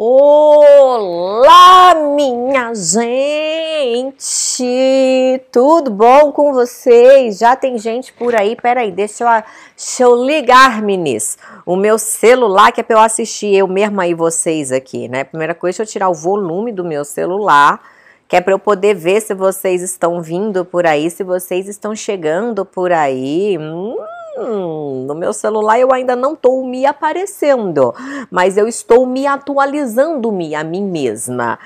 Olá, minha gente! Tudo bom com vocês? Já tem gente por aí? Peraí, deixa eu, deixa eu ligar, meninas. O meu celular, que é pra eu assistir eu mesma e vocês aqui, né? Primeira coisa, deixa eu tirar o volume do meu celular, que é pra eu poder ver se vocês estão vindo por aí, se vocês estão chegando por aí. Hum Hum, no meu celular eu ainda não estou me aparecendo, mas eu estou me atualizando-me a mim mesma.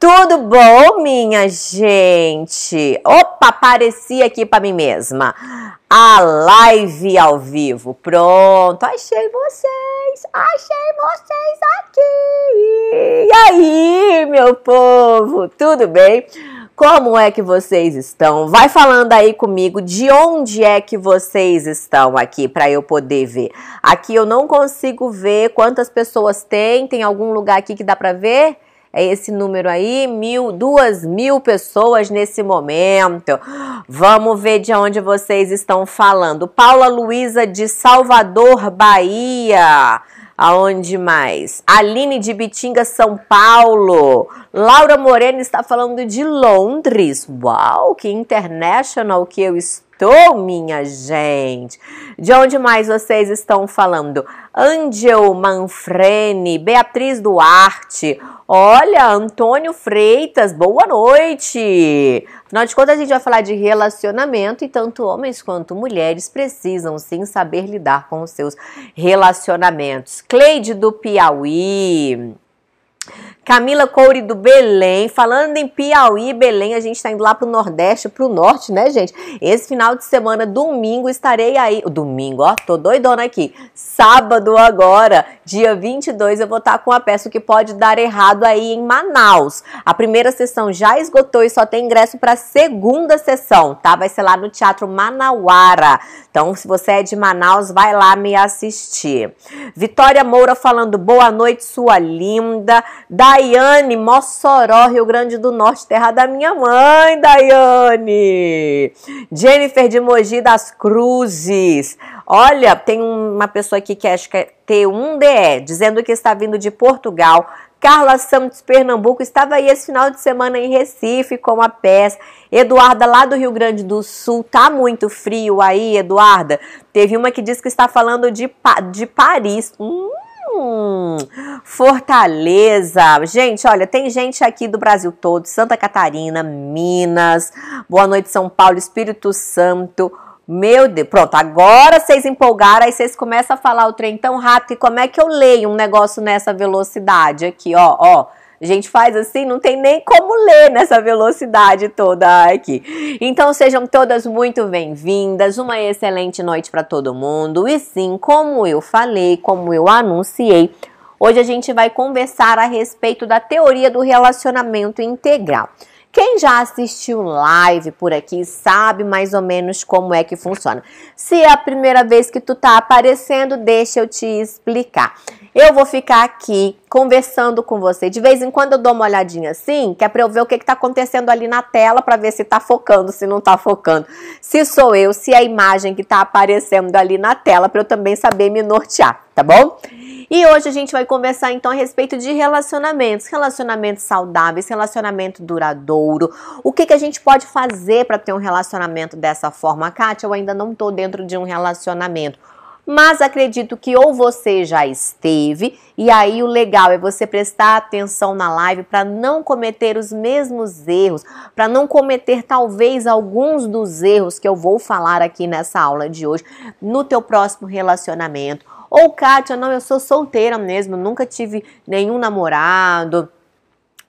Tudo bom, minha gente? Opa, apareci aqui para mim mesma. A live ao vivo. Pronto, achei vocês. Achei vocês aqui. E aí, meu povo? Tudo bem? Como é que vocês estão? Vai falando aí comigo de onde é que vocês estão aqui para eu poder ver. Aqui eu não consigo ver quantas pessoas tem. Tem algum lugar aqui que dá para ver? É esse número aí, mil, duas mil pessoas nesse momento. Vamos ver de onde vocês estão falando. Paula Luiza de Salvador, Bahia. Aonde mais? Aline de Bitinga, São Paulo. Laura Moreno está falando de Londres. Uau, que international que eu estou, minha gente. De onde mais vocês estão falando? Angel Manfreni, Beatriz Duarte. Olha, Antônio Freitas, boa noite! Afinal de contas, a gente vai falar de relacionamento e tanto homens quanto mulheres precisam sim saber lidar com os seus relacionamentos. Cleide do Piauí. Camila Coure do Belém, falando em Piauí, Belém, a gente está indo lá para o Nordeste, para o Norte, né, gente? Esse final de semana, domingo, estarei aí. Domingo, ó, tô doidona aqui. Sábado agora, dia 22, eu vou estar tá com a peça que pode dar errado aí em Manaus. A primeira sessão já esgotou e só tem ingresso para a segunda sessão, tá? Vai ser lá no Teatro Manauara. Então, se você é de Manaus, vai lá me assistir. Vitória Moura falando boa noite, sua linda. Da Daiane, Mossoró, Rio Grande do Norte, terra da minha mãe, Daiane. Jennifer de Mogi das Cruzes. Olha, tem uma pessoa aqui que acho que é T1DE, dizendo que está vindo de Portugal. Carla Santos, Pernambuco, estava aí esse final de semana em Recife com a peça. Eduarda, lá do Rio Grande do Sul, tá muito frio aí, Eduarda? Teve uma que disse que está falando de, de Paris. Hum, Fortaleza. Gente, olha, tem gente aqui do Brasil todo, Santa Catarina, Minas, Boa Noite São Paulo, Espírito Santo. Meu Deus, pronto, agora vocês empolgaram, aí vocês começam a falar o trem tão rápido, e como é que eu leio um negócio nessa velocidade aqui, ó, ó. A gente faz assim, não tem nem como ler nessa velocidade toda aqui. Então sejam todas muito bem-vindas, uma excelente noite para todo mundo. E sim, como eu falei, como eu anunciei, hoje a gente vai conversar a respeito da teoria do relacionamento integral. Quem já assistiu live por aqui sabe mais ou menos como é que funciona. Se é a primeira vez que tu tá aparecendo, deixa eu te explicar. Eu vou ficar aqui conversando com você. De vez em quando eu dou uma olhadinha assim, que é para eu ver o que está acontecendo ali na tela para ver se está focando, se não está focando. Se sou eu, se é a imagem que está aparecendo ali na tela, para eu também saber me nortear, tá bom? E hoje a gente vai conversar então a respeito de relacionamentos, relacionamentos saudáveis, relacionamento duradouro. O que, que a gente pode fazer para ter um relacionamento dessa forma? Kátia, eu ainda não estou dentro de um relacionamento mas acredito que ou você já esteve, e aí o legal é você prestar atenção na live para não cometer os mesmos erros, para não cometer talvez alguns dos erros que eu vou falar aqui nessa aula de hoje no teu próximo relacionamento. Ou Kátia, não, eu sou solteira mesmo, nunca tive nenhum namorado,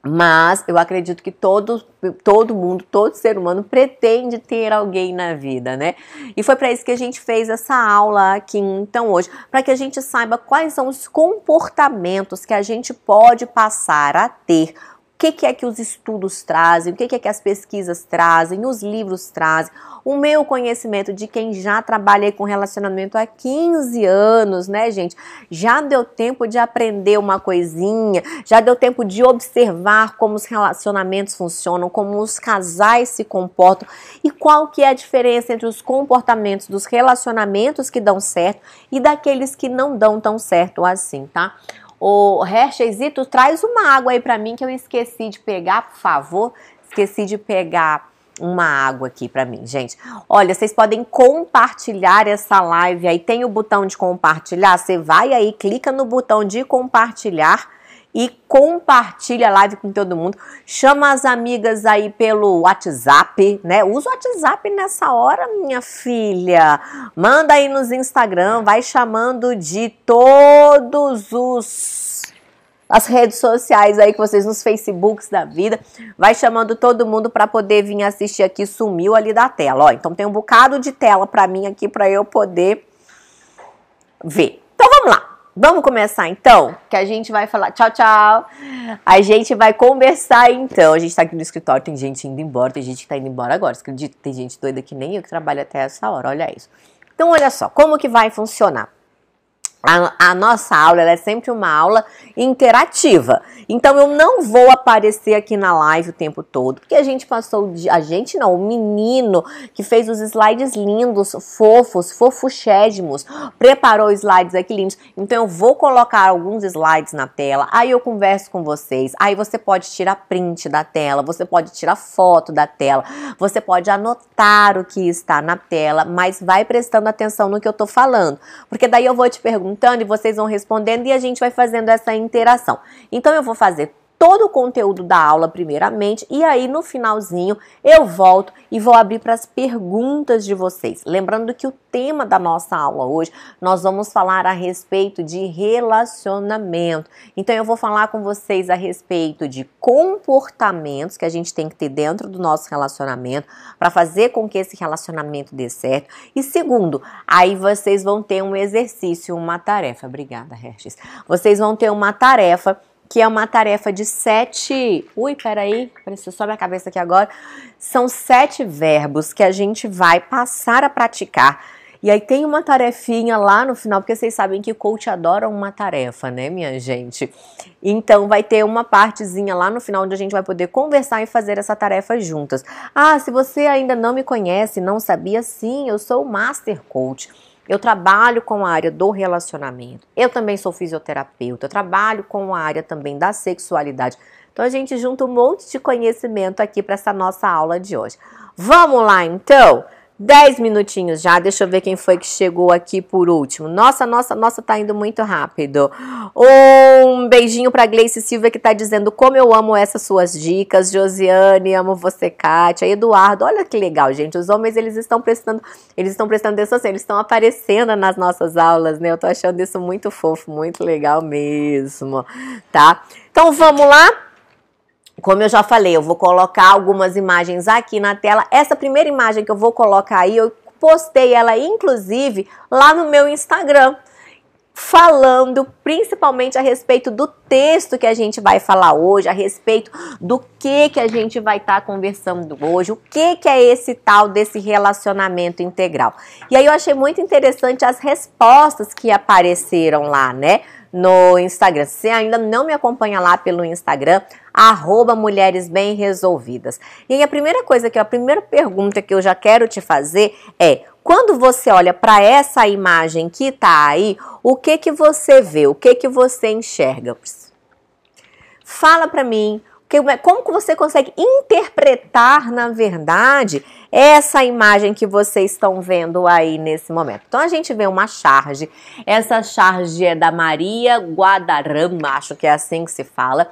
mas eu acredito que todo, todo mundo, todo ser humano pretende ter alguém na vida, né? E foi para isso que a gente fez essa aula aqui então hoje, para que a gente saiba quais são os comportamentos que a gente pode passar a ter que, que, é que os estudos trazem, o que, que, é que as pesquisas trazem, os livros trazem, o meu conhecimento de quem já trabalhei com relacionamento há 15 anos, né, gente? Já deu tempo de aprender uma coisinha, já deu tempo de observar como os relacionamentos funcionam, como os casais se comportam e qual que é a diferença entre os comportamentos dos relacionamentos que dão certo e daqueles que não dão tão certo assim, tá? O Hersheyzito, traz uma água aí pra mim que eu esqueci de pegar, por favor. Esqueci de pegar uma água aqui para mim, gente. Olha, vocês podem compartilhar essa live aí. Tem o botão de compartilhar. Você vai aí, clica no botão de compartilhar e compartilha a live com todo mundo. Chama as amigas aí pelo WhatsApp, né? Usa o WhatsApp nessa hora, minha filha. Manda aí nos Instagram, vai chamando de todos os as redes sociais aí que vocês nos Facebooks da vida, vai chamando todo mundo para poder vir assistir aqui, sumiu ali da tela, ó. Então tem um bocado de tela para mim aqui para eu poder ver. Então vamos lá. Vamos começar então, que a gente vai falar tchau, tchau. A gente vai conversar então. A gente tá aqui no escritório, tem gente indo embora, tem gente que tá indo embora agora. Você? Tem gente doida que nem eu que trabalha até essa hora, olha isso. Então, olha só, como que vai funcionar? A, a, nossa aula é sempre uma aula interativa. Então eu não vou aparecer aqui na live o tempo todo, porque a gente passou de, a gente não, o menino que fez os slides lindos, fofos, fofuchéssimos, preparou slides aqui lindos. Então eu vou colocar alguns slides na tela, aí eu converso com vocês. Aí você pode tirar print da tela, você pode tirar foto da tela, você pode anotar o que está na tela, mas vai prestando atenção no que eu tô falando, porque daí eu vou te perguntar perguntando e vocês vão respondendo e a gente vai fazendo essa interação. Então eu vou fazer todo o conteúdo da aula primeiramente e aí no finalzinho eu volto e vou abrir para as perguntas de vocês. Lembrando que o tema da nossa aula hoje nós vamos falar a respeito de relacionamento. Então eu vou falar com vocês a respeito de comportamentos que a gente tem que ter dentro do nosso relacionamento para fazer com que esse relacionamento dê certo. E segundo, aí vocês vão ter um exercício, uma tarefa. Obrigada, Hershey. Vocês vão ter uma tarefa que é uma tarefa de sete. Ui, peraí, apareceu só minha cabeça aqui agora. São sete verbos que a gente vai passar a praticar. E aí tem uma tarefinha lá no final, porque vocês sabem que o coach adora uma tarefa, né, minha gente? Então vai ter uma partezinha lá no final onde a gente vai poder conversar e fazer essa tarefa juntas. Ah, se você ainda não me conhece, não sabia, sim, eu sou o Master Coach. Eu trabalho com a área do relacionamento. Eu também sou fisioterapeuta. Eu trabalho com a área também da sexualidade. Então a gente junta um monte de conhecimento aqui para essa nossa aula de hoje. Vamos lá então? 10 minutinhos já, deixa eu ver quem foi que chegou aqui por último. Nossa, nossa, nossa, tá indo muito rápido. Um beijinho pra Gleice Silva que tá dizendo como eu amo essas suas dicas. Josiane, amo você, Kátia. Eduardo, olha que legal, gente. Os homens, eles estão prestando, eles estão prestando atenção, assim, eles estão aparecendo nas nossas aulas, né? Eu tô achando isso muito fofo, muito legal mesmo, tá? Então vamos lá? Como eu já falei, eu vou colocar algumas imagens aqui na tela. Essa primeira imagem que eu vou colocar aí, eu postei ela inclusive lá no meu Instagram, falando principalmente a respeito do texto que a gente vai falar hoje, a respeito do que que a gente vai estar tá conversando hoje, o que que é esse tal desse relacionamento integral. E aí eu achei muito interessante as respostas que apareceram lá, né? No Instagram. Se ainda não me acompanha lá pelo Instagram, arroba Mulheres Bem Resolvidas. E a primeira coisa que a primeira pergunta que eu já quero te fazer é: quando você olha para essa imagem que tá aí, o que que você vê? O que que você enxerga? Fala para mim como que você consegue interpretar, na verdade, essa imagem que vocês estão vendo aí nesse momento? Então a gente vê uma charge. Essa charge é da Maria Guadarrama, acho que é assim que se fala.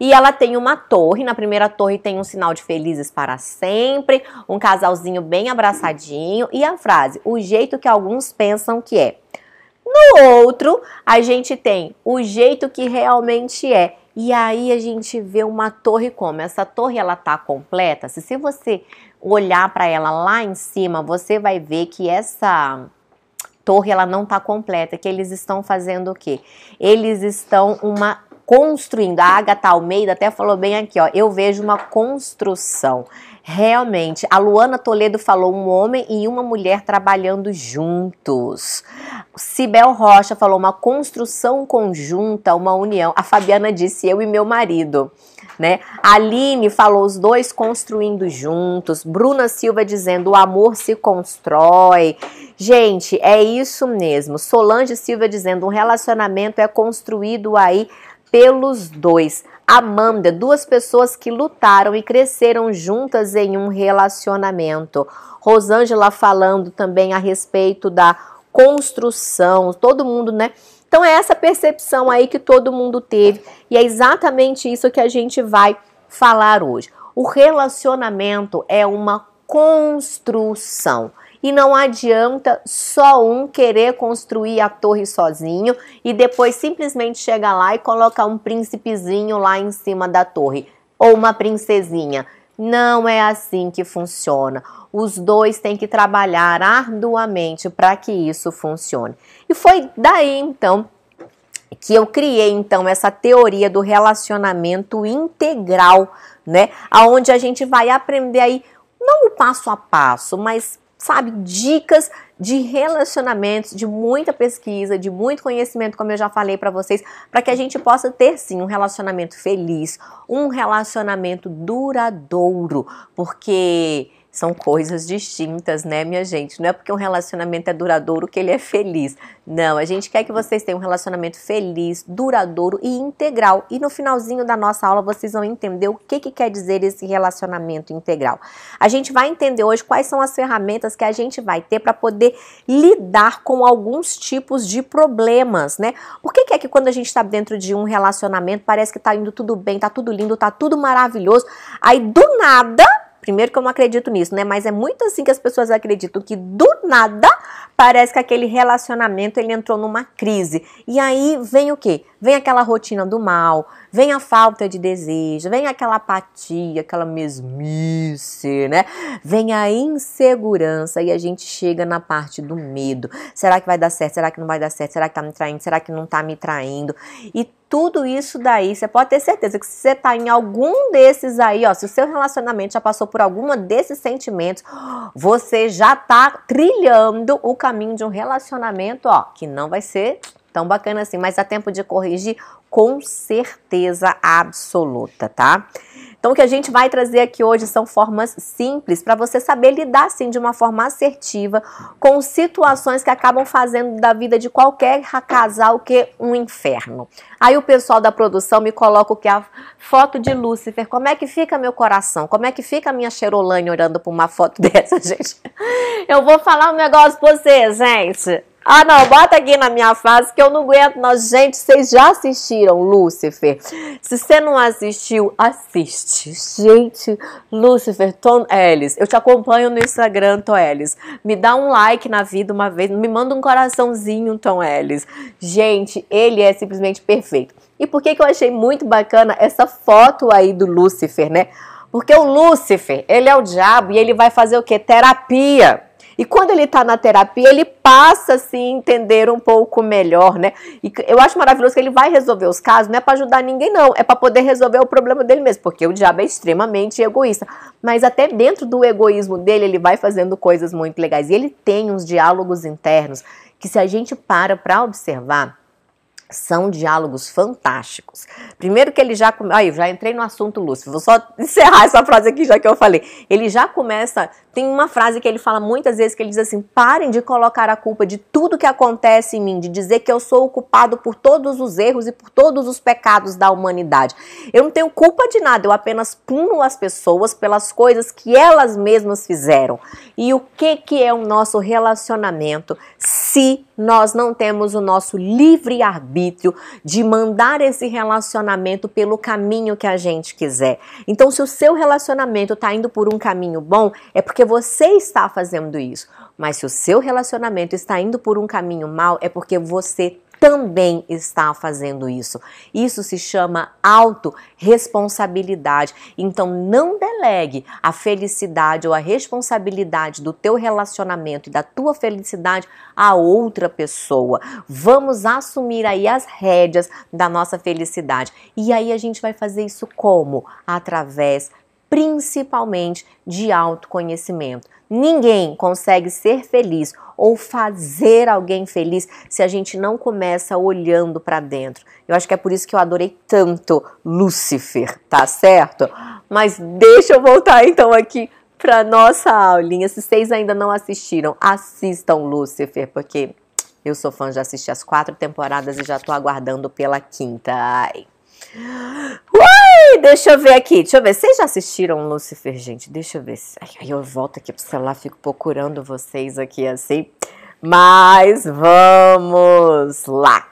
E ela tem uma torre. Na primeira torre tem um sinal de felizes para sempre, um casalzinho bem abraçadinho e a frase: o jeito que alguns pensam que é. No outro, a gente tem o jeito que realmente é. E aí a gente vê uma torre como essa torre ela tá completa. Se, se você olhar para ela lá em cima, você vai ver que essa torre ela não tá completa, que eles estão fazendo o quê? Eles estão uma construindo. A Agatha Almeida até falou bem aqui, ó. Eu vejo uma construção. Realmente, a Luana Toledo falou um homem e uma mulher trabalhando juntos. Cibel Rocha falou uma construção conjunta, uma união. A Fabiana disse eu e meu marido. Né? A Aline falou os dois construindo juntos. Bruna Silva dizendo o amor se constrói. Gente, é isso mesmo. Solange Silva dizendo um relacionamento é construído aí pelos dois. Amanda, duas pessoas que lutaram e cresceram juntas em um relacionamento. Rosângela falando também a respeito da construção, todo mundo, né? Então é essa percepção aí que todo mundo teve e é exatamente isso que a gente vai falar hoje. O relacionamento é uma construção. E não adianta só um querer construir a torre sozinho e depois simplesmente chegar lá e colocar um príncipezinho lá em cima da torre ou uma princesinha. Não é assim que funciona. Os dois têm que trabalhar arduamente para que isso funcione. E foi daí então que eu criei então essa teoria do relacionamento integral, né? Aonde a gente vai aprender aí não o passo a passo, mas sabe, dicas de relacionamentos, de muita pesquisa, de muito conhecimento, como eu já falei para vocês, para que a gente possa ter sim um relacionamento feliz, um relacionamento duradouro, porque são coisas distintas, né, minha gente? Não é porque um relacionamento é duradouro que ele é feliz. Não, a gente quer que vocês tenham um relacionamento feliz, duradouro e integral. E no finalzinho da nossa aula vocês vão entender o que, que quer dizer esse relacionamento integral. A gente vai entender hoje quais são as ferramentas que a gente vai ter para poder lidar com alguns tipos de problemas, né? Por que, que é que quando a gente está dentro de um relacionamento parece que está indo tudo bem, tá tudo lindo, tá tudo maravilhoso, aí do nada Primeiro que eu não acredito nisso, né? Mas é muito assim que as pessoas acreditam que do nada parece que aquele relacionamento ele entrou numa crise. E aí vem o quê? Vem aquela rotina do mal, vem a falta de desejo, vem aquela apatia, aquela mesmice, né? Vem a insegurança e a gente chega na parte do medo. Será que vai dar certo? Será que não vai dar certo? Será que tá me traindo? Será que não tá me traindo? E tudo isso daí, você pode ter certeza que se você tá em algum desses aí, ó, se o seu relacionamento já passou por alguma desses sentimentos, você já tá trilhando o caminho de um relacionamento, ó, que não vai ser tão bacana assim, mas dá tempo de corrigir com certeza absoluta, tá? Então, o que a gente vai trazer aqui hoje são formas simples para você saber lidar, sim, de uma forma assertiva com situações que acabam fazendo da vida de qualquer casal que um inferno. Aí o pessoal da produção me coloca o que a foto de Lúcifer. Como é que fica meu coração? Como é que fica a minha Cherolane olhando para uma foto dessa, gente? Eu vou falar um negócio pra você, gente. Ah, não, bota aqui na minha fase que eu não aguento. Nós, gente, vocês já assistiram Lúcifer? Se você não assistiu, assiste. Gente, Lúcifer, Tom Ellis. Eu te acompanho no Instagram, Tom Ellis. Me dá um like na vida uma vez, me manda um coraçãozinho, Tom Ellis. Gente, ele é simplesmente perfeito. E por que, que eu achei muito bacana essa foto aí do Lúcifer, né? Porque o Lúcifer, ele é o diabo e ele vai fazer o quê? Terapia. E quando ele está na terapia, ele passa a entender um pouco melhor, né? E eu acho maravilhoso que ele vai resolver os casos, não é para ajudar ninguém, não, é para poder resolver o problema dele mesmo, porque o diabo é extremamente egoísta. Mas até dentro do egoísmo dele, ele vai fazendo coisas muito legais. E ele tem uns diálogos internos que, se a gente para para observar, são diálogos fantásticos. Primeiro que ele já... Aí, já entrei no assunto, Lúcio. Vou só encerrar essa frase aqui, já que eu falei. Ele já começa... Tem uma frase que ele fala muitas vezes, que ele diz assim, parem de colocar a culpa de tudo que acontece em mim, de dizer que eu sou o culpado por todos os erros e por todos os pecados da humanidade. Eu não tenho culpa de nada, eu apenas puno as pessoas pelas coisas que elas mesmas fizeram. E o que, que é o nosso relacionamento se nós não temos o nosso livre-arbítrio de mandar esse relacionamento pelo caminho que a gente quiser. Então, se o seu relacionamento está indo por um caminho bom, é porque você está fazendo isso. Mas se o seu relacionamento está indo por um caminho mal, é porque você também está fazendo isso. Isso se chama autorresponsabilidade. Então não delegue a felicidade ou a responsabilidade do teu relacionamento e da tua felicidade a outra pessoa. Vamos assumir aí as rédeas da nossa felicidade. E aí a gente vai fazer isso como? Através principalmente de autoconhecimento. Ninguém consegue ser feliz ou fazer alguém feliz se a gente não começa olhando para dentro. Eu acho que é por isso que eu adorei tanto Lúcifer, tá certo? Mas deixa eu voltar então aqui para nossa aulinha. Se vocês ainda não assistiram, assistam Lúcifer, porque eu sou fã de assistir as quatro temporadas e já tô aguardando pela quinta. Ai. Deixa eu ver aqui, deixa eu ver. Vocês já assistiram Lucifer, gente? Deixa eu ver. Aí eu volto aqui pro celular, fico procurando vocês aqui assim. Mas vamos lá.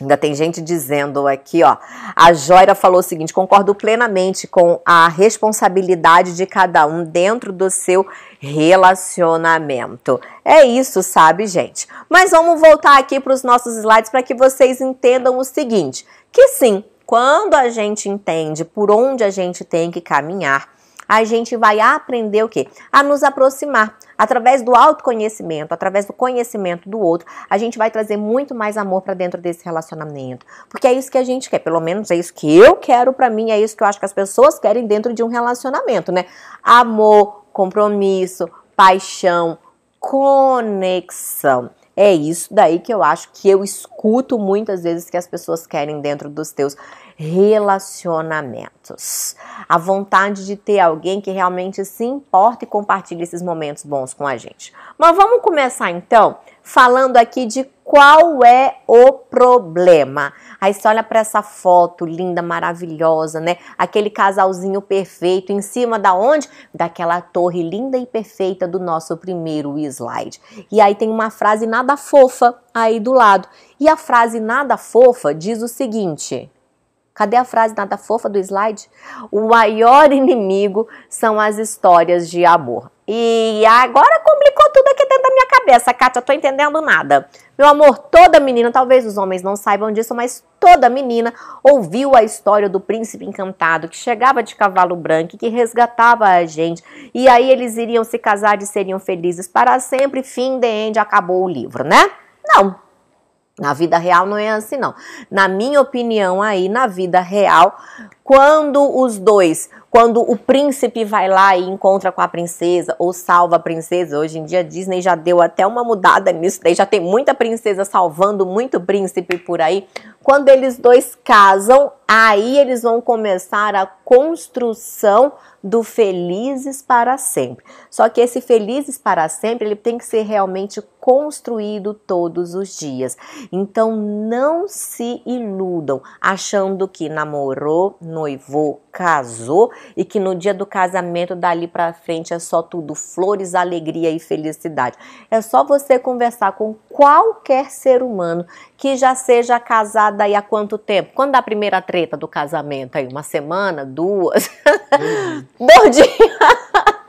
Ainda tem gente dizendo aqui, ó. A Joira falou o seguinte: concordo plenamente com a responsabilidade de cada um dentro do seu relacionamento. É isso, sabe, gente? Mas vamos voltar aqui para os nossos slides para que vocês entendam o seguinte: que sim, quando a gente entende por onde a gente tem que caminhar, a gente vai aprender o quê? A nos aproximar. Através do autoconhecimento, através do conhecimento do outro, a gente vai trazer muito mais amor para dentro desse relacionamento. Porque é isso que a gente quer, pelo menos é isso que eu quero para mim, é isso que eu acho que as pessoas querem dentro de um relacionamento, né? Amor, compromisso, paixão, conexão. É isso daí que eu acho que eu escuto muitas vezes que as pessoas querem dentro dos teus relacionamentos. A vontade de ter alguém que realmente se importa e compartilhe esses momentos bons com a gente. Mas vamos começar então falando aqui de qual é o problema. Aí você olha para essa foto linda, maravilhosa, né? Aquele casalzinho perfeito em cima da onde? Daquela torre linda e perfeita do nosso primeiro slide. E aí tem uma frase nada fofa aí do lado. E a frase nada fofa diz o seguinte: Cadê a frase nada fofa do slide? O maior inimigo são as histórias de amor. E agora complicou tudo aqui dentro da minha cabeça, Kátia, tô entendendo nada. Meu amor, toda menina, talvez os homens não saibam disso, mas toda menina ouviu a história do príncipe encantado que chegava de cavalo branco e que resgatava a gente. E aí eles iriam se casar e seriam felizes para sempre. Fim de end, acabou o livro, né? Não, na vida real não é assim, não. Na minha opinião, aí, na vida real, quando os dois, quando o príncipe vai lá e encontra com a princesa ou salva a princesa, hoje em dia a Disney já deu até uma mudada nisso, daí já tem muita princesa salvando muito príncipe por aí. Quando eles dois casam, aí eles vão começar a construção do felizes para sempre. Só que esse felizes para sempre, ele tem que ser realmente construído todos os dias. Então não se iludam achando que namorou, noivou, casou e que no dia do casamento dali para frente é só tudo flores, alegria e felicidade. É só você conversar com qualquer ser humano que já seja casado aí há quanto tempo? Quando dá a primeira treta do casamento aí? Uma semana, duas? Dois dias.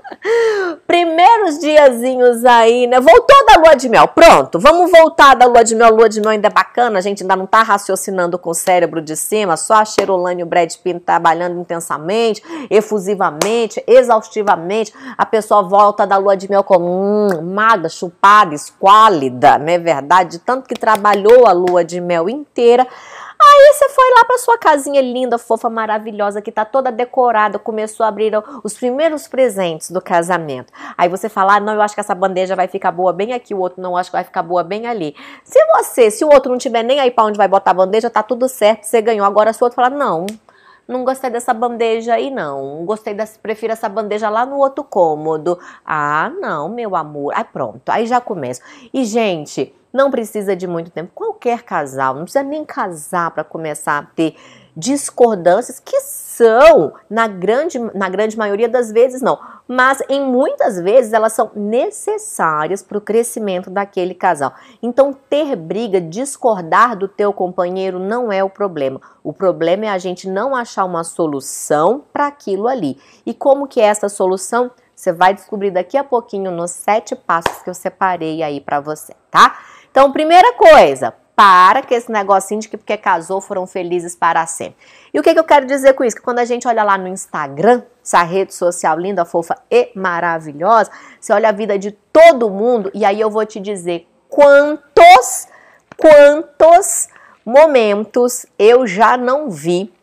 Primeiros diazinhos aí, né? Voltou da lua de mel. Pronto, vamos voltar da lua de mel. Lua de mel ainda é bacana, a gente ainda não tá raciocinando com o cérebro de cima, só a Cherolane e o Brad Pitt trabalhando intensamente, efusivamente, exaustivamente. A pessoa volta da lua de mel como hum, magra, chupada, esquálida, não é verdade? De tanto que trabalhou a lua de mel inteira. Aí você foi lá para sua casinha linda, fofa, maravilhosa, que tá toda decorada, começou a abrir os primeiros presentes do casamento. Aí você fala: ah, "Não, eu acho que essa bandeja vai ficar boa bem aqui, o outro não acho que vai ficar boa bem ali". Se você, se o outro não tiver nem aí para onde vai botar a bandeja, tá tudo certo, você ganhou. Agora se o outro falar: "Não, não gostei dessa bandeja aí, não. Gostei dessa, prefiro essa bandeja lá no outro cômodo. Ah, não, meu amor. Aí pronto, aí já começa. E, gente, não precisa de muito tempo. Qualquer casal, não precisa nem casar para começar a ter discordâncias que são, na grande, na grande maioria das vezes, não, mas em muitas vezes elas são necessárias para o crescimento daquele casal. Então, ter briga, discordar do teu companheiro não é o problema. O problema é a gente não achar uma solução para aquilo ali. E como que é essa solução? Você vai descobrir daqui a pouquinho nos sete passos que eu separei aí para você, tá? Então, primeira coisa, para com esse negocinho de que porque casou foram felizes para sempre. E o que, que eu quero dizer com isso? Que quando a gente olha lá no Instagram, essa rede social linda, fofa e maravilhosa, você olha a vida de todo mundo e aí eu vou te dizer quantos, quantos momentos eu já não vi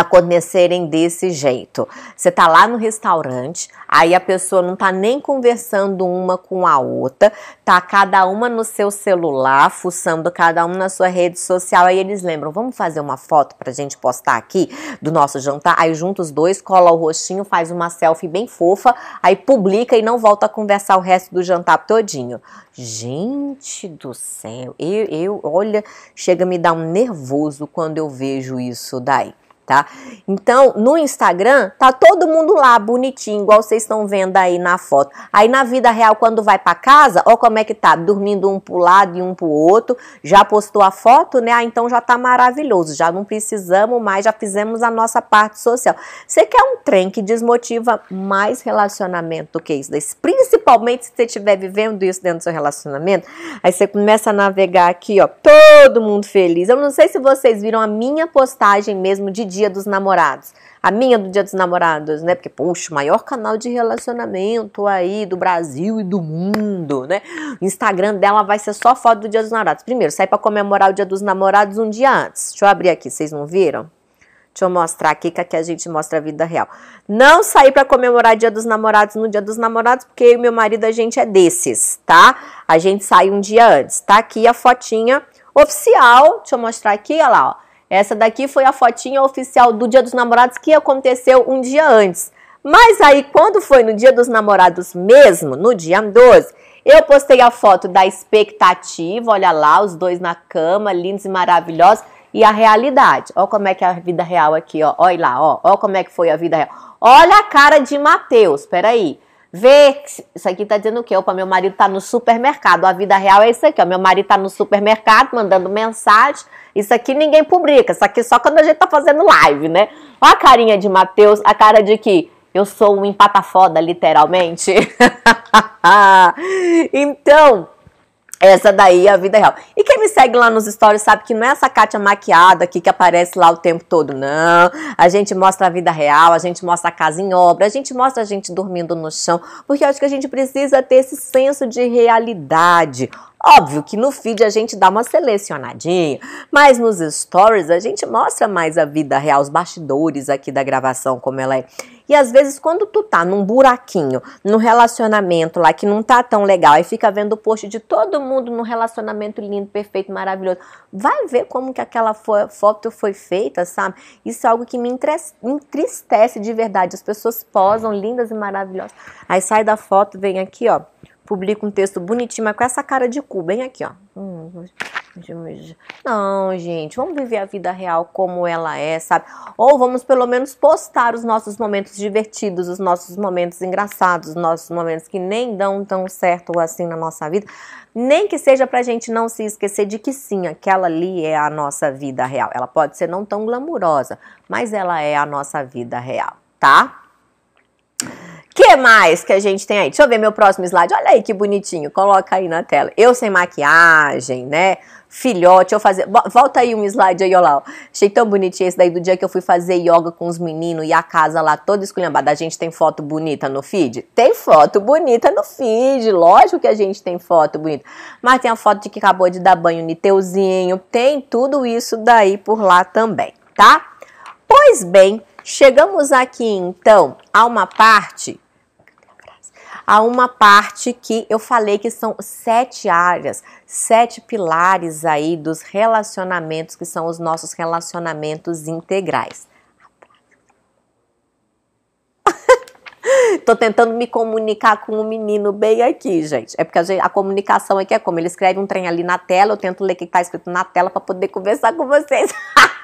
acontecerem desse jeito. Você tá lá no restaurante, aí a pessoa não tá nem conversando uma com a outra, tá cada uma no seu celular, fuçando cada um na sua rede social, aí eles lembram, vamos fazer uma foto pra gente postar aqui do nosso jantar, aí juntos os dois, cola o rostinho, faz uma selfie bem fofa, aí publica e não volta a conversar o resto do jantar todinho. Gente do céu, eu, eu olha, chega a me dar um nervoso quando eu vejo isso daí tá? Então, no Instagram, tá todo mundo lá bonitinho, igual vocês estão vendo aí na foto. Aí na vida real, quando vai para casa, ó como é que tá, dormindo um pro lado e um pro outro, já postou a foto, né? Ah, então já tá maravilhoso, já não precisamos mais, já fizemos a nossa parte social. Você quer um trem que desmotiva mais relacionamento do que isso? Principalmente se você estiver vivendo isso dentro do seu relacionamento, aí você começa a navegar aqui, ó, todo mundo feliz. Eu não sei se vocês viram a minha postagem mesmo de Dia dos Namorados. A minha do Dia dos Namorados, né? Porque, puxa, o maior canal de relacionamento aí do Brasil e do mundo, né? O Instagram dela vai ser só foto do Dia dos Namorados. Primeiro, sai para comemorar o Dia dos Namorados um dia antes. Deixa eu abrir aqui, vocês não viram? Deixa eu mostrar aqui que aqui a gente mostra a vida real. Não sair para comemorar Dia dos Namorados no Dia dos Namorados, porque eu e meu marido a gente é desses, tá? A gente sai um dia antes. Tá aqui a fotinha oficial. Deixa eu mostrar aqui, olha lá, ó. Essa daqui foi a fotinha oficial do Dia dos Namorados que aconteceu um dia antes. Mas aí, quando foi no Dia dos Namorados mesmo, no dia 12, eu postei a foto da expectativa, olha lá, os dois na cama, lindos e maravilhosos, e a realidade. Olha como é que é a vida real aqui, ó. Olha lá, ó. Olha como é que foi a vida real. Olha a cara de Matheus, peraí. Vê, isso aqui tá dizendo o quê? Opa, meu marido tá no supermercado. A vida real é isso aqui, ó. Meu marido tá no supermercado mandando mensagem. Isso aqui ninguém publica. Isso aqui só quando a gente tá fazendo live, né? Olha a carinha de Matheus, a cara de que eu sou um empata foda, literalmente. então, essa daí é a vida real. E quem me segue lá nos stories sabe que não é essa Kátia maquiada aqui que aparece lá o tempo todo, não. A gente mostra a vida real, a gente mostra a casa em obra, a gente mostra a gente dormindo no chão, porque eu acho que a gente precisa ter esse senso de realidade. Óbvio que no feed a gente dá uma selecionadinha, mas nos stories a gente mostra mais a vida real, os bastidores aqui da gravação, como ela é. E às vezes, quando tu tá num buraquinho, num relacionamento lá que não tá tão legal, aí fica vendo o post de todo mundo num relacionamento lindo, perfeito, maravilhoso, vai ver como que aquela foto foi feita, sabe? Isso é algo que me entristece de verdade. As pessoas posam lindas e maravilhosas. Aí sai da foto, vem aqui, ó publica um texto bonitinho, mas com essa cara de cu, bem aqui, ó. Não, gente, vamos viver a vida real como ela é, sabe? Ou vamos pelo menos postar os nossos momentos divertidos, os nossos momentos engraçados, os nossos momentos que nem dão tão certo assim na nossa vida. Nem que seja pra gente não se esquecer de que sim, aquela ali é a nossa vida real. Ela pode ser não tão glamurosa, mas ela é a nossa vida real, tá? Que mais que a gente tem aí? Deixa eu ver meu próximo slide. Olha aí que bonitinho. Coloca aí na tela. Eu sem maquiagem, né? Filhote, eu fazer. Volta aí um slide aí, olha lá. Achei tão bonitinho esse daí do dia que eu fui fazer yoga com os meninos e a casa lá toda esculhambada. A gente tem foto bonita no feed? Tem foto bonita no feed. Lógico que a gente tem foto bonita. Mas tem a foto de que acabou de dar banho no teuzinho. Tem tudo isso daí por lá também, tá? Pois bem, chegamos aqui então a uma parte a uma parte que eu falei que são sete áreas, sete pilares aí dos relacionamentos, que são os nossos relacionamentos integrais. Tô tentando me comunicar com o menino bem aqui, gente. É porque a, gente, a, comunicação aqui é como? Ele escreve um trem ali na tela, eu tento ler o que tá escrito na tela para poder conversar com vocês.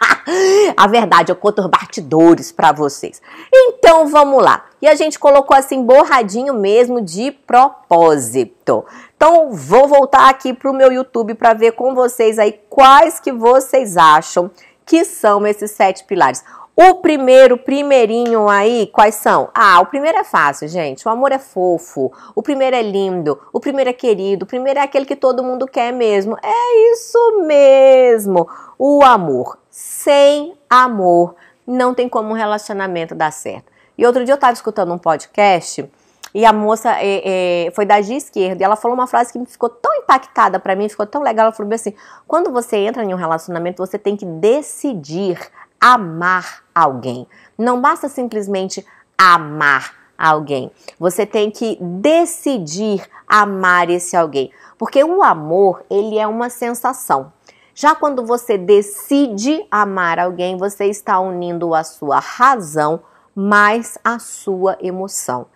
a verdade, eu conto os bastidores para vocês. Então, vamos lá. E a gente colocou assim, borradinho mesmo, de propósito. Então, vou voltar aqui pro meu YouTube para ver com vocês aí quais que vocês acham que são esses sete pilares. O primeiro, primeirinho aí, quais são? Ah, o primeiro é fácil, gente. O amor é fofo. O primeiro é lindo. O primeiro é querido. O primeiro é aquele que todo mundo quer mesmo. É isso mesmo. O amor. Sem amor, não tem como um relacionamento dar certo. E outro dia eu estava escutando um podcast e a moça é, é, foi da G esquerda e ela falou uma frase que me ficou tão impactada para mim, ficou tão legal. Ela falou assim: quando você entra em um relacionamento, você tem que decidir amar alguém. Não basta simplesmente amar alguém. Você tem que decidir amar esse alguém, porque o amor, ele é uma sensação. Já quando você decide amar alguém, você está unindo a sua razão mais a sua emoção.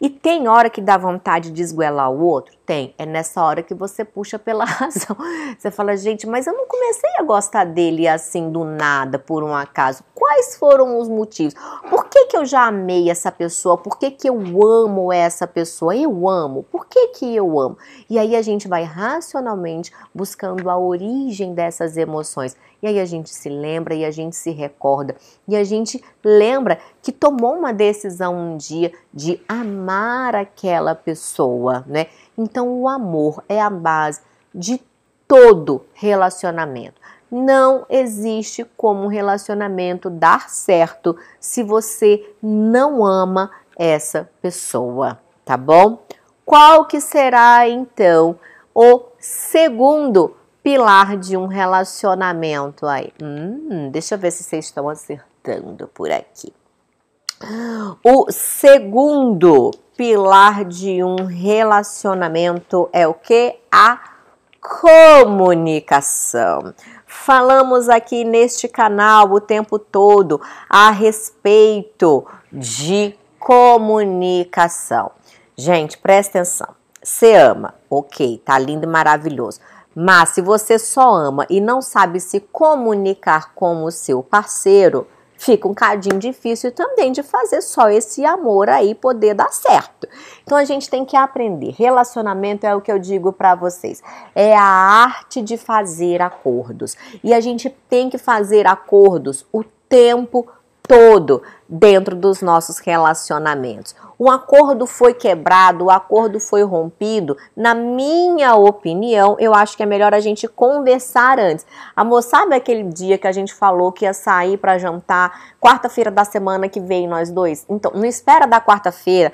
E tem hora que dá vontade de esguelar o outro? Tem. É nessa hora que você puxa pela razão. Você fala, gente, mas eu não comecei a gostar dele assim do nada, por um acaso. Quais foram os motivos? Por que, que eu já amei essa pessoa? Por que, que eu amo essa pessoa? Eu amo. Por que, que eu amo? E aí a gente vai racionalmente buscando a origem dessas emoções. E aí a gente se lembra e a gente se recorda. E a gente lembra que tomou uma decisão um dia de amar aquela pessoa, né? Então o amor é a base de todo relacionamento. Não existe como um relacionamento dar certo se você não ama essa pessoa, tá bom? Qual que será então o segundo pilar de um relacionamento aí? Hum, deixa eu ver se vocês estão acertando por aqui. O segundo pilar de um relacionamento é o que? A comunicação. Falamos aqui neste canal o tempo todo a respeito de comunicação. Gente, presta atenção. Você ama, ok, tá lindo e maravilhoso. Mas se você só ama e não sabe se comunicar com o seu parceiro, fica um cadinho difícil também de fazer só esse amor aí poder dar certo. Então a gente tem que aprender. Relacionamento é o que eu digo para vocês. É a arte de fazer acordos. E a gente tem que fazer acordos o tempo todo dentro dos nossos relacionamentos. O acordo foi quebrado, o acordo foi rompido. Na minha opinião, eu acho que é melhor a gente conversar antes. Amor, sabe aquele dia que a gente falou que ia sair para jantar, quarta-feira da semana que vem nós dois? Então, não espera da quarta-feira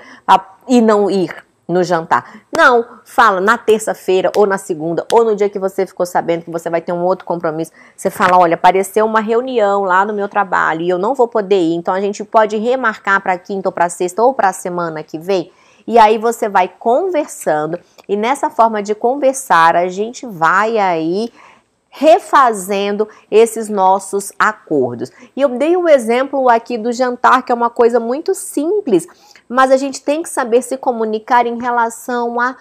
e não ir no jantar. Não, fala na terça-feira ou na segunda ou no dia que você ficou sabendo que você vai ter um outro compromisso. Você fala, olha, apareceu uma reunião lá no meu trabalho e eu não vou poder ir, então a gente pode remarcar para quinta ou para sexta ou para a semana que vem. E aí você vai conversando e nessa forma de conversar a gente vai aí refazendo esses nossos acordos. E eu dei o um exemplo aqui do jantar, que é uma coisa muito simples, mas a gente tem que saber se comunicar em relação a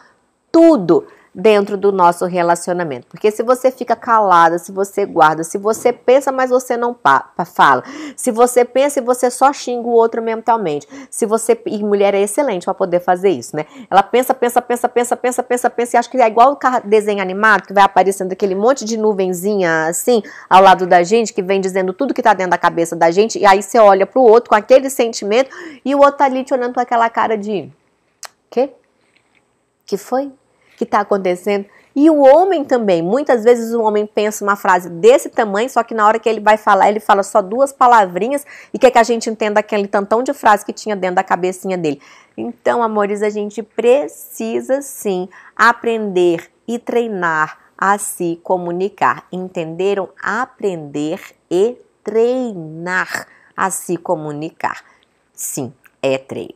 tudo dentro do nosso relacionamento. Porque se você fica calada, se você guarda, se você pensa, mas você não fala, se você pensa e você só xinga o outro mentalmente, se você. E mulher é excelente para poder fazer isso, né? Ela pensa, pensa, pensa, pensa, pensa, pensa, pensa, e acha que é igual o desenho animado, que vai aparecendo aquele monte de nuvenzinha assim ao lado da gente, que vem dizendo tudo que tá dentro da cabeça da gente, e aí você olha pro outro com aquele sentimento e o outro tá ali te olhando com aquela cara de. Quê? Que foi? Que está acontecendo. E o homem também, muitas vezes o homem pensa uma frase desse tamanho, só que na hora que ele vai falar, ele fala só duas palavrinhas e quer que a gente entenda aquele tantão de frase que tinha dentro da cabecinha dele. Então, amores, a gente precisa sim aprender e treinar a se comunicar. Entenderam? Aprender e treinar a se comunicar. Sim, é treino.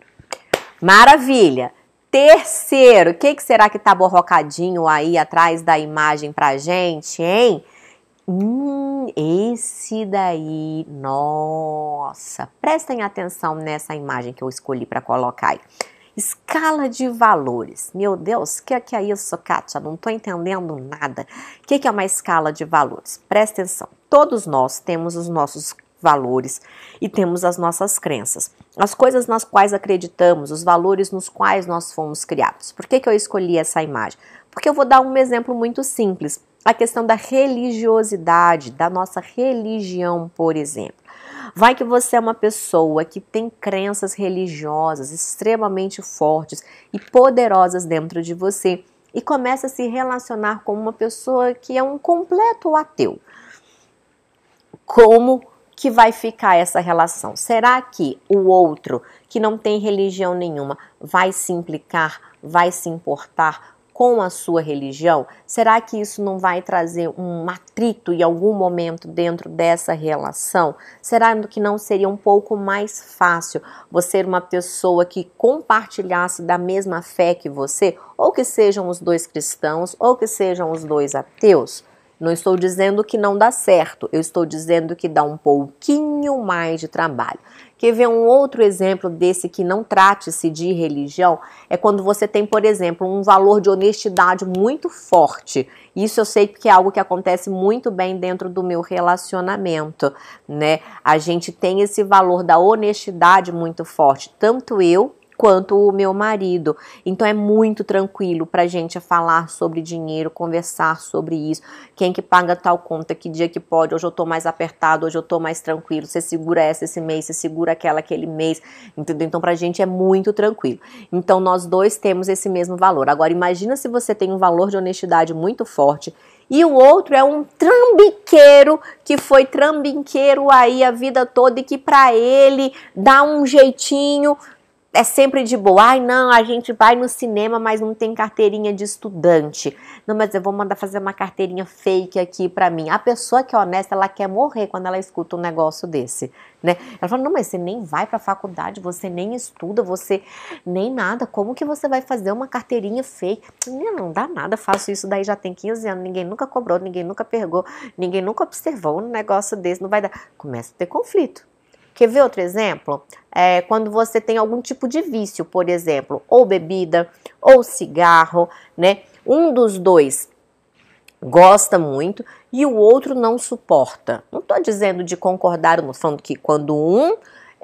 Maravilha! Terceiro, o que, que será que tá borrocadinho aí atrás da imagem pra gente, hein? Hum, esse daí, nossa, prestem atenção nessa imagem que eu escolhi para colocar aí. Escala de valores. Meu Deus, o que, que é isso, Kátia? Não estou entendendo nada. O que, que é uma escala de valores? Presta atenção. Todos nós temos os nossos valores e temos as nossas crenças, as coisas nas quais acreditamos, os valores nos quais nós fomos criados. Por que, que eu escolhi essa imagem? Porque eu vou dar um exemplo muito simples. A questão da religiosidade, da nossa religião, por exemplo. Vai que você é uma pessoa que tem crenças religiosas extremamente fortes e poderosas dentro de você e começa a se relacionar com uma pessoa que é um completo ateu. Como que vai ficar essa relação? Será que o outro, que não tem religião nenhuma, vai se implicar, vai se importar com a sua religião? Será que isso não vai trazer um atrito em algum momento dentro dessa relação? Será que não seria um pouco mais fácil você ser uma pessoa que compartilhasse da mesma fé que você? Ou que sejam os dois cristãos, ou que sejam os dois ateus? Não estou dizendo que não dá certo, eu estou dizendo que dá um pouquinho mais de trabalho. Quer ver um outro exemplo desse que não trate-se de religião? É quando você tem, por exemplo, um valor de honestidade muito forte. Isso eu sei que é algo que acontece muito bem dentro do meu relacionamento, né? A gente tem esse valor da honestidade muito forte, tanto eu quanto o meu marido. Então é muito tranquilo pra gente falar sobre dinheiro, conversar sobre isso. Quem que paga tal conta, que dia que pode, hoje eu tô mais apertado, hoje eu tô mais tranquilo. Você segura essa esse mês, você segura aquela aquele mês, entendeu? Então pra gente é muito tranquilo. Então nós dois temos esse mesmo valor. Agora imagina se você tem um valor de honestidade muito forte e o outro é um trambiqueiro que foi trambiqueiro aí a vida toda e que para ele dá um jeitinho é sempre de boa. Ai, não, a gente vai no cinema, mas não tem carteirinha de estudante. Não, mas eu vou mandar fazer uma carteirinha fake aqui para mim. A pessoa que é honesta, ela quer morrer quando ela escuta um negócio desse, né? Ela fala: "Não, mas você nem vai para faculdade, você nem estuda, você nem nada. Como que você vai fazer uma carteirinha fake?" Não, não dá nada, faço isso daí já tem 15 anos, ninguém nunca cobrou, ninguém nunca pergou, ninguém nunca observou um negócio desse, não vai dar. Começa a ter conflito. Quer ver outro exemplo? É quando você tem algum tipo de vício, por exemplo, ou bebida, ou cigarro, né? Um dos dois gosta muito e o outro não suporta. Não estou dizendo de concordar, não falando que quando um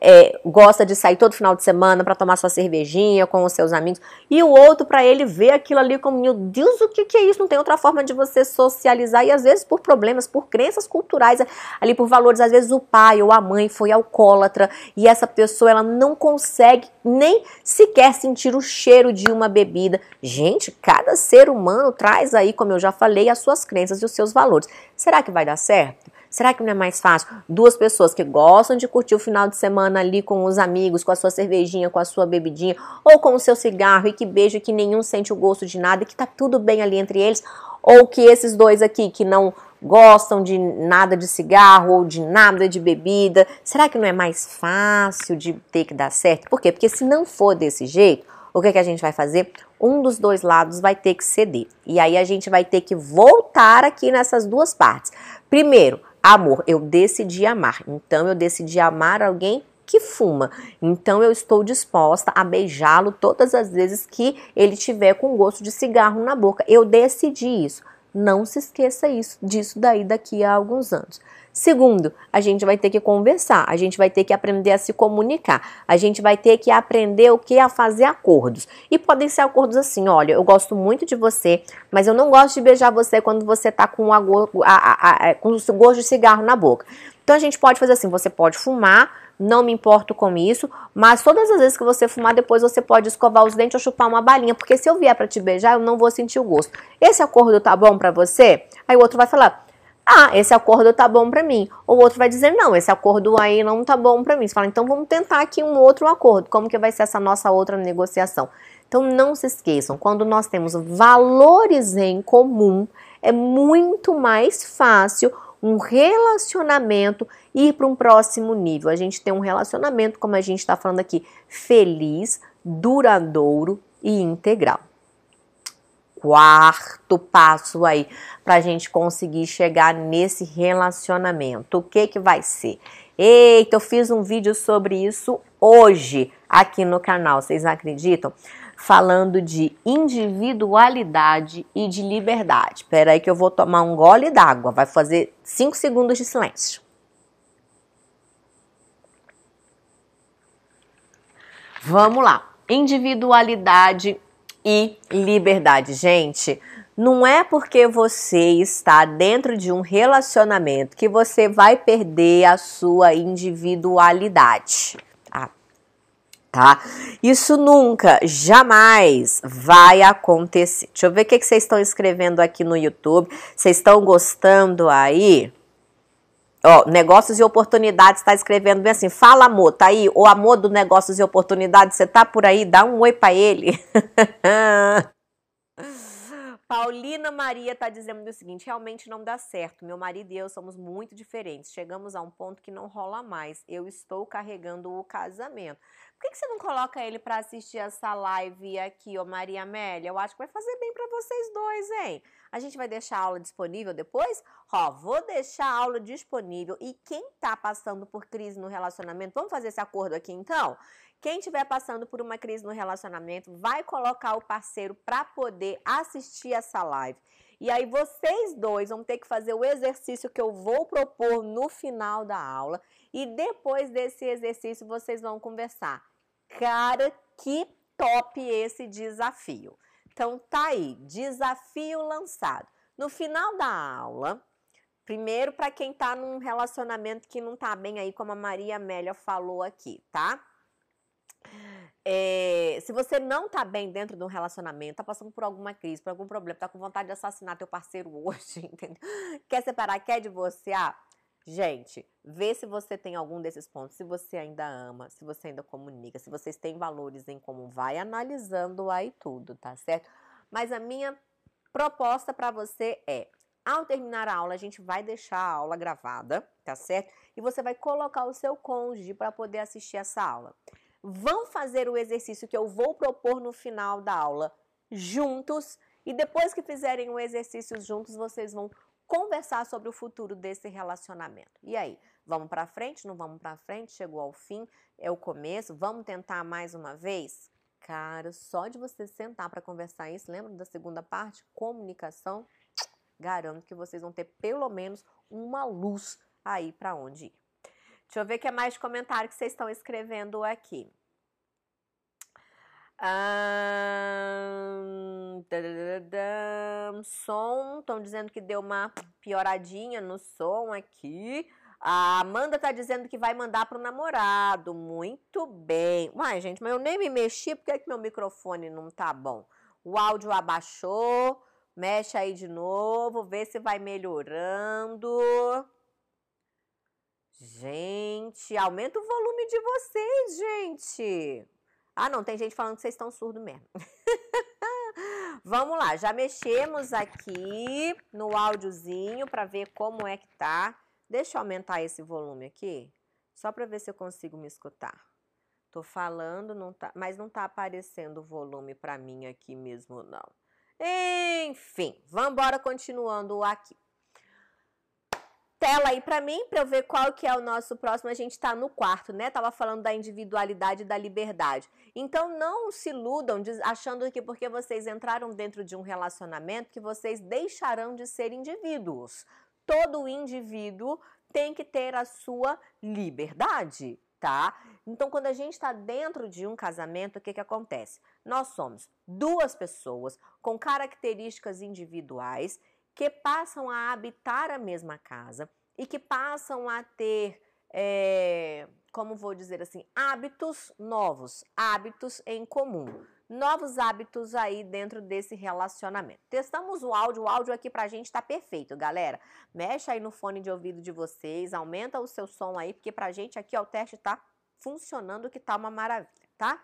é, gosta de sair todo final de semana para tomar sua cervejinha com os seus amigos, e o outro para ele ver aquilo ali como, meu Deus, o que, que é isso? Não tem outra forma de você socializar, e às vezes por problemas, por crenças culturais, ali por valores, às vezes o pai ou a mãe foi alcoólatra, e essa pessoa ela não consegue nem sequer sentir o cheiro de uma bebida. Gente, cada ser humano traz aí, como eu já falei, as suas crenças e os seus valores. Será que vai dar certo? Será que não é mais fácil duas pessoas que gostam de curtir o final de semana ali com os amigos, com a sua cervejinha, com a sua bebidinha, ou com o seu cigarro e que beijo que nenhum sente o gosto de nada e que tá tudo bem ali entre eles, ou que esses dois aqui que não gostam de nada de cigarro ou de nada de bebida, será que não é mais fácil de ter que dar certo? Por quê? Porque se não for desse jeito, o que, que a gente vai fazer? Um dos dois lados vai ter que ceder. E aí a gente vai ter que voltar aqui nessas duas partes. Primeiro, Amor, eu decidi amar. Então eu decidi amar alguém que fuma. Então eu estou disposta a beijá-lo todas as vezes que ele tiver com gosto de cigarro na boca. Eu decidi isso. Não se esqueça isso, disso daí daqui a alguns anos. Segundo, a gente vai ter que conversar, a gente vai ter que aprender a se comunicar, a gente vai ter que aprender o que a fazer acordos. E podem ser acordos assim, olha, eu gosto muito de você, mas eu não gosto de beijar você quando você tá com, a, a, a, com o gosto de cigarro na boca. Então a gente pode fazer assim, você pode fumar, não me importo com isso, mas todas as vezes que você fumar, depois você pode escovar os dentes ou chupar uma balinha, porque se eu vier para te beijar, eu não vou sentir o gosto. Esse acordo tá bom para você? Aí o outro vai falar: ah, esse acordo tá bom para mim. O outro vai dizer, não, esse acordo aí não tá bom para mim. Você fala, então vamos tentar aqui um outro acordo. Como que vai ser essa nossa outra negociação? Então não se esqueçam, quando nós temos valores em comum, é muito mais fácil um relacionamento ir para um próximo nível. A gente tem um relacionamento, como a gente está falando aqui, feliz, duradouro e integral quarto passo aí para a gente conseguir chegar nesse relacionamento. O que que vai ser? Eita, eu fiz um vídeo sobre isso hoje aqui no canal, vocês acreditam? Falando de individualidade e de liberdade. Espera aí que eu vou tomar um gole d'água, vai fazer 5 segundos de silêncio. Vamos lá. Individualidade e liberdade. Gente, Não é porque você está dentro de um relacionamento que você vai perder a sua individualidade. Tá? tá? Isso nunca, jamais vai acontecer. Deixa eu ver o que vocês estão escrevendo aqui no YouTube. Vocês estão gostando aí? Ó, negócios e oportunidades está escrevendo bem assim. Fala, amor, tá aí? O amor do negócios e oportunidades, você tá por aí? Dá um oi para ele. Paulina Maria está dizendo o seguinte: realmente não dá certo. Meu marido e eu somos muito diferentes. Chegamos a um ponto que não rola mais. Eu estou carregando o casamento. Por que, que você não coloca ele para assistir essa live aqui, ô Maria Amélia? Eu acho que vai fazer bem para vocês dois, hein? A gente vai deixar a aula disponível depois? Ó, vou deixar a aula disponível. E quem tá passando por crise no relacionamento, vamos fazer esse acordo aqui então? Quem estiver passando por uma crise no relacionamento, vai colocar o parceiro para poder assistir essa live. E aí vocês dois vão ter que fazer o exercício que eu vou propor no final da aula e depois desse exercício vocês vão conversar. Cara, que top esse desafio. Então tá aí, desafio lançado. No final da aula, primeiro para quem tá num relacionamento que não tá bem aí, como a Maria Amélia falou aqui, tá? É, se você não tá bem dentro de um relacionamento, tá passando por alguma crise, por algum problema, tá com vontade de assassinar teu parceiro hoje, entendeu? Quer separar, quer divorciar? Gente, vê se você tem algum desses pontos, se você ainda ama, se você ainda comunica, se vocês têm valores em comum, vai analisando aí tudo, tá certo? Mas a minha proposta para você é, ao terminar a aula, a gente vai deixar a aula gravada, tá certo? E você vai colocar o seu cônjuge para poder assistir essa aula vão fazer o exercício que eu vou propor no final da aula juntos e depois que fizerem o exercício juntos, vocês vão conversar sobre o futuro desse relacionamento. E aí, vamos para frente? Não vamos para frente? Chegou ao fim? É o começo? Vamos tentar mais uma vez? Cara, só de você sentar para conversar isso, lembra da segunda parte? Comunicação. Garanto que vocês vão ter pelo menos uma luz aí para onde ir. Deixa eu ver o que é mais comentário que vocês estão escrevendo aqui. Um, som, estão dizendo que deu uma pioradinha no som aqui. A Amanda tá dizendo que vai mandar pro namorado. Muito bem. Uai, gente, mas eu nem me mexi, porque é que meu microfone não tá bom? O áudio abaixou. Mexe aí de novo, vê se vai melhorando. Gente, aumenta o volume de vocês, gente. Ah, não, tem gente falando que vocês estão surdos mesmo. Vamos lá, já mexemos aqui no áudiozinho para ver como é que tá. Deixa eu aumentar esse volume aqui, só para ver se eu consigo me escutar. Tô falando, não tá, mas não tá aparecendo o volume para mim aqui mesmo não. Enfim, vamos embora continuando aqui tela aí para mim, para eu ver qual que é o nosso próximo. A gente está no quarto, né? Tava falando da individualidade e da liberdade. Então não se iludam achando que porque vocês entraram dentro de um relacionamento que vocês deixarão de ser indivíduos. Todo indivíduo tem que ter a sua liberdade, tá? Então, quando a gente está dentro de um casamento, o que, que acontece? Nós somos duas pessoas com características individuais que passam a habitar a mesma casa e que passam a ter, é, como vou dizer assim, hábitos novos, hábitos em comum. Novos hábitos aí dentro desse relacionamento. Testamos o áudio, o áudio aqui pra gente tá perfeito, galera. Mexe aí no fone de ouvido de vocês, aumenta o seu som aí, porque pra gente aqui ó, o teste tá funcionando que tá uma maravilha, tá?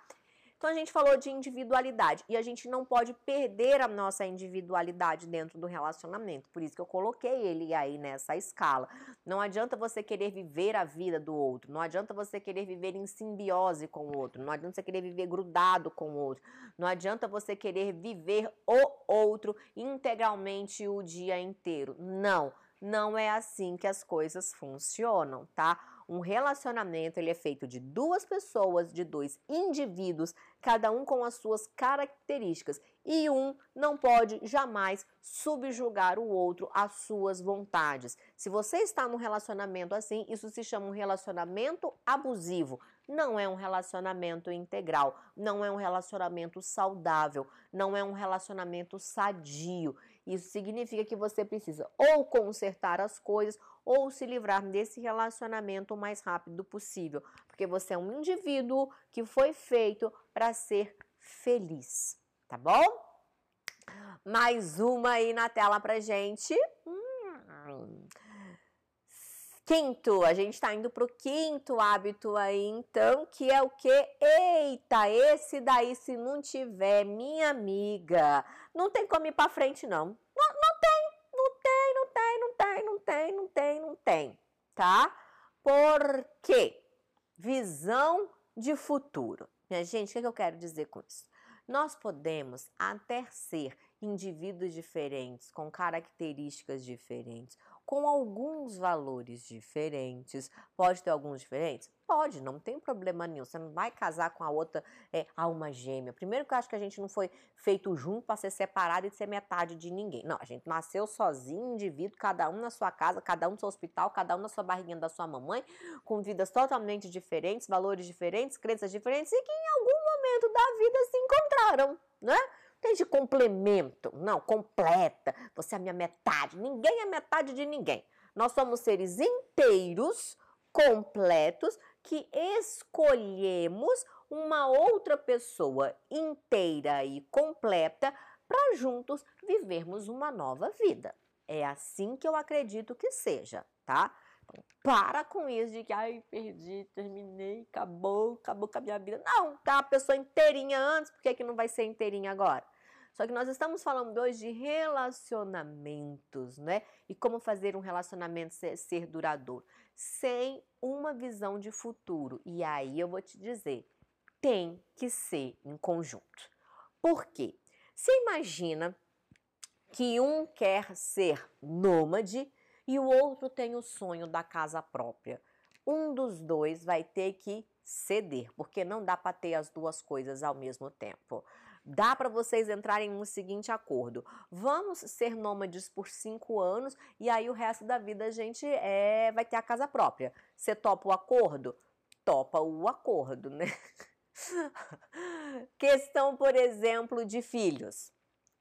Então a gente falou de individualidade e a gente não pode perder a nossa individualidade dentro do relacionamento. Por isso que eu coloquei ele aí nessa escala. Não adianta você querer viver a vida do outro, não adianta você querer viver em simbiose com o outro, não adianta você querer viver grudado com o outro, não adianta você querer viver o outro integralmente o dia inteiro. Não, não é assim que as coisas funcionam, tá? Um relacionamento ele é feito de duas pessoas, de dois indivíduos, cada um com as suas características, e um não pode jamais subjugar o outro às suas vontades. Se você está num relacionamento assim, isso se chama um relacionamento abusivo. Não é um relacionamento integral, não é um relacionamento saudável, não é um relacionamento sadio. Isso significa que você precisa ou consertar as coisas ou se livrar desse relacionamento o mais rápido possível, porque você é um indivíduo que foi feito para ser feliz, tá bom? Mais uma aí na tela pra gente. Hum. Quinto, a gente está indo para o quinto hábito aí, então, que é o que? Eita, esse daí, se não tiver, minha amiga, não tem como ir para frente, não. Tem, não tem, não tem, não tem, tá? Por quê? Visão de futuro. Minha gente, o que, que eu quero dizer com isso? Nós podemos até ser indivíduos diferentes, com características diferentes, com alguns valores diferentes. Pode ter alguns diferentes? Pode, não tem problema nenhum. Você não vai casar com a outra é, alma gêmea. Primeiro que eu acho que a gente não foi feito junto para ser separado e ser metade de ninguém. Não, a gente nasceu sozinho, indivíduo, cada um na sua casa, cada um no seu hospital, cada um na sua barriguinha da sua mamãe, com vidas totalmente diferentes, valores diferentes, crenças diferentes e que em algum momento da vida se encontraram, né? Tem de complemento, não, completa. Você é a minha metade. Ninguém é metade de ninguém. Nós somos seres inteiros, completos, que escolhemos uma outra pessoa inteira e completa para juntos vivermos uma nova vida. É assim que eu acredito que seja, tá? Então, para com isso de que, ai, perdi, terminei, acabou, acabou com a minha vida. Não, tá a pessoa inteirinha antes, por que, que não vai ser inteirinha agora? Só que nós estamos falando hoje de relacionamentos, né? E como fazer um relacionamento ser, ser duradouro sem uma visão de futuro. E aí eu vou te dizer, tem que ser em conjunto. Por quê? Você imagina que um quer ser nômade e o outro tem o sonho da casa própria. Um dos dois vai ter que ceder, porque não dá para ter as duas coisas ao mesmo tempo. Dá para vocês entrarem no seguinte acordo: vamos ser nômades por cinco anos e aí o resto da vida a gente é, vai ter a casa própria. Você topa o acordo? Topa o acordo, né? Questão, por exemplo, de filhos.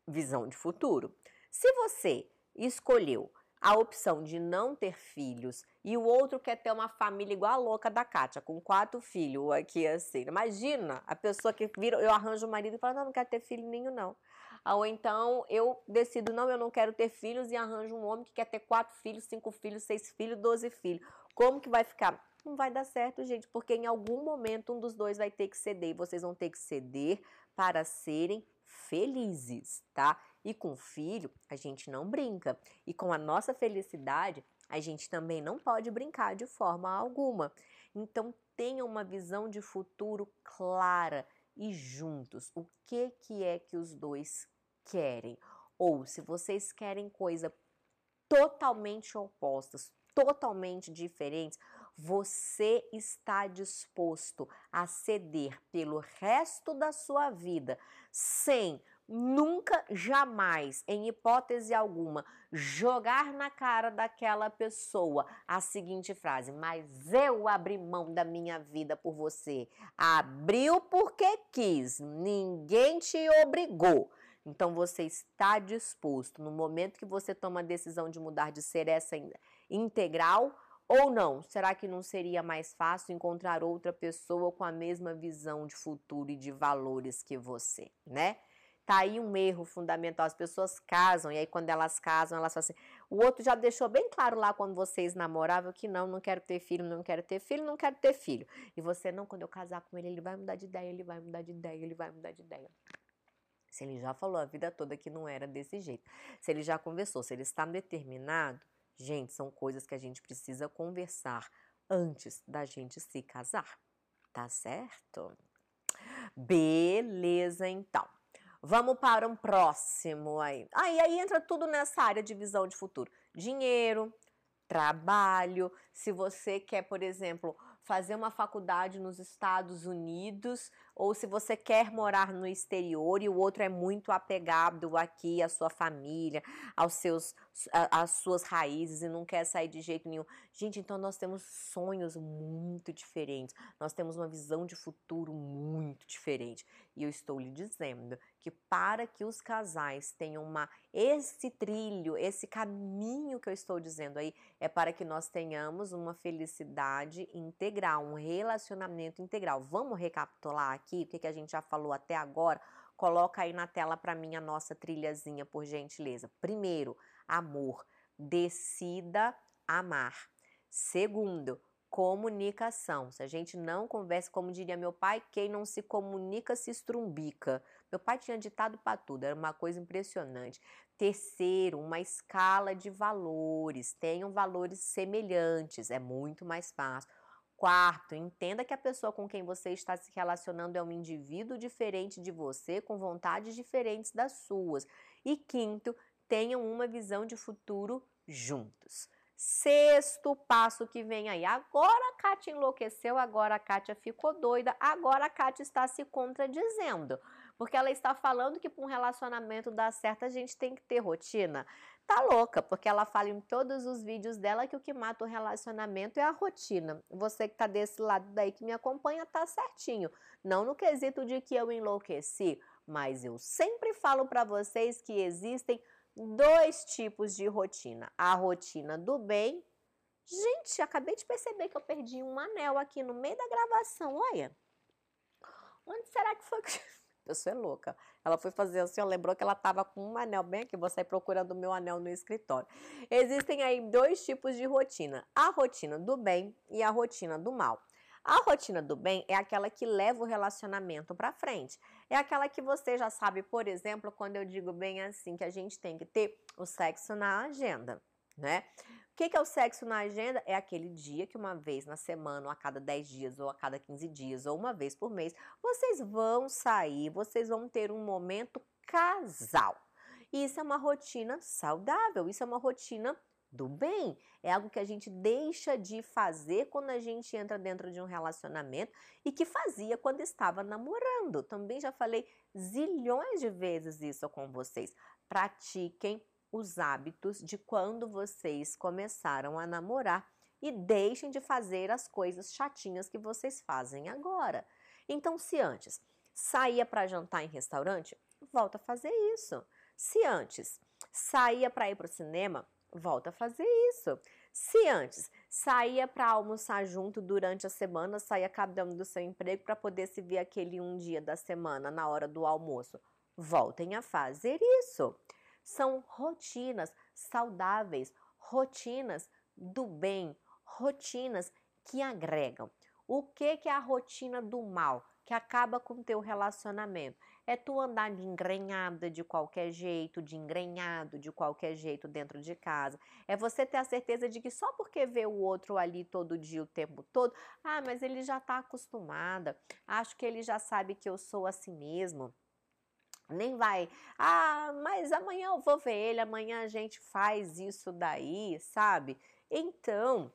Visão de futuro. Se você escolheu a opção de não ter filhos e o outro quer ter uma família igual a louca da Kátia, com quatro filhos aqui assim. Imagina a pessoa que vira, eu arranjo o marido e fala, não, não quero ter filho nenhum, não. Ou então eu decido, não, eu não quero ter filhos e arranjo um homem que quer ter quatro filhos, cinco filhos, seis filhos, doze filhos. Como que vai ficar? Não vai dar certo, gente, porque em algum momento um dos dois vai ter que ceder e vocês vão ter que ceder para serem felizes, tá? E com filho, a gente não brinca. E com a nossa felicidade, a gente também não pode brincar de forma alguma. Então, tenha uma visão de futuro clara e juntos. O que que é que os dois querem? Ou se vocês querem coisa totalmente opostas, totalmente diferentes, você está disposto a ceder pelo resto da sua vida sem nunca, jamais, em hipótese alguma, jogar na cara daquela pessoa a seguinte frase: Mas eu abri mão da minha vida por você. Abriu porque quis, ninguém te obrigou. Então você está disposto, no momento que você toma a decisão de mudar de ser essa integral ou não? Será que não seria mais fácil encontrar outra pessoa com a mesma visão de futuro e de valores que você, né? Tá aí um erro fundamental. As pessoas casam e aí quando elas casam, elas falam assim: o outro já deixou bem claro lá quando vocês namoravam que não, não quero ter filho, não quero ter filho, não quero ter filho. E você não, quando eu casar com ele, ele vai mudar de ideia, ele vai mudar de ideia, ele vai mudar de ideia. Se ele já falou a vida toda que não era desse jeito, se ele já conversou, se ele está determinado, gente, são coisas que a gente precisa conversar antes da gente se casar, tá certo? Beleza, então. Vamos para um próximo aí. Aí, aí entra tudo nessa área de visão de futuro: dinheiro, trabalho, se você quer, por exemplo, fazer uma faculdade nos Estados Unidos ou se você quer morar no exterior e o outro é muito apegado aqui à sua família, aos seus, às suas raízes e não quer sair de jeito nenhum. Gente, então nós temos sonhos muito diferentes, nós temos uma visão de futuro muito diferente. E eu estou lhe dizendo que para que os casais tenham uma esse trilho, esse caminho que eu estou dizendo aí, é para que nós tenhamos uma felicidade integral, um relacionamento integral. Vamos recapitular aqui o que, que a gente já falou até agora? Coloca aí na tela para mim a nossa trilhazinha, por gentileza. Primeiro, amor. Decida amar. Segundo, comunicação. Se a gente não conversa, como diria meu pai, quem não se comunica se estrumbica. Meu pai tinha ditado para tudo, era uma coisa impressionante. Terceiro, uma escala de valores. Tenham valores semelhantes, é muito mais fácil. Quarto, entenda que a pessoa com quem você está se relacionando é um indivíduo diferente de você, com vontades diferentes das suas. E quinto, tenham uma visão de futuro juntos. Sexto passo que vem aí. Agora a Kátia enlouqueceu, agora a Kátia ficou doida, agora a Kátia está se contradizendo. Porque ela está falando que para um relacionamento dar certo a gente tem que ter rotina. Tá louca, porque ela fala em todos os vídeos dela que o que mata o relacionamento é a rotina. Você que tá desse lado daí que me acompanha tá certinho. Não no quesito de que eu enlouqueci, mas eu sempre falo para vocês que existem dois tipos de rotina. A rotina do bem. Gente, acabei de perceber que eu perdi um anel aqui no meio da gravação. Olha. Onde será que foi? A pessoa é louca. Ela foi fazer assim, lembrou que ela estava com um anel bem aqui, vou sair procurando o meu anel no escritório. Existem aí dois tipos de rotina: a rotina do bem e a rotina do mal. A rotina do bem é aquela que leva o relacionamento para frente. É aquela que você já sabe, por exemplo, quando eu digo bem assim, que a gente tem que ter o sexo na agenda. Né? Que, que é o sexo na agenda? É aquele dia que uma vez na semana, ou a cada 10 dias, ou a cada 15 dias, ou uma vez por mês, vocês vão sair, vocês vão ter um momento casal. Isso é uma rotina saudável, isso é uma rotina do bem. É algo que a gente deixa de fazer quando a gente entra dentro de um relacionamento e que fazia quando estava namorando. Também já falei zilhões de vezes isso com vocês. Pratiquem os hábitos de quando vocês começaram a namorar e deixem de fazer as coisas chatinhas que vocês fazem agora. Então, se antes saía para jantar em restaurante, volta a fazer isso. Se antes saía para ir para o cinema, volta a fazer isso. Se antes saía para almoçar junto durante a semana, saía cada um do seu emprego para poder se ver aquele um dia da semana na hora do almoço, voltem a fazer isso. São rotinas saudáveis, rotinas do bem, rotinas que agregam. O que, que é a rotina do mal? que acaba com o teu relacionamento. É tu andar de engrenhada de qualquer jeito, de engrenhado de qualquer jeito dentro de casa. É você ter a certeza de que só porque vê o outro ali todo dia, o tempo todo, ah, mas ele já está acostumada. Acho que ele já sabe que eu sou assim mesmo. Nem vai, ah, mas amanhã eu vou ver ele, amanhã a gente faz isso daí, sabe? Então,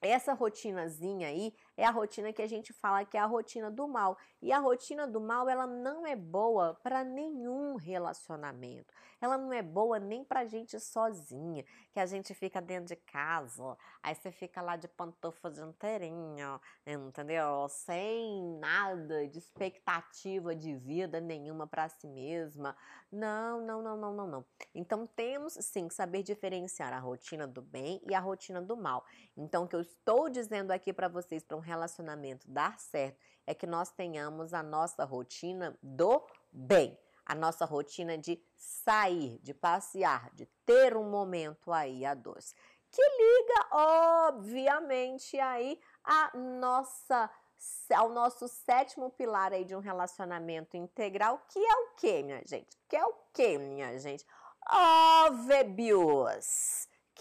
essa rotinazinha aí é a rotina que a gente fala que é a rotina do mal. E a rotina do mal, ela não é boa para nenhum relacionamento. Ela não é boa nem pra gente sozinha, que a gente fica dentro de casa, aí você fica lá de pantufa de inteirinho, entendeu? Sem nada de expectativa de vida nenhuma para si mesma. Não, não, não, não, não, não. Então temos sim que saber diferenciar a rotina do bem e a rotina do mal. Então que eu estou dizendo aqui para vocês, para um relacionamento dar certo, é que nós tenhamos a nossa rotina do bem. A nossa rotina de sair, de passear, de ter um momento aí a dois. Que liga, obviamente, aí a nossa ao nosso sétimo pilar aí de um relacionamento integral, que é o que, minha gente? Que é o que, minha gente? Óbvios!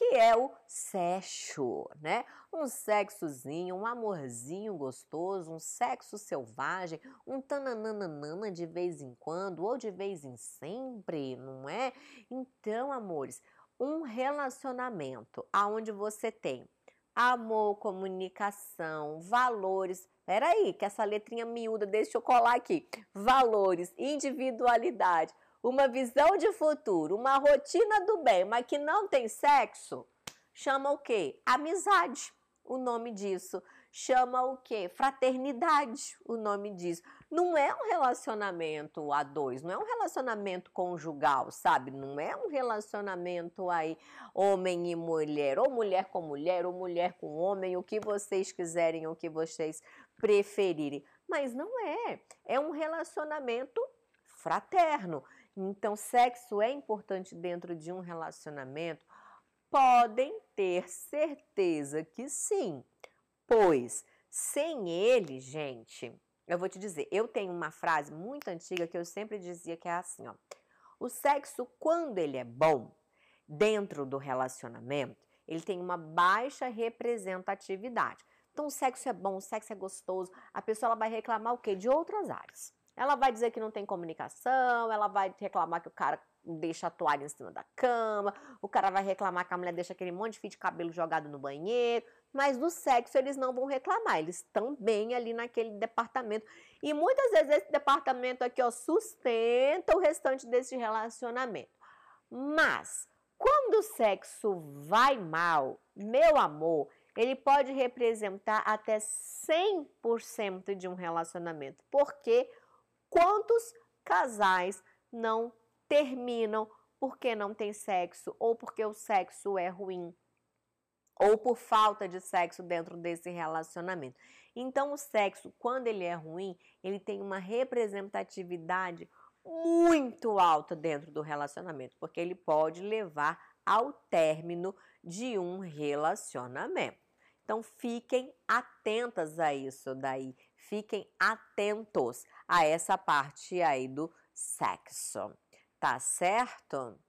que é o sexo, né? Um sexozinho, um amorzinho gostoso, um sexo selvagem, um tananana de vez em quando ou de vez em sempre, não é? Então, amores, um relacionamento aonde você tem amor, comunicação, valores. Peraí, que essa letrinha miúda, deixa eu colar aqui. Valores, individualidade, uma visão de futuro, uma rotina do bem, mas que não tem sexo, chama o quê? Amizade o nome disso. Chama o quê? Fraternidade, o nome disso. Não é um relacionamento a dois, não é um relacionamento conjugal, sabe? Não é um relacionamento aí homem e mulher, ou mulher com mulher, ou mulher com homem, o que vocês quiserem, o que vocês preferirem. Mas não é. É um relacionamento fraterno. Então, sexo é importante dentro de um relacionamento podem ter certeza que sim, pois sem ele, gente, eu vou te dizer, eu tenho uma frase muito antiga que eu sempre dizia que é assim, ó. O sexo, quando ele é bom, dentro do relacionamento, ele tem uma baixa representatividade. Então, o sexo é bom, o sexo é gostoso, a pessoa ela vai reclamar o quê? De outras áreas. Ela vai dizer que não tem comunicação, ela vai reclamar que o cara deixa a toalha em cima da cama, o cara vai reclamar que a mulher deixa aquele monte de fio de cabelo jogado no banheiro, mas do sexo eles não vão reclamar, eles estão bem ali naquele departamento. E muitas vezes esse departamento aqui, ó, sustenta o restante desse relacionamento. Mas, quando o sexo vai mal, meu amor, ele pode representar até 100% de um relacionamento. Porque quantos casais não terminam porque não tem sexo ou porque o sexo é ruim ou por falta de sexo dentro desse relacionamento. Então, o sexo, quando ele é ruim, ele tem uma representatividade muito alta dentro do relacionamento, porque ele pode levar ao término de um relacionamento. Então, fiquem atentas a isso daí, fiquem atentos a essa parte aí do sexo. Tá certo?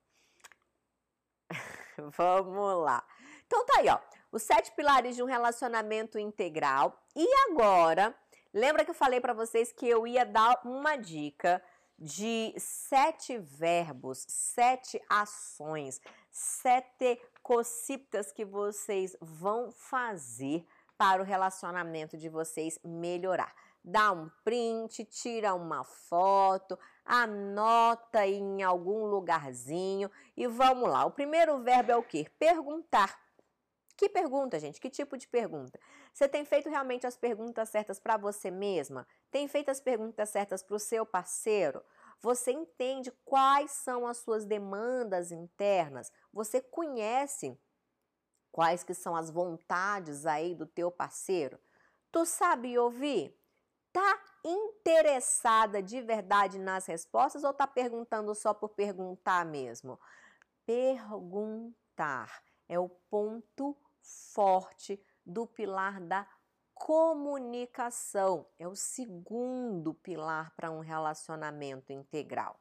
Vamos lá. Então tá aí, ó. Os sete pilares de um relacionamento integral. E agora, lembra que eu falei para vocês que eu ia dar uma dica de sete verbos, sete ações, sete cositas que vocês vão fazer para o relacionamento de vocês melhorar dá um print, tira uma foto, anota em algum lugarzinho e vamos lá. O primeiro verbo é o quê? Perguntar. Que pergunta, gente? Que tipo de pergunta? Você tem feito realmente as perguntas certas para você mesma? Tem feito as perguntas certas para o seu parceiro? Você entende quais são as suas demandas internas? Você conhece quais que são as vontades aí do teu parceiro? Tu sabe ouvir? tá interessada de verdade nas respostas ou tá perguntando só por perguntar mesmo? Perguntar é o ponto forte do pilar da comunicação. É o segundo pilar para um relacionamento integral.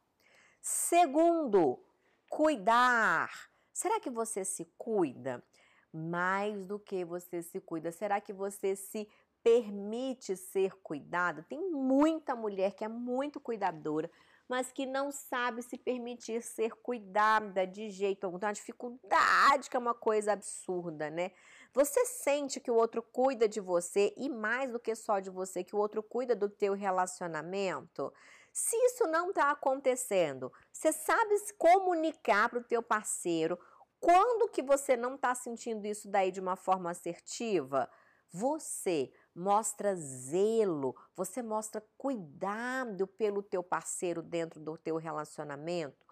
Segundo, cuidar. Será que você se cuida? Mais do que você se cuida, será que você se permite ser cuidado. Tem muita mulher que é muito cuidadora, mas que não sabe se permitir ser cuidada de jeito algum. Tem uma dificuldade que é uma coisa absurda, né? Você sente que o outro cuida de você e mais do que só de você, que o outro cuida do teu relacionamento? Se isso não está acontecendo, você sabe se comunicar para o teu parceiro quando que você não está sentindo isso daí de uma forma assertiva? Você mostra zelo, você mostra cuidado pelo teu parceiro dentro do teu relacionamento.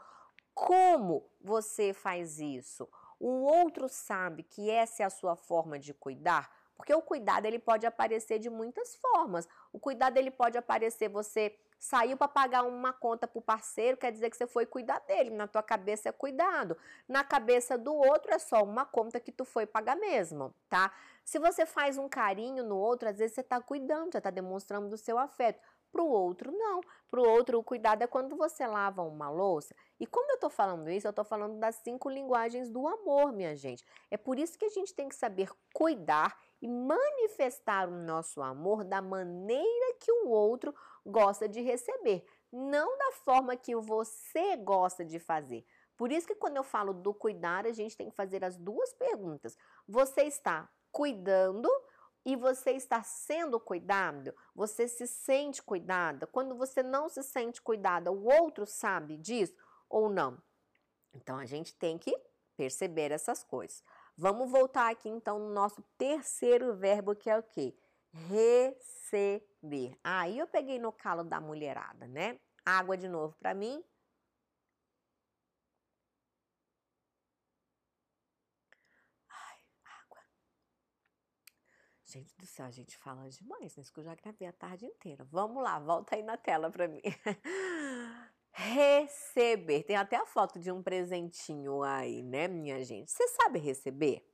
Como você faz isso? O outro sabe que essa é a sua forma de cuidar, porque o cuidado ele pode aparecer de muitas formas. O cuidado ele pode aparecer você Saiu para pagar uma conta pro parceiro, quer dizer que você foi cuidar dele. Na tua cabeça é cuidado. Na cabeça do outro é só uma conta que tu foi pagar mesmo, tá? Se você faz um carinho no outro, às vezes você tá cuidando, já tá demonstrando do seu afeto. Para o outro, não. Para o outro, o cuidado é quando você lava uma louça. E como eu estou falando isso, eu estou falando das cinco linguagens do amor, minha gente. É por isso que a gente tem que saber cuidar e manifestar o nosso amor da maneira que o outro gosta de receber, não da forma que você gosta de fazer. Por isso que quando eu falo do cuidar, a gente tem que fazer as duas perguntas. Você está cuidando e você está sendo cuidado, você se sente cuidada. Quando você não se sente cuidada, o outro sabe disso ou não? Então a gente tem que perceber essas coisas. Vamos voltar aqui então no nosso terceiro verbo que é o quê? Receber. Aí eu peguei no calo da mulherada, né? Água de novo para mim. Gente do céu, a gente fala demais, né? Isso que eu já gravei a tarde inteira. Vamos lá, volta aí na tela para mim. Receber. Tem até a foto de um presentinho aí, né, minha gente? Você sabe receber?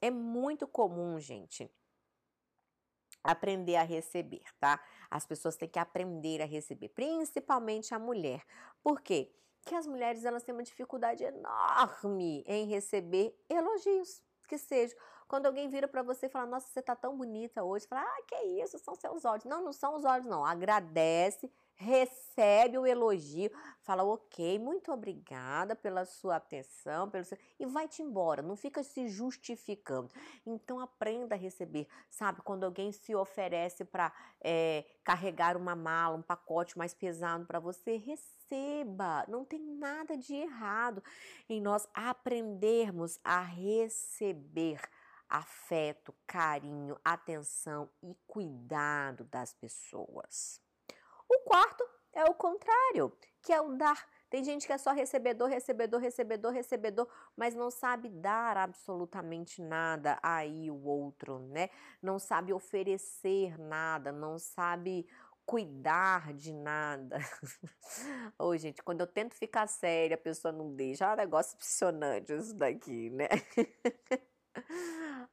É muito comum, gente, aprender a receber, tá? As pessoas têm que aprender a receber, principalmente a mulher. Por quê? Porque as mulheres elas têm uma dificuldade enorme em receber elogios que seja. Quando alguém vira para você e fala, nossa, você tá tão bonita hoje, fala, ah, que isso, são seus olhos. Não, não são os olhos, não. Agradece, recebe o elogio, fala, ok, muito obrigada pela sua atenção, pelo seu... e vai-te embora, não fica se justificando. Então aprenda a receber, sabe? Quando alguém se oferece para é, carregar uma mala, um pacote mais pesado para você, receba, não tem nada de errado em nós aprendermos a receber afeto, carinho, atenção e cuidado das pessoas. O quarto é o contrário, que é o dar. Tem gente que é só recebedor, recebedor, recebedor, recebedor, mas não sabe dar absolutamente nada aí o outro, né? Não sabe oferecer nada, não sabe cuidar de nada. Ô, gente, quando eu tento ficar séria, a pessoa não deixa. É um negócio impressionante isso daqui, né?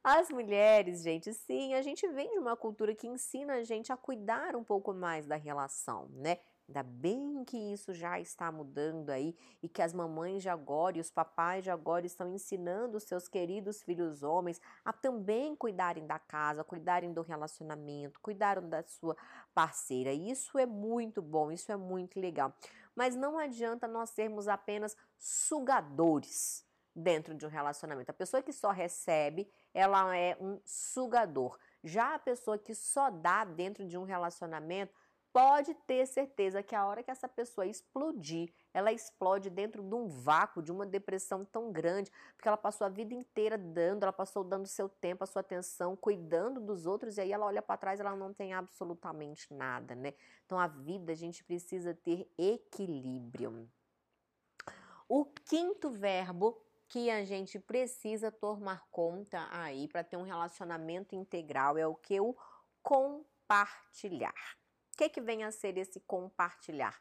As mulheres, gente, sim, a gente vem de uma cultura que ensina a gente a cuidar um pouco mais da relação, né? Ainda bem que isso já está mudando aí e que as mamães de agora e os papais de agora estão ensinando os seus queridos filhos homens a também cuidarem da casa, cuidarem do relacionamento, cuidarem da sua parceira. Isso é muito bom, isso é muito legal. Mas não adianta nós sermos apenas sugadores dentro de um relacionamento. A pessoa que só recebe, ela é um sugador. Já a pessoa que só dá dentro de um relacionamento, pode ter certeza que a hora que essa pessoa explodir, ela explode dentro de um vácuo, de uma depressão tão grande, porque ela passou a vida inteira dando, ela passou dando seu tempo, a sua atenção, cuidando dos outros, e aí ela olha para trás, ela não tem absolutamente nada, né? Então a vida a gente precisa ter equilíbrio. O quinto verbo que a gente precisa tomar conta aí para ter um relacionamento integral é o que o compartilhar. O que, que vem a ser esse compartilhar?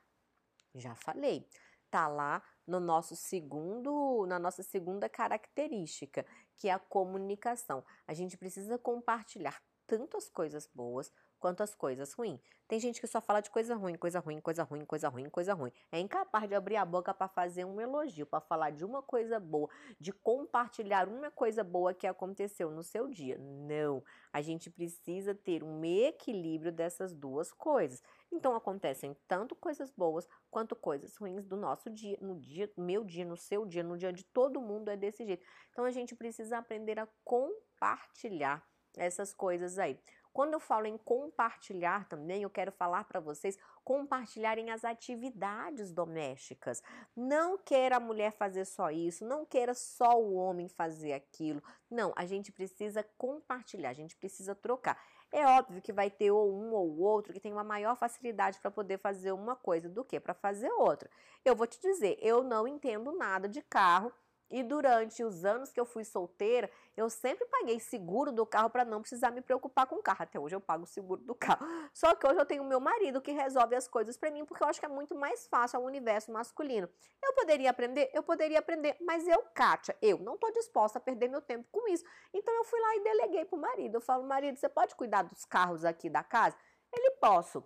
Já falei, tá lá no nosso segundo, na nossa segunda característica, que é a comunicação. A gente precisa compartilhar tanto as coisas boas quanto as coisas ruins. Tem gente que só fala de coisa ruim, coisa ruim, coisa ruim, coisa ruim, coisa ruim. É incapaz de abrir a boca para fazer um elogio, para falar de uma coisa boa, de compartilhar uma coisa boa que aconteceu no seu dia. Não, a gente precisa ter um equilíbrio dessas duas coisas. Então acontecem tanto coisas boas quanto coisas ruins do nosso dia, no dia, meu dia, no seu dia, no dia de todo mundo é desse jeito. Então a gente precisa aprender a compartilhar essas coisas aí. Quando eu falo em compartilhar também, eu quero falar para vocês compartilharem as atividades domésticas. Não queira a mulher fazer só isso, não queira só o homem fazer aquilo. Não, a gente precisa compartilhar, a gente precisa trocar. É óbvio que vai ter ou um ou outro que tem uma maior facilidade para poder fazer uma coisa do que para fazer outra. Eu vou te dizer, eu não entendo nada de carro e durante os anos que eu fui solteira, eu sempre paguei seguro do carro para não precisar me preocupar com o carro. Até hoje eu pago o seguro do carro. Só que hoje eu tenho meu marido que resolve as coisas para mim, porque eu acho que é muito mais fácil ao universo masculino. Eu poderia aprender? Eu poderia aprender, mas eu, Kátia, eu não estou disposta a perder meu tempo com isso. Então eu fui lá e deleguei pro marido. Eu falo, marido, você pode cuidar dos carros aqui da casa? Ele, posso.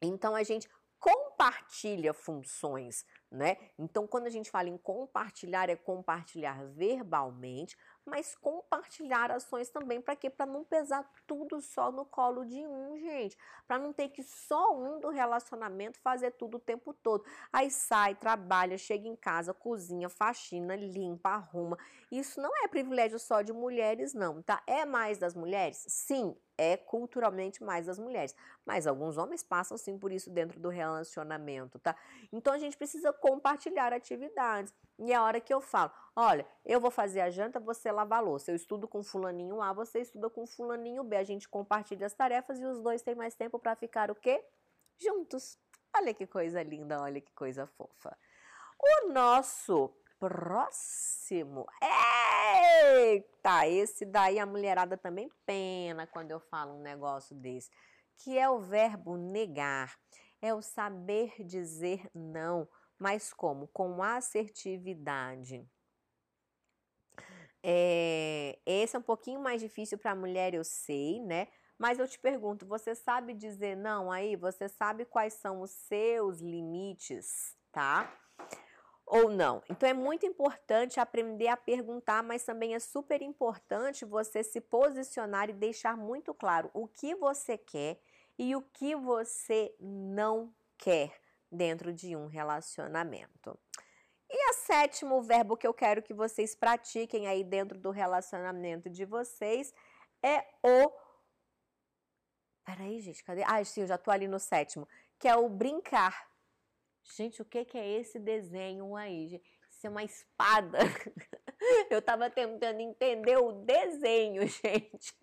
Então a gente compartilha funções né? Então, quando a gente fala em compartilhar, é compartilhar verbalmente, mas compartilhar ações também, para quê? Para não pesar tudo só no colo de um, gente. Para não ter que só um do relacionamento fazer tudo o tempo todo. Aí sai, trabalha, chega em casa, cozinha, faxina, limpa, arruma. Isso não é privilégio só de mulheres, não, tá? É mais das mulheres? Sim, é culturalmente mais das mulheres. Mas alguns homens passam sim por isso dentro do relacionamento, tá? Então a gente precisa compartilhar atividades. E é a hora que eu falo, olha, eu vou fazer a janta, você lava a louça. Eu estudo com fulaninho A, você estuda com fulaninho B. A gente compartilha as tarefas e os dois têm mais tempo para ficar o quê? Juntos. Olha que coisa linda, olha que coisa fofa. O nosso próximo. Eita, esse daí a mulherada também pena quando eu falo um negócio desse, que é o verbo negar. É o saber dizer não, mas como? Com assertividade. É, esse é um pouquinho mais difícil para a mulher, eu sei, né? Mas eu te pergunto, você sabe dizer não aí? Você sabe quais são os seus limites, tá? ou não. Então é muito importante aprender a perguntar, mas também é super importante você se posicionar e deixar muito claro o que você quer e o que você não quer dentro de um relacionamento. E a sétimo verbo que eu quero que vocês pratiquem aí dentro do relacionamento de vocês é o Peraí, gente, cadê? Ah, sim, eu já tô ali no sétimo, que é o brincar. Gente, o que, que é esse desenho aí? Isso é uma espada. Eu tava tentando entender o desenho, gente.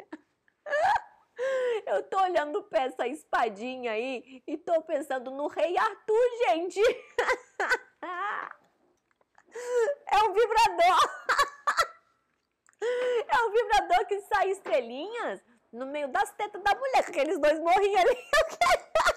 Eu tô olhando pra essa espadinha aí e tô pensando no Rei Arthur, gente. É um vibrador. É um vibrador que sai estrelinhas no meio das tetas da mulher, que aqueles dois morrinhos ali. Eu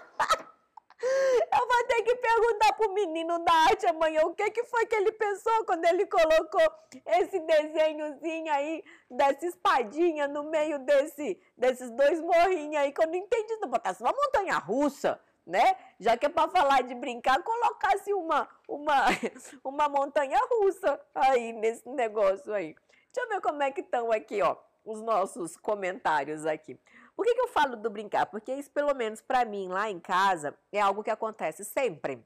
vou ter que perguntar pro menino da arte amanhã o que, que foi que ele pensou quando ele colocou esse desenhozinho aí, dessa espadinha no meio desse, desses dois morrinhos aí, que eu não entendi. Não botasse uma montanha russa, né? Já que é pra falar de brincar, colocasse uma, uma, uma montanha russa aí nesse negócio aí. Deixa eu ver como é que estão aqui, ó, os nossos comentários aqui. Por que, que eu falo do brincar? Porque isso, pelo menos para mim, lá em casa, é algo que acontece sempre.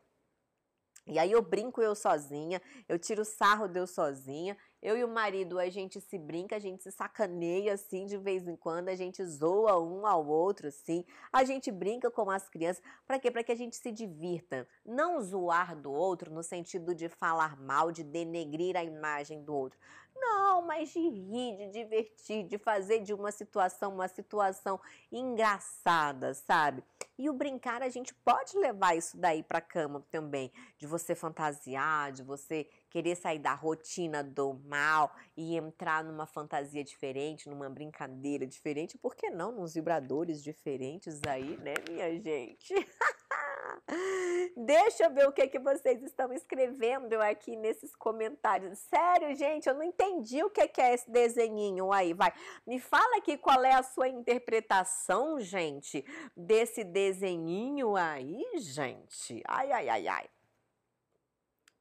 E aí eu brinco eu sozinha, eu tiro sarro de eu sozinha, eu e o marido, a gente se brinca, a gente se sacaneia assim de vez em quando, a gente zoa um ao outro assim, a gente brinca com as crianças, para quê? Para que a gente se divirta. Não zoar do outro no sentido de falar mal, de denegrir a imagem do outro. Não, mas de rir, de divertir, de fazer de uma situação uma situação engraçada, sabe? E o brincar, a gente pode levar isso daí para cama também, de você fantasiar, de você querer sair da rotina do mal e entrar numa fantasia diferente, numa brincadeira diferente, por que não nos vibradores diferentes aí, né, minha gente? Deixa eu ver o que, que vocês estão escrevendo aqui nesses comentários. Sério, gente, eu não entendi o que, que é esse desenhinho aí. Vai, me fala aqui qual é a sua interpretação, gente, desse desenhinho aí, gente. Ai, ai, ai, ai.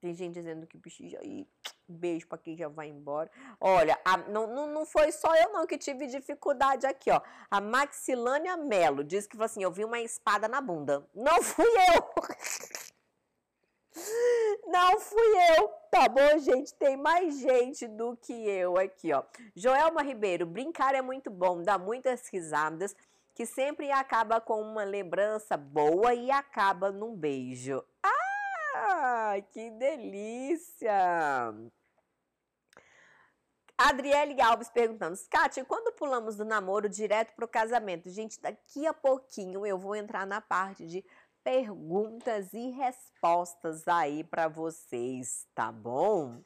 Tem gente dizendo que precisa ir. Beijo para quem já vai embora. Olha, a, não, não, não foi só eu não que tive dificuldade aqui, ó. A Maxilânia Melo diz que assim, eu vi uma espada na bunda. Não fui eu! Não fui eu, tá bom, gente? Tem mais gente do que eu aqui, ó. Joelma Ribeiro, brincar é muito bom, dá muitas risadas, que sempre acaba com uma lembrança boa e acaba num beijo. Ah, que delícia! Adriele Alves perguntando, Kátia, quando pulamos do namoro direto para o casamento? Gente, daqui a pouquinho eu vou entrar na parte de perguntas e respostas aí para vocês, tá bom?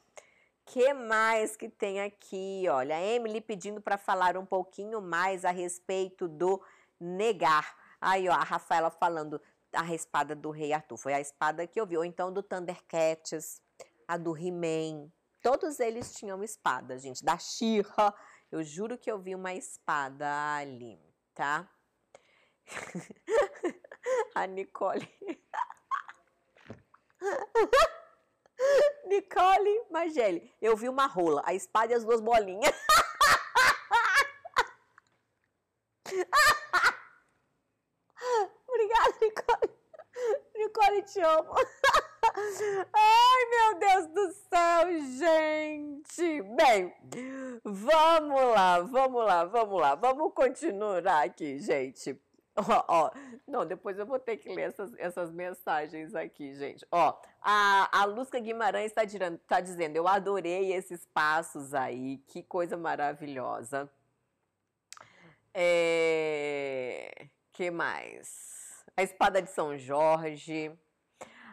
Que mais que tem aqui? Olha, a Emily pedindo para falar um pouquinho mais a respeito do negar. Aí, ó, a Rafaela falando, a espada do Rei Arthur. Foi a espada que eu vi. Ou então do Thundercats, a do He-Man. Todos eles tinham espada, gente. Da She-Ra. Eu juro que eu vi uma espada ali, tá? a Nicole. Nicole Mageli, eu vi uma rola, a espada e as duas bolinhas. Obrigada, Nicole. Nicole, te amo. Ai, meu Deus do céu, gente. Bem, vamos lá, vamos lá, vamos lá. Vamos continuar aqui, gente. Ó, ó, não, depois eu vou ter que ler essas, essas mensagens aqui, gente. Ó, a, a Luzca Guimarães está tá dizendo, eu adorei esses passos aí, que coisa maravilhosa. É, que mais? A espada de São Jorge.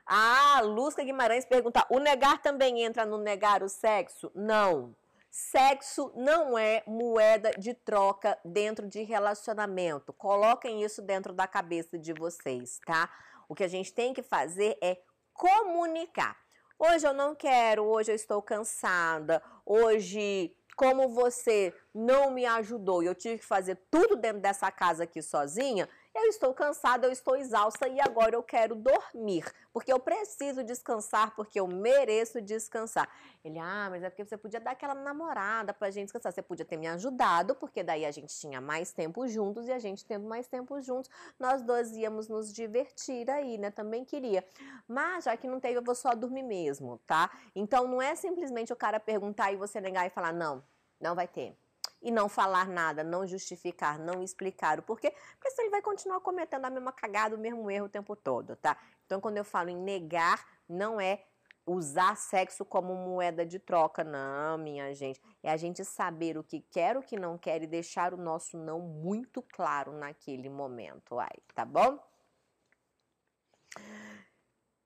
Ah, Luzca Guimarães pergunta: o negar também entra no negar o sexo? Não. Sexo não é moeda de troca dentro de relacionamento. Coloquem isso dentro da cabeça de vocês, tá? O que a gente tem que fazer é comunicar. Hoje eu não quero, hoje eu estou cansada, hoje como você não me ajudou e eu tive que fazer tudo dentro dessa casa aqui sozinha, eu estou cansada, eu estou exausta e agora eu quero dormir, porque eu preciso descansar, porque eu mereço descansar. Ele, ah, mas é porque você podia dar aquela namorada pra gente descansar. Você podia ter me ajudado, porque daí a gente tinha mais tempo juntos e a gente tendo mais tempo juntos, nós dois íamos nos divertir aí, né? Também queria. Mas já que não teve, eu vou só dormir mesmo, tá? Então não é simplesmente o cara perguntar e você negar e falar, não, não vai ter e não falar nada, não justificar, não explicar o porquê, porque senão ele vai continuar cometendo a mesma cagada, o mesmo erro o tempo todo, tá? Então, quando eu falo em negar, não é usar sexo como moeda de troca, não, minha gente. É a gente saber o que quer, o que não quer e deixar o nosso não muito claro naquele momento, ai, tá bom?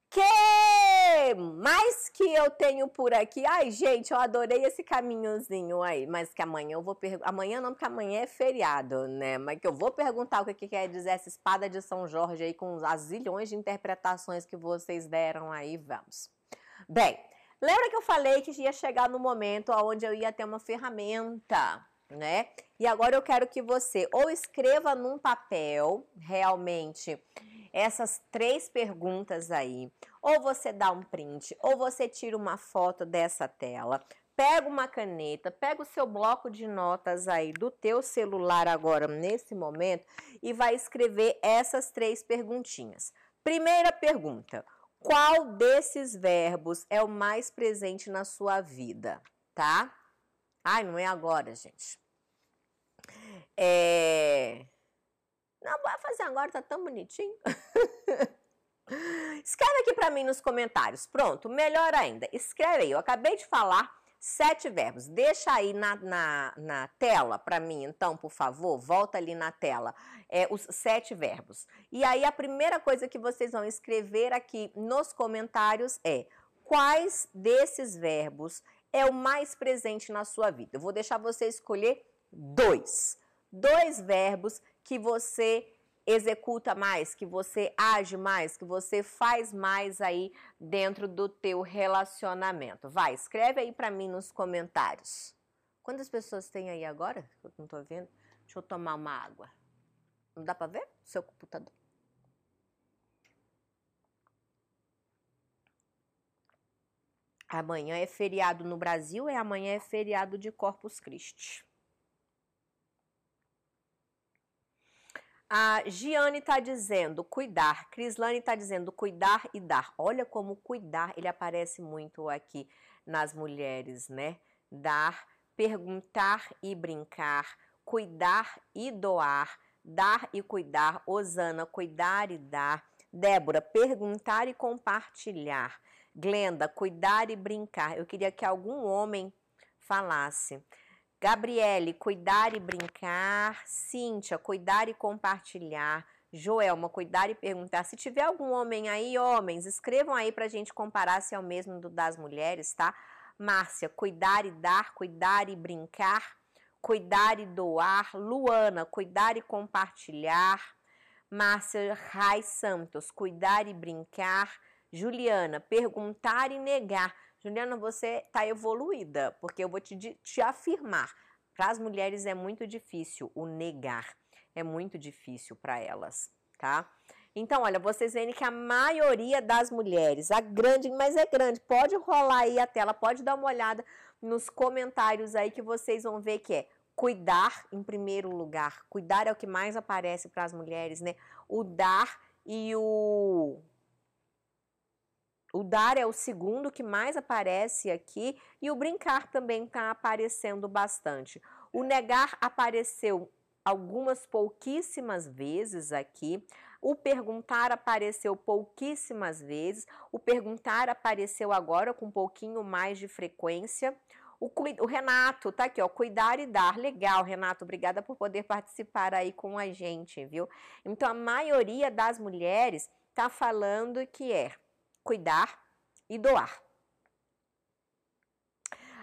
Que mais que eu tenho por aqui? Ai, gente, eu adorei esse caminhozinho aí, mas que amanhã eu vou perguntar. Amanhã não, porque amanhã é feriado, né? Mas que eu vou perguntar o que, que quer dizer essa espada de São Jorge aí com as zilhões de interpretações que vocês deram aí. Vamos. Bem, lembra que eu falei que ia chegar no momento onde eu ia ter uma ferramenta né? E agora eu quero que você ou escreva num papel realmente essas três perguntas aí, ou você dá um print, ou você tira uma foto dessa tela, pega uma caneta, pega o seu bloco de notas aí do teu celular agora nesse momento e vai escrever essas três perguntinhas. Primeira pergunta: qual desses verbos é o mais presente na sua vida, tá? Ai, não é agora, gente. É... Não, vai fazer agora, tá tão bonitinho. Escreve aqui para mim nos comentários. Pronto, melhor ainda. Escreve aí. Eu acabei de falar sete verbos. Deixa aí na, na, na tela para mim, então, por favor. Volta ali na tela. É, os sete verbos. E aí, a primeira coisa que vocês vão escrever aqui nos comentários é quais desses verbos é o mais presente na sua vida. Eu vou deixar você escolher dois. Dois verbos que você executa mais, que você age mais, que você faz mais aí dentro do teu relacionamento. Vai, escreve aí para mim nos comentários. Quantas pessoas tem aí agora? Eu não tô vendo. Deixa eu tomar uma água. Não dá para ver? Seu computador. Amanhã é feriado no Brasil e amanhã é feriado de Corpus Christi. A Giane está dizendo cuidar. Crislane está dizendo cuidar e dar. Olha como cuidar, ele aparece muito aqui nas mulheres, né? Dar, perguntar e brincar, cuidar e doar, dar e cuidar. Osana, cuidar e dar. Débora, perguntar e compartilhar. Glenda, cuidar e brincar. Eu queria que algum homem falasse. Gabriele, cuidar e brincar. Cíntia, cuidar e compartilhar. Joelma, cuidar e perguntar. Se tiver algum homem aí, homens, escrevam aí pra gente comparar se é o mesmo do das mulheres, tá? Márcia, cuidar e dar, cuidar e brincar, cuidar e doar. Luana, cuidar e compartilhar. Márcia Rai Santos, cuidar e brincar. Juliana, perguntar e negar. Juliana, você está evoluída, porque eu vou te, te afirmar. Para as mulheres é muito difícil o negar, é muito difícil para elas, tá? Então, olha, vocês veem que a maioria das mulheres, a grande, mas é grande, pode rolar aí a tela, pode dar uma olhada nos comentários aí que vocês vão ver que é cuidar em primeiro lugar. Cuidar é o que mais aparece para as mulheres, né? O dar e o o dar é o segundo que mais aparece aqui e o brincar também está aparecendo bastante. O negar apareceu algumas pouquíssimas vezes aqui. O perguntar apareceu pouquíssimas vezes. O perguntar apareceu agora com um pouquinho mais de frequência. O, o, Renato tá aqui, ó, cuidar e dar. Legal, Renato, obrigada por poder participar aí com a gente, viu? Então a maioria das mulheres tá falando que é cuidar e doar.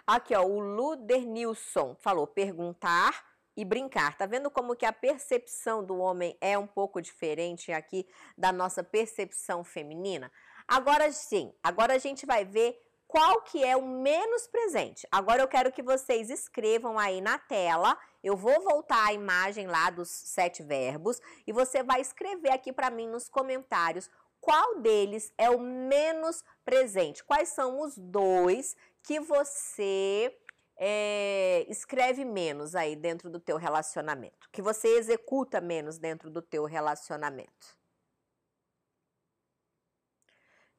Aqui, ó, o Ludernilson falou perguntar e brincar. Tá vendo como que a percepção do homem é um pouco diferente aqui da nossa percepção feminina? Agora sim, agora a gente vai ver qual que é o menos presente. Agora eu quero que vocês escrevam aí na tela. Eu vou voltar a imagem lá dos sete verbos e você vai escrever aqui para mim nos comentários qual deles é o menos presente? Quais são os dois que você é, escreve menos aí dentro do teu relacionamento? Que você executa menos dentro do teu relacionamento?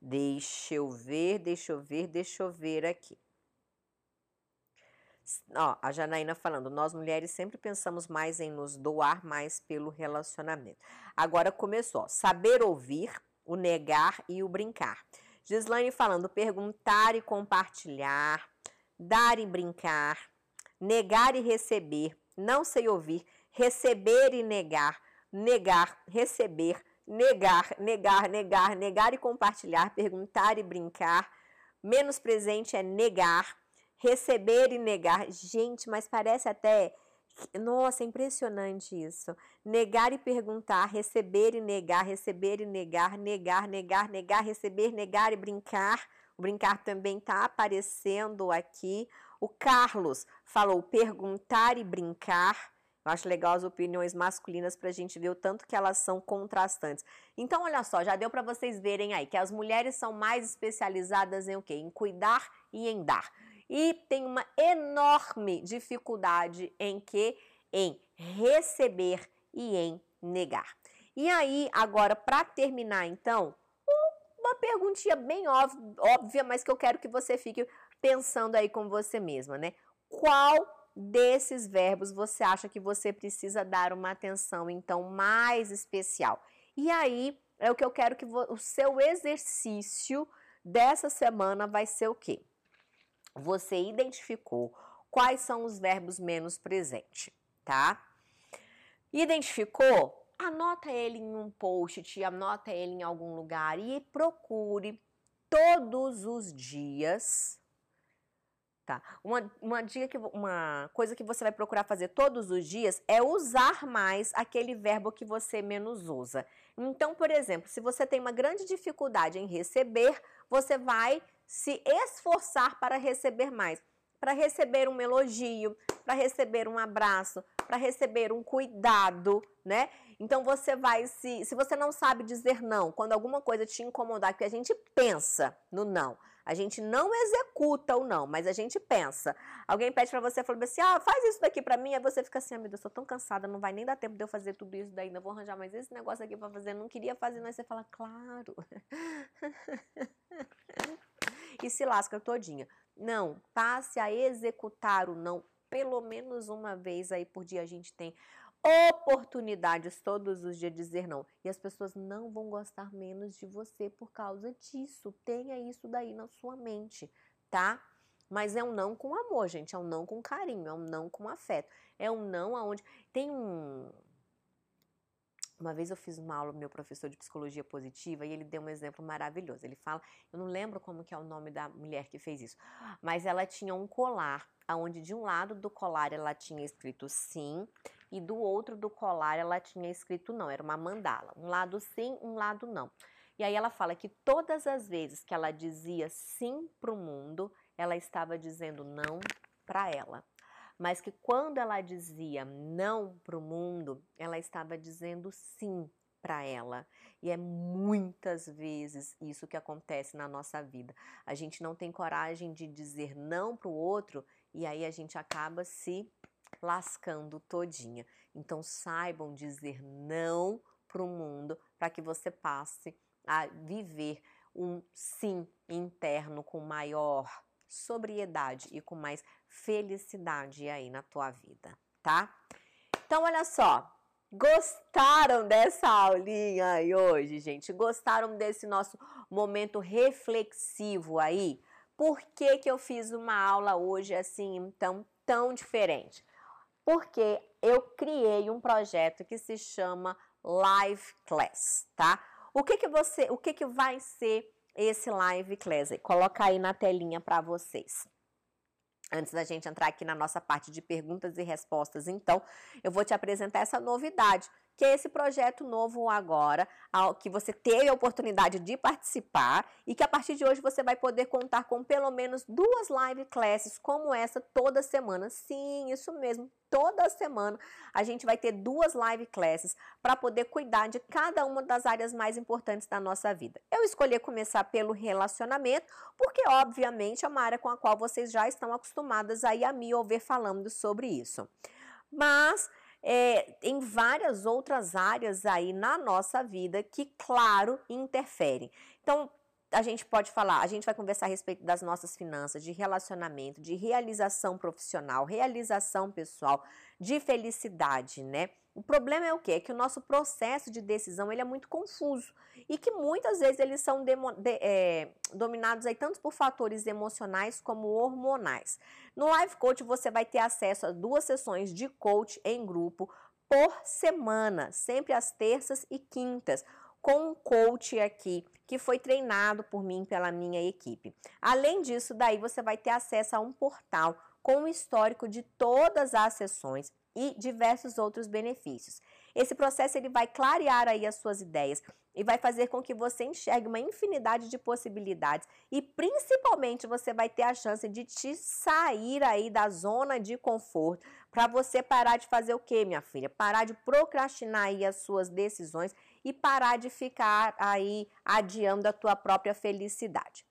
Deixa eu ver, deixa eu ver, deixa eu ver aqui. Ó, a Janaína falando, nós mulheres sempre pensamos mais em nos doar mais pelo relacionamento. Agora começou, ó, saber ouvir, o negar e o brincar. Gislaine falando perguntar e compartilhar, dar e brincar, negar e receber, não sei ouvir, receber e negar, negar, receber, negar, negar, negar, negar e compartilhar, perguntar e brincar, menos presente é negar, receber e negar. Gente, mas parece até nossa, é impressionante isso. Negar e perguntar, receber e negar, receber e negar, negar, negar, negar, receber, negar e brincar. O brincar também está aparecendo aqui. O Carlos falou perguntar e brincar. Eu acho legal as opiniões masculinas para a gente ver o tanto que elas são contrastantes. Então, olha só, já deu para vocês verem aí que as mulheres são mais especializadas em o quê? Em cuidar e em dar e tem uma enorme dificuldade em que em receber e em negar. E aí, agora para terminar então, uma perguntinha bem óbvia, mas que eu quero que você fique pensando aí com você mesma, né? Qual desses verbos você acha que você precisa dar uma atenção então mais especial? E aí, é o que eu quero que o seu exercício dessa semana vai ser o quê? Você identificou quais são os verbos menos presentes, tá? Identificou? Anota ele em um post, anota ele em algum lugar e procure todos os dias. Tá? Uma, uma, dica que, uma coisa que você vai procurar fazer todos os dias é usar mais aquele verbo que você menos usa. Então, por exemplo, se você tem uma grande dificuldade em receber, você vai se esforçar para receber mais, para receber um elogio, para receber um abraço, para receber um cuidado, né? Então você vai se se você não sabe dizer não, quando alguma coisa te incomodar, que a gente pensa no não. A gente não executa o não, mas a gente pensa. Alguém pede para você, fala assim: "Ah, faz isso daqui para mim". Aí você fica assim: "Ah, meu Deus, eu tão cansada, não vai nem dar tempo de eu fazer tudo isso daí, ainda vou arranjar mais esse negócio aqui para fazer, não queria fazer". Mas você fala: "Claro". e se lasca todinha. Não, passe a executar o não pelo menos uma vez aí por dia a gente tem oportunidades todos os dias de dizer não. E as pessoas não vão gostar menos de você por causa disso. Tenha isso daí na sua mente, tá? Mas é um não com amor, gente. É um não com carinho, é um não com afeto. É um não aonde. Tem um, uma vez eu fiz uma aula meu professor de psicologia positiva e ele deu um exemplo maravilhoso. Ele fala, eu não lembro como que é o nome da mulher que fez isso, mas ela tinha um colar, onde de um lado do colar ela tinha escrito sim e do outro do colar ela tinha escrito não. Era uma mandala, um lado sim, um lado não. E aí ela fala que todas as vezes que ela dizia sim para o mundo, ela estava dizendo não para ela mas que quando ela dizia não para o mundo, ela estava dizendo sim para ela. E é muitas vezes isso que acontece na nossa vida. A gente não tem coragem de dizer não para o outro e aí a gente acaba se lascando todinha. Então saibam dizer não para o mundo para que você passe a viver um sim interno com maior sobriedade e com mais felicidade aí na tua vida, tá? Então olha só, Gostaram dessa aulinha aí hoje, gente? Gostaram desse nosso momento reflexivo aí? Por que, que eu fiz uma aula hoje assim, então, tão diferente? Porque eu criei um projeto que se chama Live Class, tá? O que que você, o que que vai ser esse Live Class? Coloca aí na telinha para vocês. Antes da gente entrar aqui na nossa parte de perguntas e respostas, então, eu vou te apresentar essa novidade, que é esse projeto novo agora, que você teve a oportunidade de participar e que a partir de hoje você vai poder contar com pelo menos duas live classes como essa toda semana. Sim, isso mesmo, toda semana a gente vai ter duas live classes para poder cuidar de cada uma das áreas mais importantes da nossa vida. Eu escolhi começar pelo relacionamento, porque obviamente é uma área com a qual vocês já estão acostumadas aí a me ouvir falando sobre isso. Mas é, em várias outras áreas aí na nossa vida que, claro, interferem. Então, a gente pode falar, a gente vai conversar a respeito das nossas finanças, de relacionamento, de realização profissional, realização pessoal, de felicidade, né? O problema é o quê? É que o nosso processo de decisão ele é muito confuso e que muitas vezes eles são de, é, dominados aí tanto por fatores emocionais como hormonais. No Live Coach você vai ter acesso a duas sessões de coach em grupo por semana, sempre às terças e quintas com um coach aqui que foi treinado por mim pela minha equipe. Além disso, daí você vai ter acesso a um portal com o histórico de todas as sessões e diversos outros benefícios. Esse processo ele vai clarear aí as suas ideias e vai fazer com que você enxergue uma infinidade de possibilidades e principalmente você vai ter a chance de te sair aí da zona de conforto para você parar de fazer o que, minha filha? Parar de procrastinar aí as suas decisões e parar de ficar aí adiando a tua própria felicidade.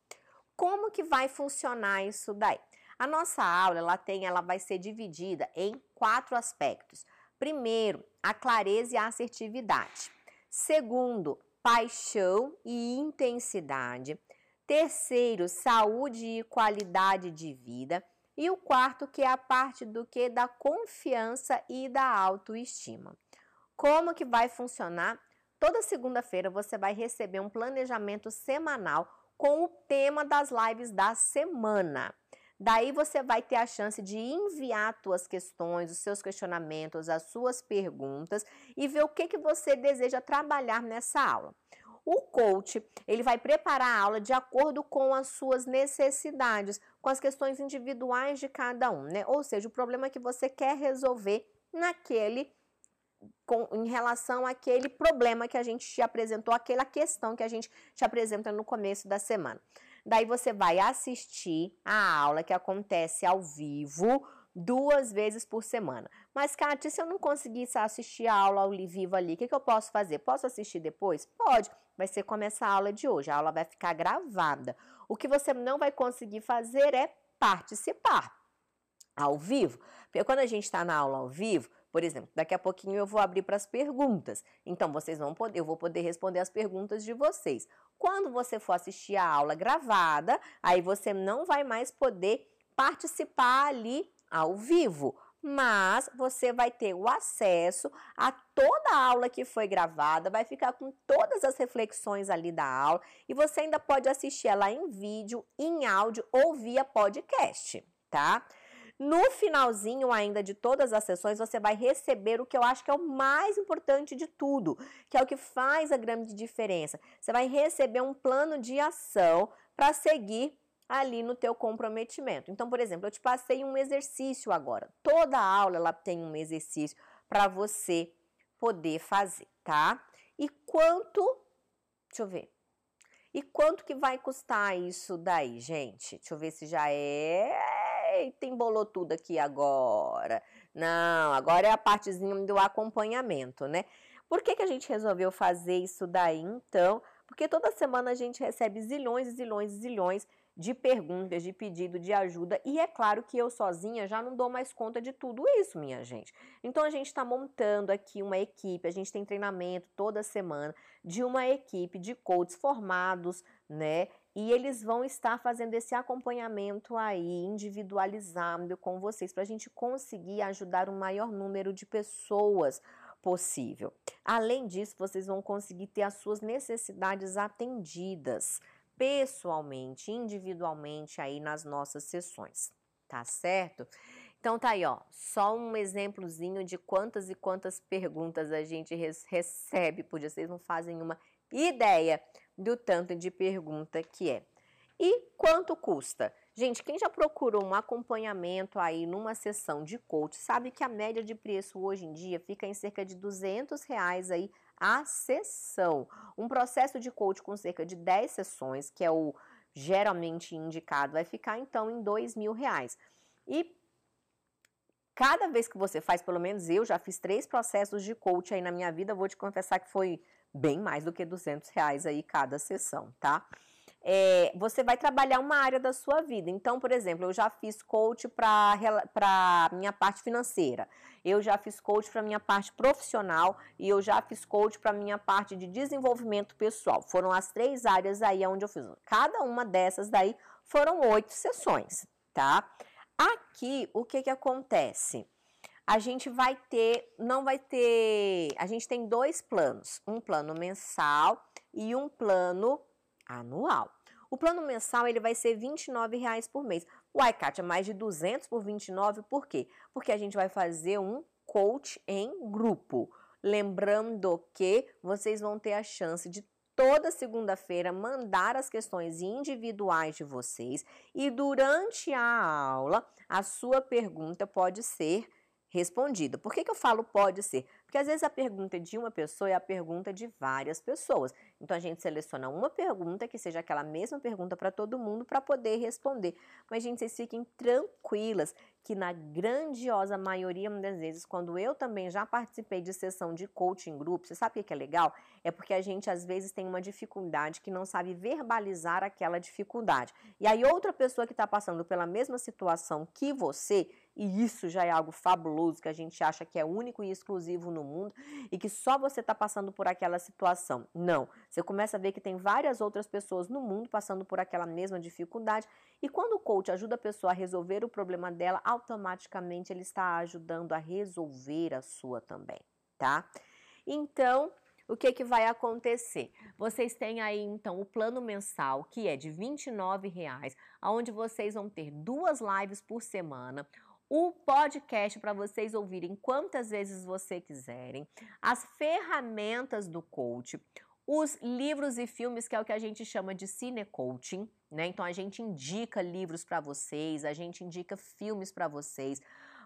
Como que vai funcionar isso daí? A nossa aula, ela tem, ela vai ser dividida em quatro aspectos. Primeiro, a clareza e a assertividade. Segundo, paixão e intensidade. Terceiro, saúde e qualidade de vida. E o quarto, que é a parte do que da confiança e da autoestima. Como que vai funcionar? Toda segunda-feira você vai receber um planejamento semanal com o tema das lives da semana. Daí você vai ter a chance de enviar suas questões, os seus questionamentos, as suas perguntas e ver o que, que você deseja trabalhar nessa aula. O coach, ele vai preparar a aula de acordo com as suas necessidades, com as questões individuais de cada um, né? Ou seja, o problema que você quer resolver naquele com, em relação àquele problema que a gente te apresentou, aquela questão que a gente te apresenta no começo da semana. Daí você vai assistir a aula que acontece ao vivo duas vezes por semana. Mas, Kátia, se eu não conseguisse assistir a aula ao vivo ali, o que, que eu posso fazer? Posso assistir depois? Pode, mas você começa a aula de hoje, a aula vai ficar gravada. O que você não vai conseguir fazer é participar ao vivo. Porque quando a gente está na aula ao vivo, por exemplo, daqui a pouquinho eu vou abrir para as perguntas. Então vocês vão poder, eu vou poder responder as perguntas de vocês. Quando você for assistir a aula gravada, aí você não vai mais poder participar ali ao vivo, mas você vai ter o acesso a toda a aula que foi gravada, vai ficar com todas as reflexões ali da aula e você ainda pode assistir ela em vídeo, em áudio ou via podcast, tá? No finalzinho ainda de todas as sessões, você vai receber o que eu acho que é o mais importante de tudo, que é o que faz a grande diferença. Você vai receber um plano de ação para seguir ali no teu comprometimento. Então, por exemplo, eu te passei um exercício agora. Toda aula ela tem um exercício para você poder fazer, tá? E quanto Deixa eu ver. E quanto que vai custar isso daí, gente? Deixa eu ver se já é. Eita, embolou tudo aqui agora. Não, agora é a partezinha do acompanhamento, né? Por que, que a gente resolveu fazer isso daí então? Porque toda semana a gente recebe zilhões e zilhões e zilhões de perguntas, de pedido de ajuda, e é claro que eu sozinha já não dou mais conta de tudo isso, minha gente. Então a gente está montando aqui uma equipe, a gente tem treinamento toda semana de uma equipe de coaches formados, né? E eles vão estar fazendo esse acompanhamento aí individualizado com vocês para a gente conseguir ajudar o maior número de pessoas possível. Além disso, vocês vão conseguir ter as suas necessidades atendidas pessoalmente, individualmente aí nas nossas sessões, tá certo? Então tá aí, ó, só um exemplozinho de quantas e quantas perguntas a gente recebe por dia. Vocês não fazem uma ideia do tanto de pergunta que é. E quanto custa? Gente, quem já procurou um acompanhamento aí numa sessão de coach, sabe que a média de preço hoje em dia fica em cerca de 200 reais aí a sessão. Um processo de coach com cerca de 10 sessões, que é o geralmente indicado, vai ficar então em 2 mil reais. E cada vez que você faz, pelo menos eu já fiz três processos de coach aí na minha vida, vou te confessar que foi bem mais do que 200 reais aí cada sessão, tá? é, você vai trabalhar uma área da sua vida. Então, por exemplo, eu já fiz coach para minha parte financeira, eu já fiz coach para minha parte profissional e eu já fiz coach para minha parte de desenvolvimento pessoal. Foram as três áreas aí onde eu fiz. Cada uma dessas daí foram oito sessões, tá? Aqui, o que que acontece? A gente vai ter, não vai ter, a gente tem dois planos, um plano mensal e um plano anual. O plano mensal ele vai ser R$ 29,00 por mês. Uai, Kátia, mais de 200 por 29, por quê? Porque a gente vai fazer um coach em grupo. Lembrando que vocês vão ter a chance de toda segunda-feira mandar as questões individuais de vocês e durante a aula a sua pergunta pode ser respondida. Por que, que eu falo pode ser? Porque às vezes a pergunta de uma pessoa é a pergunta de várias pessoas. Então a gente seleciona uma pergunta que seja aquela mesma pergunta para todo mundo para poder responder. Mas, gente, vocês fiquem tranquilas que na grandiosa maioria das vezes, quando eu também já participei de sessão de coaching grupo, você sabe o que é legal? É porque a gente às vezes tem uma dificuldade que não sabe verbalizar aquela dificuldade. E aí outra pessoa que está passando pela mesma situação que você e isso já é algo fabuloso que a gente acha que é único e exclusivo no mundo e que só você está passando por aquela situação. Não, você começa a ver que tem várias outras pessoas no mundo passando por aquela mesma dificuldade e quando o coach ajuda a pessoa a resolver o problema dela, automaticamente ele está ajudando a resolver a sua também, tá? Então, o que, que vai acontecer? Vocês têm aí então o plano mensal, que é de R$ 29,00, onde vocês vão ter duas lives por semana, o podcast para vocês ouvirem quantas vezes você quiserem, as ferramentas do coach, os livros e filmes que é o que a gente chama de cine coaching, né? Então a gente indica livros para vocês, a gente indica filmes para vocês.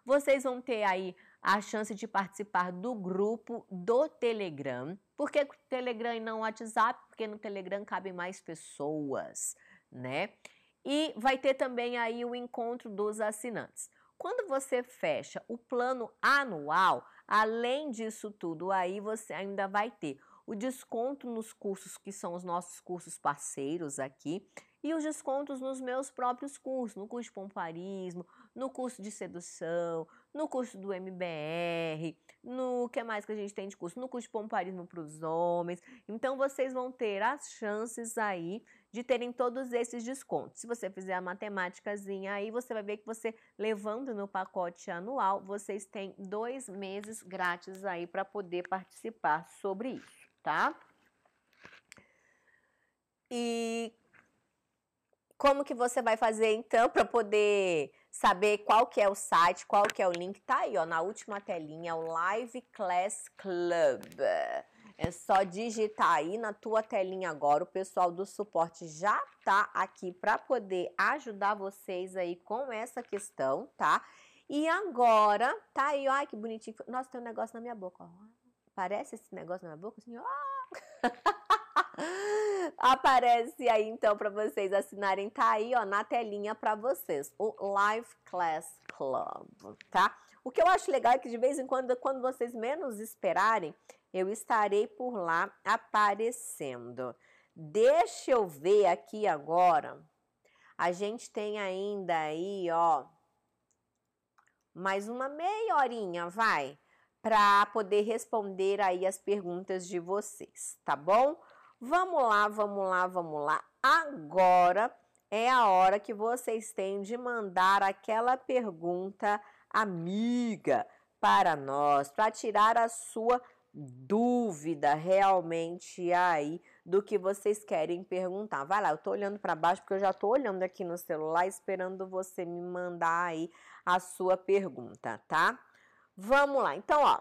Vocês vão ter aí a chance de participar do grupo do Telegram. Por que Telegram e não WhatsApp? Porque no Telegram cabem mais pessoas, né? E vai ter também aí o encontro dos assinantes. Quando você fecha o plano anual, além disso tudo, aí você ainda vai ter o desconto nos cursos que são os nossos cursos parceiros aqui e os descontos nos meus próprios cursos, no curso de pomparismo, no curso de sedução, no curso do MBR, no que mais que a gente tem de curso, no curso de pomparismo para os homens. Então vocês vão ter as chances aí de terem todos esses descontos. Se você fizer a matemáticazinha aí, você vai ver que você levando no pacote anual, vocês têm dois meses grátis aí para poder participar sobre isso, tá? E como que você vai fazer então para poder saber qual que é o site, qual que é o link? Tá aí, ó, na última telinha, o Live Class Club. É só digitar aí na tua telinha agora. O pessoal do suporte já tá aqui para poder ajudar vocês aí com essa questão, tá? E agora, tá aí, ó, ai que bonitinho. Nossa, tem um negócio na minha boca, ó. Parece esse negócio na minha boca, assim, ó. Aparece aí então para vocês assinarem, tá aí ó na telinha para vocês, o Live Class Club, tá? O que eu acho legal é que de vez em quando, quando vocês menos esperarem, eu estarei por lá aparecendo. Deixa eu ver aqui agora. A gente tem ainda aí, ó, mais uma meia horinha, vai, para poder responder aí as perguntas de vocês, tá bom? Vamos lá, vamos lá, vamos lá. Agora é a hora que vocês têm de mandar aquela pergunta amiga para nós, para tirar a sua dúvida realmente aí do que vocês querem perguntar. Vai lá, eu tô olhando para baixo porque eu já tô olhando aqui no celular esperando você me mandar aí a sua pergunta, tá? Vamos lá. Então, ó,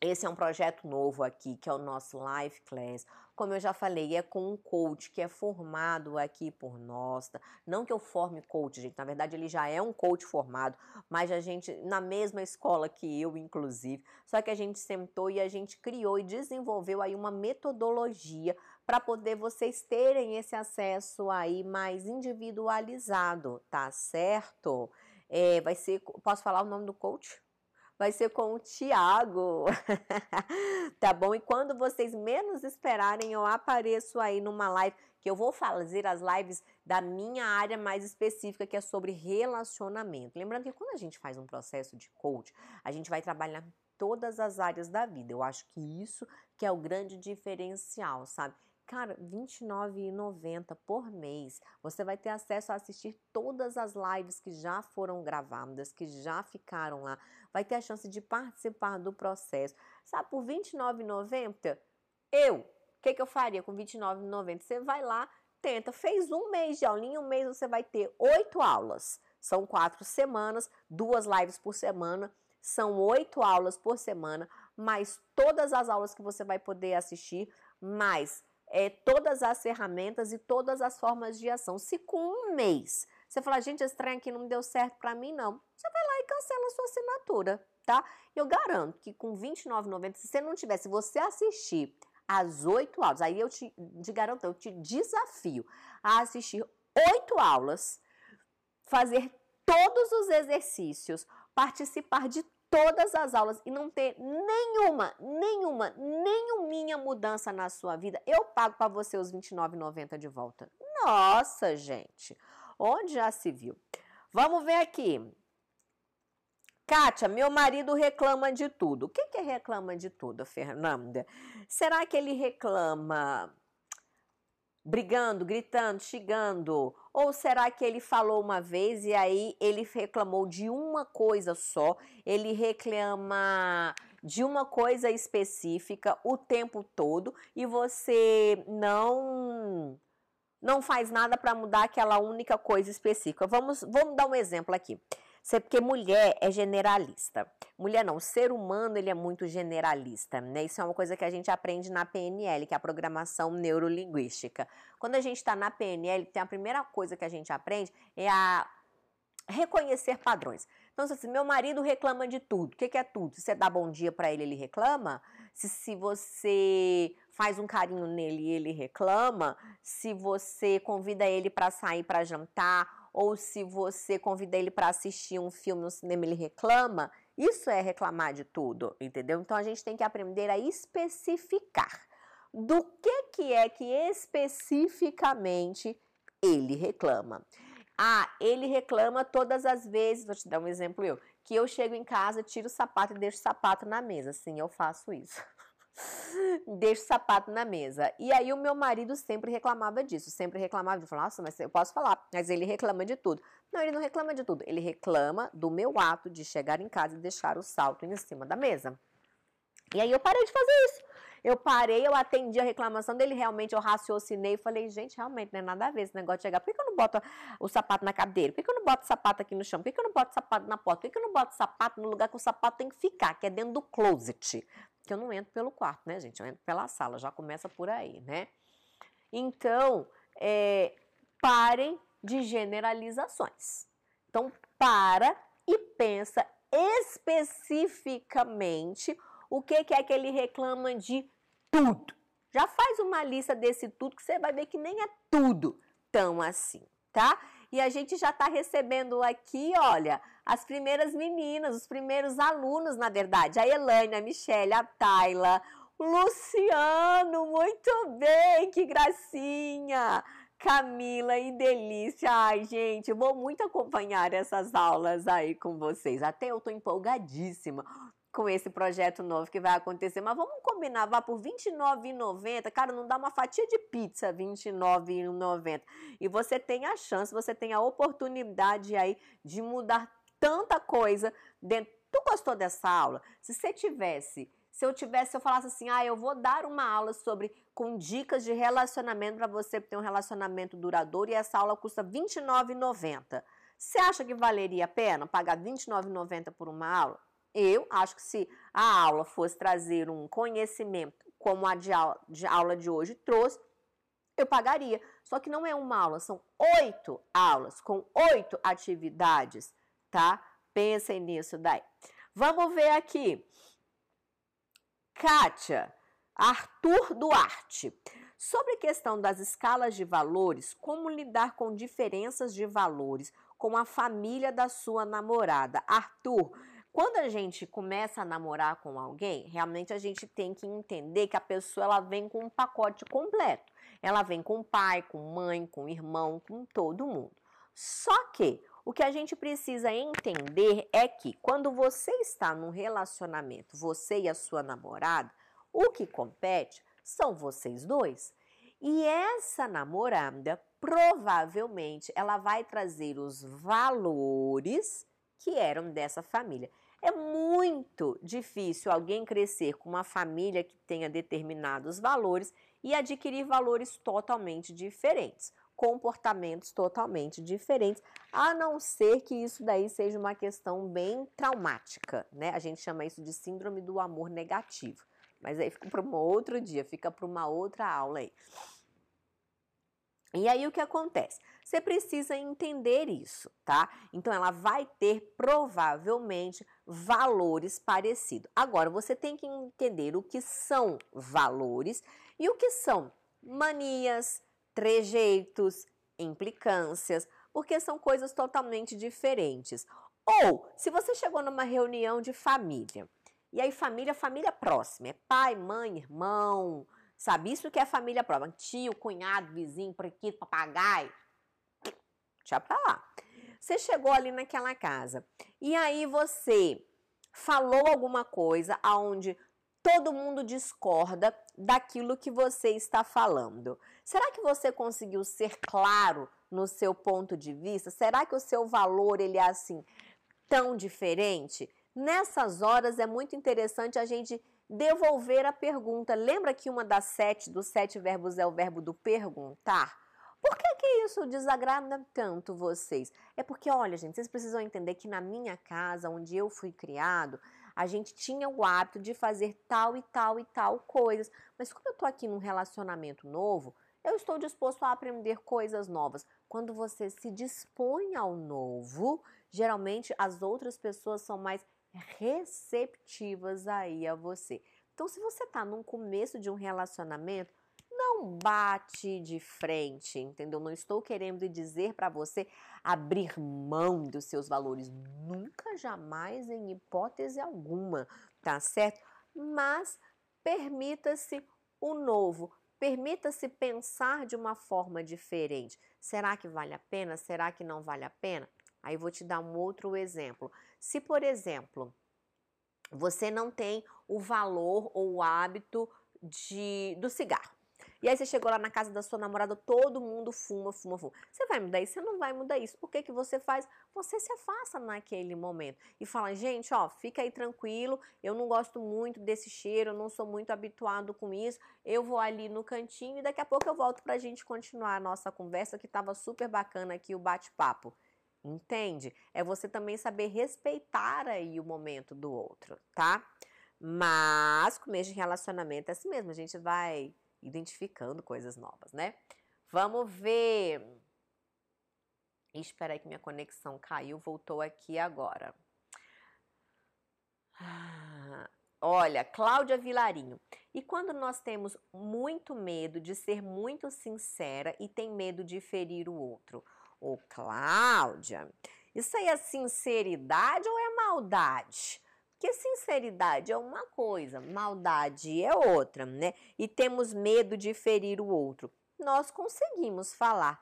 esse é um projeto novo aqui, que é o nosso Live Class. Como eu já falei, é com um coach que é formado aqui por nós. Tá? Não que eu forme coach, gente. Na verdade, ele já é um coach formado, mas a gente, na mesma escola que eu, inclusive. Só que a gente sentou e a gente criou e desenvolveu aí uma metodologia para poder vocês terem esse acesso aí mais individualizado, tá certo? É, vai ser. Posso falar o nome do coach? Vai ser com o Tiago. tá bom? E quando vocês menos esperarem, eu apareço aí numa live que eu vou fazer as lives da minha área mais específica, que é sobre relacionamento. Lembrando que quando a gente faz um processo de coach, a gente vai trabalhar todas as áreas da vida. Eu acho que isso que é o grande diferencial, sabe? Cara, R$29,90 por mês. Você vai ter acesso a assistir todas as lives que já foram gravadas, que já ficaram lá. Vai ter a chance de participar do processo. Sabe, por R$29,90, eu, o que, que eu faria com R$29,90? Você vai lá, tenta, fez um mês de aulinha, um mês você vai ter oito aulas. São quatro semanas, duas lives por semana. São oito aulas por semana, mais todas as aulas que você vai poder assistir, mais é, todas as ferramentas e todas as formas de ação. Se com um mês você falar, gente, esse trem aqui não deu certo para mim, não, você vai lá e cancela a sua assinatura, tá? Eu garanto que com R$29,90, se você não tiver, se você assistir às oito aulas, aí eu te, te garanto, eu te desafio a assistir oito aulas, fazer todos os exercícios, participar de todas as aulas e não ter nenhuma, nenhuma, nenhuma mudança na sua vida, eu pago para você os R$29,90 de volta. Nossa, gente, onde já se viu? Vamos ver aqui. Kátia, meu marido reclama de tudo. O que, que é reclama de tudo, Fernanda? Será que ele reclama brigando, gritando, xingando? Ou será que ele falou uma vez e aí ele reclamou de uma coisa só? Ele reclama de uma coisa específica o tempo todo e você não não faz nada para mudar aquela única coisa específica. Vamos, vamos dar um exemplo aqui. Porque mulher é generalista. Mulher não, o ser humano ele é muito generalista, né? Isso é uma coisa que a gente aprende na PNL, que é a programação neurolinguística. Quando a gente está na PNL, tem a primeira coisa que a gente aprende é a reconhecer padrões. Então, se meu marido reclama de tudo, o que, que, é tudo? Se você dá bom dia para ele, ele reclama. Se, se você faz um carinho nele, ele reclama. Se você convida ele para sair para jantar, ou se você convida ele para assistir um filme no cinema, ele reclama. Isso é reclamar de tudo, entendeu? Então a gente tem que aprender a especificar do que, que é que especificamente ele reclama. Ah, ele reclama todas as vezes, vou te dar um exemplo eu, que eu chego em casa, tiro o sapato e deixo o sapato na mesa. Sim, eu faço isso. Deixo o sapato na mesa. E aí o meu marido sempre reclamava disso, sempre reclamava, ele falava, nossa, mas eu posso falar, mas ele reclama de tudo. Não, ele não reclama de tudo, ele reclama do meu ato de chegar em casa e deixar o salto em cima da mesa. E aí eu parei de fazer isso. Eu parei, eu atendi a reclamação dele, realmente eu raciocinei e falei, gente, realmente não é nada a ver esse negócio de chegar. Por que, que eu não boto o sapato na cadeira? Por que, que eu não boto o sapato aqui no chão? Por que, que eu não boto o sapato na porta? Por que, que eu não boto o sapato no lugar que o sapato tem que ficar, que é dentro do closet? Que eu não entro pelo quarto, né, gente? Eu entro pela sala, já começa por aí, né? Então, é, parem de generalizações. Então, para e pensa especificamente o que, que é que ele reclama de tudo. Já faz uma lista desse tudo que você vai ver que nem é tudo tão assim, tá? E a gente já está recebendo aqui, olha, as primeiras meninas, os primeiros alunos, na verdade, a Elaine, a Michelle, a Tayla, Luciano, muito bem, que gracinha! Camila e Delícia. Ai, gente, vou muito acompanhar essas aulas aí com vocês. Até eu tô empolgadíssima com esse projeto novo que vai acontecer. Mas vamos combinar, vá por R$29,90. Cara, não dá uma fatia de pizza R$29,90. E você tem a chance, você tem a oportunidade aí de mudar tanta coisa dentro. Tu gostou dessa aula? Se você tivesse se eu tivesse, se eu falasse assim, ah, eu vou dar uma aula sobre com dicas de relacionamento para você ter um relacionamento duradouro e essa aula custa R$29,90. Você acha que valeria a pena pagar R$29,90 por uma aula? Eu acho que se a aula fosse trazer um conhecimento como a de de, aula de hoje trouxe, eu pagaria. Só que não é uma aula, são oito aulas com oito atividades, tá? Pensem nisso daí. Vamos ver aqui. Kátia, Arthur Duarte. Sobre a questão das escalas de valores, como lidar com diferenças de valores com a família da sua namorada? Arthur, quando a gente começa a namorar com alguém, realmente a gente tem que entender que a pessoa ela vem com um pacote completo. Ela vem com pai, com mãe, com irmão, com todo mundo. Só que o que a gente precisa entender é que quando você está num relacionamento, você e a sua namorada, o que compete são vocês dois. E essa namorada, provavelmente, ela vai trazer os valores que eram dessa família. É muito difícil alguém crescer com uma família que tenha determinados valores e adquirir valores totalmente diferentes comportamentos totalmente diferentes, a não ser que isso daí seja uma questão bem traumática, né? A gente chama isso de síndrome do amor negativo. Mas aí fica para um outro dia, fica para uma outra aula aí. E aí o que acontece? Você precisa entender isso, tá? Então ela vai ter provavelmente valores parecidos. Agora você tem que entender o que são valores e o que são manias, trejeitos, implicâncias, porque são coisas totalmente diferentes. Ou, se você chegou numa reunião de família, e aí família, família próxima, é pai, mãe, irmão, sabe? Isso que é família próxima, tio, cunhado, vizinho, prequito, papagaio, deixa pra lá. Você chegou ali naquela casa, e aí você falou alguma coisa aonde todo mundo discorda daquilo que você está falando. Será que você conseguiu ser claro no seu ponto de vista? Será que o seu valor ele é assim tão diferente? Nessas horas é muito interessante a gente devolver a pergunta. Lembra que uma das sete dos sete verbos é o verbo do perguntar? Por que, que isso desagrada tanto vocês? É porque, olha, gente, vocês precisam entender que na minha casa, onde eu fui criado, a gente tinha o hábito de fazer tal e tal e tal coisas. Mas quando eu tô aqui num relacionamento novo, eu estou disposto a aprender coisas novas. Quando você se dispõe ao novo, geralmente as outras pessoas são mais receptivas aí a você. Então, se você está num começo de um relacionamento, não bate de frente, entendeu? Não estou querendo dizer para você abrir mão dos seus valores, nunca, jamais, em hipótese alguma, tá certo? Mas permita-se o novo, permita-se pensar de uma forma diferente. Será que vale a pena? Será que não vale a pena? Aí vou te dar um outro exemplo. Se, por exemplo, você não tem o valor ou o hábito de, do cigarro, e aí você chegou lá na casa da sua namorada, todo mundo fuma, fuma, fuma. Você vai mudar isso? Você não vai mudar isso. O que que você faz? Você se afasta naquele momento e fala, gente, ó, fica aí tranquilo, eu não gosto muito desse cheiro, eu não sou muito habituado com isso, eu vou ali no cantinho e daqui a pouco eu volto pra gente continuar a nossa conversa, que tava super bacana aqui o bate-papo. Entende? É você também saber respeitar aí o momento do outro, tá? Mas começo de relacionamento é assim mesmo, a gente vai identificando coisas novas, né? Vamos ver. Espera aí que minha conexão caiu, voltou aqui agora. Olha, Cláudia Vilarinho. E quando nós temos muito medo de ser muito sincera e tem medo de ferir o outro? Ô, Cláudia, Isso aí é sinceridade ou é maldade? Porque sinceridade é uma coisa, maldade é outra, né? E temos medo de ferir o outro. Nós conseguimos falar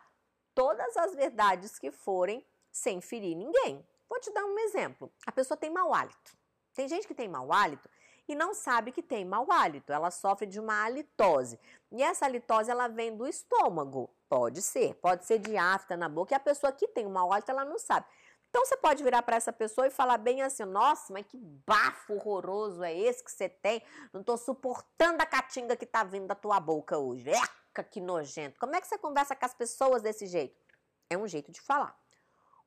todas as verdades que forem sem ferir ninguém. Vou te dar um exemplo. A pessoa tem mau hálito. Tem gente que tem mau hálito e não sabe que tem mau hálito. Ela sofre de uma halitose. E essa halitose ela vem do estômago. Pode ser, pode ser de afta na boca. E a pessoa que tem o mau hálito ela não sabe. Então você pode virar para essa pessoa e falar bem assim: "Nossa, mas que bafo horroroso é esse que você tem? Não tô suportando a catinga que tá vindo da tua boca hoje. Eca, que nojento". Como é que você conversa com as pessoas desse jeito? É um jeito de falar.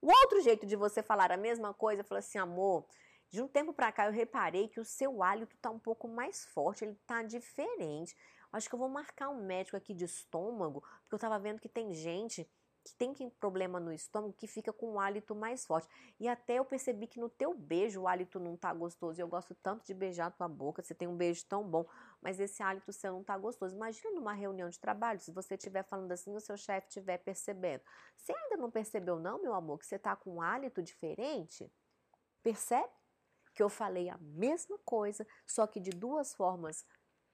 O outro jeito de você falar a mesma coisa, falar assim: "Amor, de um tempo para cá eu reparei que o seu hálito tá um pouco mais forte, ele tá diferente. Acho que eu vou marcar um médico aqui de estômago, porque eu tava vendo que tem gente que tem problema no estômago que fica com o hálito mais forte. E até eu percebi que no teu beijo o hálito não tá gostoso. Eu gosto tanto de beijar a tua boca, você tem um beijo tão bom, mas esse hálito seu não tá gostoso. Imagina numa reunião de trabalho, se você estiver falando assim, o seu chefe estiver percebendo. Você ainda não percebeu não, meu amor, que você tá com um hálito diferente? Percebe? Que eu falei a mesma coisa, só que de duas formas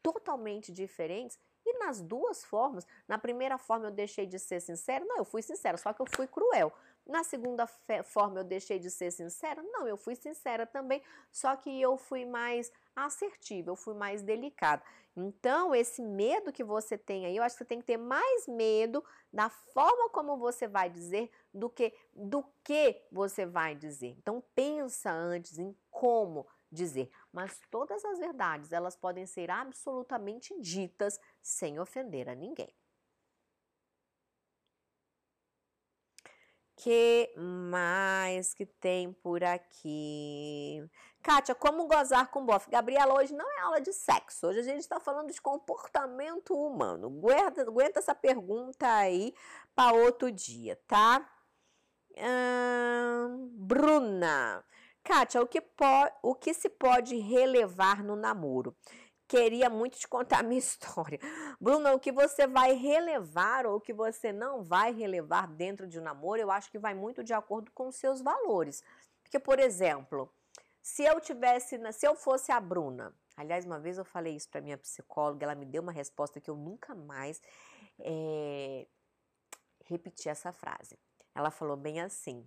totalmente diferentes e nas duas formas, na primeira forma eu deixei de ser sincero, não, eu fui sincera, só que eu fui cruel. Na segunda forma eu deixei de ser sincera, não, eu fui sincera também, só que eu fui mais assertiva, eu fui mais delicada. Então, esse medo que você tem aí, eu acho que você tem que ter mais medo da forma como você vai dizer do que do que você vai dizer. Então, pensa antes em como dizer, mas todas as verdades, elas podem ser absolutamente ditas sem ofender a ninguém. que mais que tem por aqui? Kátia, como gozar com bofe? Gabriela, hoje não é aula de sexo, hoje a gente está falando de comportamento humano. Aguenta, aguenta essa pergunta aí para outro dia, tá? Hum, Bruna, Kátia, o que, o que se pode relevar no namoro? Queria muito te contar a minha história. Bruna, o que você vai relevar ou o que você não vai relevar dentro de um namoro, eu acho que vai muito de acordo com os seus valores. Porque, por exemplo, se eu tivesse, se eu fosse a Bruna, aliás, uma vez eu falei isso para minha psicóloga, ela me deu uma resposta que eu nunca mais é, repeti essa frase. Ela falou bem assim: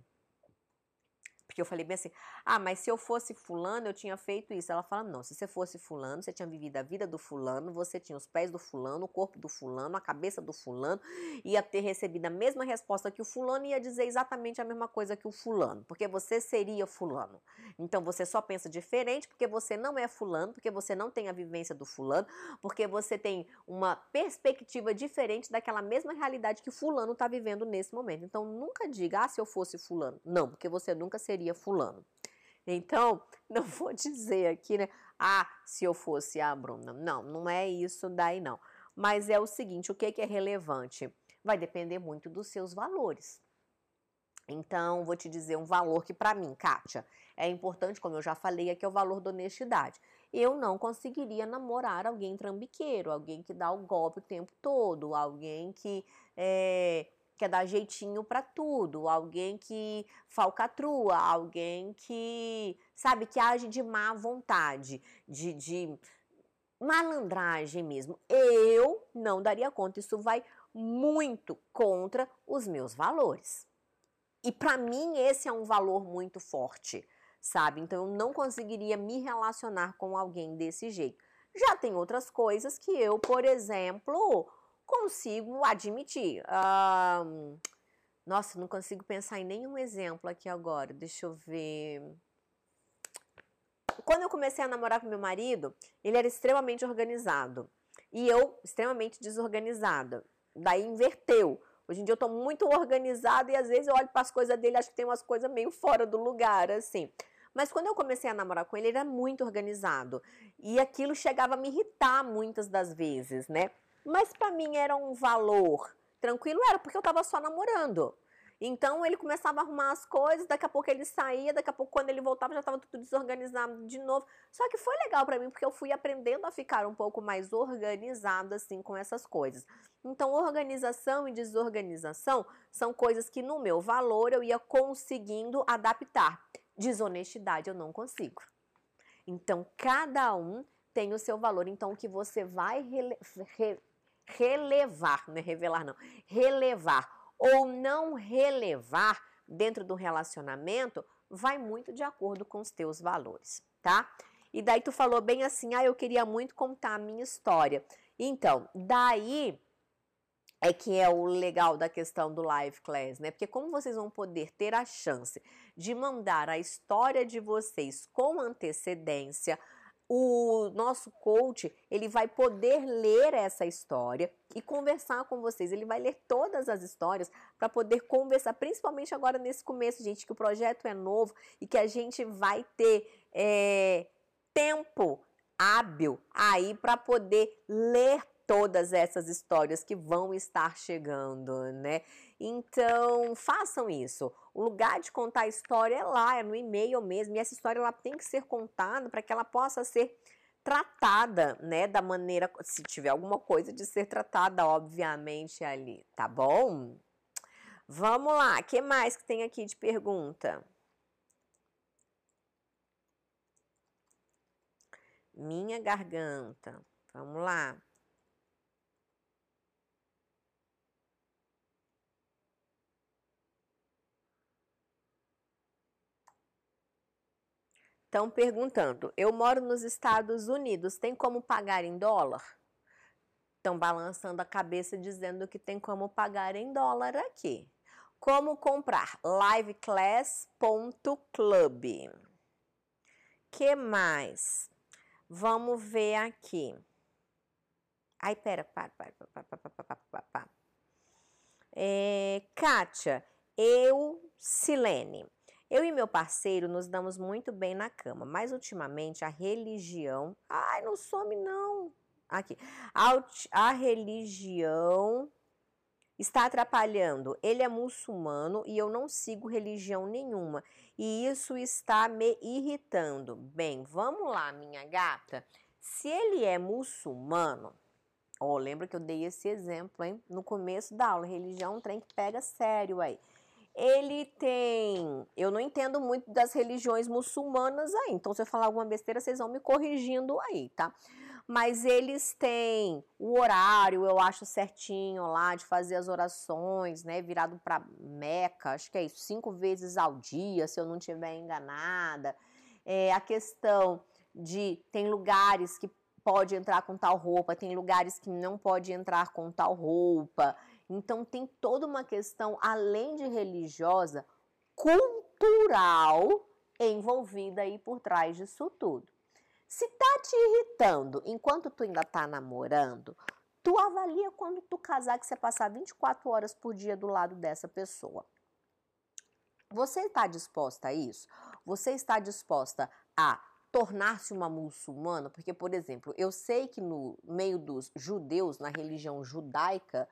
porque eu falei bem assim, ah, mas se eu fosse fulano, eu tinha feito isso. Ela fala, não, se você fosse fulano, você tinha vivido a vida do fulano, você tinha os pés do fulano, o corpo do fulano, a cabeça do fulano, ia ter recebido a mesma resposta que o fulano ia dizer exatamente a mesma coisa que o fulano, porque você seria fulano. Então você só pensa diferente porque você não é fulano, porque você não tem a vivência do fulano, porque você tem uma perspectiva diferente daquela mesma realidade que o fulano está vivendo nesse momento. Então nunca diga, ah, se eu fosse fulano. Não, porque você nunca seria fulano. Então, não vou dizer aqui, né? Ah, se eu fosse a Bruna. Não, não é isso daí não. Mas é o seguinte, o que, que é relevante? Vai depender muito dos seus valores. Então, vou te dizer um valor que para mim, Kátia, é importante, como eu já falei, é que é o valor da honestidade. Eu não conseguiria namorar alguém trambiqueiro, alguém que dá o golpe o tempo todo, alguém que é, quer dar jeitinho para tudo, alguém que falcatrua, alguém que, sabe, que age de má vontade, de, de malandragem mesmo. Eu não daria conta, isso vai muito contra os meus valores. E para mim esse é um valor muito forte, sabe? Então eu não conseguiria me relacionar com alguém desse jeito. Já tem outras coisas que eu, por exemplo, consigo admitir. Um, nossa, não consigo pensar em nenhum exemplo aqui agora. Deixa eu ver. Quando eu comecei a namorar com meu marido, ele era extremamente organizado e eu extremamente desorganizada. Daí inverteu. Hoje em dia eu tô muito organizada e às vezes eu olho para as coisas dele acho que tem umas coisas meio fora do lugar, assim. Mas quando eu comecei a namorar com ele, ele era muito organizado. E aquilo chegava a me irritar muitas das vezes, né? Mas para mim era um valor tranquilo, era porque eu estava só namorando. Então ele começava a arrumar as coisas, daqui a pouco ele saía, daqui a pouco quando ele voltava já estava tudo desorganizado de novo. Só que foi legal para mim porque eu fui aprendendo a ficar um pouco mais organizada assim com essas coisas. Então organização e desorganização são coisas que no meu valor eu ia conseguindo adaptar. Desonestidade eu não consigo. Então cada um tem o seu valor. Então o que você vai rele re relevar, não é revelar não, relevar ou não relevar dentro do relacionamento vai muito de acordo com os teus valores, tá? E daí tu falou bem assim, ah, eu queria muito contar a minha história. Então, daí é que é o legal da questão do live class, né? Porque como vocês vão poder ter a chance de mandar a história de vocês com antecedência, o nosso coach, ele vai poder ler essa história e conversar com vocês. Ele vai ler todas as histórias para poder conversar, principalmente agora nesse começo, gente, que o projeto é novo e que a gente vai ter é, tempo hábil aí para poder ler todas essas histórias que vão estar chegando, né? Então, façam isso. O lugar de contar a história é lá, é no e-mail mesmo, e essa história ela tem que ser contada para que ela possa ser tratada, né, da maneira, se tiver alguma coisa de ser tratada, obviamente, ali, tá bom? Vamos lá, que mais que tem aqui de pergunta? Minha garganta. Vamos lá. Estão perguntando: eu moro nos Estados Unidos, tem como pagar em dólar? Estão balançando a cabeça dizendo que tem como pagar em dólar aqui. Como comprar? liveclass.club. Que mais? Vamos ver aqui. Ai, pera, para, para, para, para, para, para, para. É, Kátia, eu, Silene. Eu e meu parceiro nos damos muito bem na cama, mas ultimamente a religião. Ai, não some não! Aqui. A, a religião está atrapalhando. Ele é muçulmano e eu não sigo religião nenhuma. E isso está me irritando. Bem, vamos lá, minha gata. Se ele é muçulmano, ó, oh, lembra que eu dei esse exemplo, hein? No começo da aula, religião é um trem que pega sério aí ele tem. Eu não entendo muito das religiões muçulmanas aí, então se eu falar alguma besteira, vocês vão me corrigindo aí, tá? Mas eles têm o horário, eu acho certinho lá, de fazer as orações, né? Virado para Meca, acho que é isso, cinco vezes ao dia, se eu não estiver enganada. É, a questão de. Tem lugares que pode entrar com tal roupa, tem lugares que não pode entrar com tal roupa. Então tem toda uma questão, além de religiosa, cultural envolvida aí por trás disso tudo. Se tá te irritando enquanto tu ainda tá namorando, tu avalia quando tu casar que você passar 24 horas por dia do lado dessa pessoa. Você está disposta a isso? Você está disposta a tornar-se uma muçulmana? Porque, por exemplo, eu sei que no meio dos judeus, na religião judaica,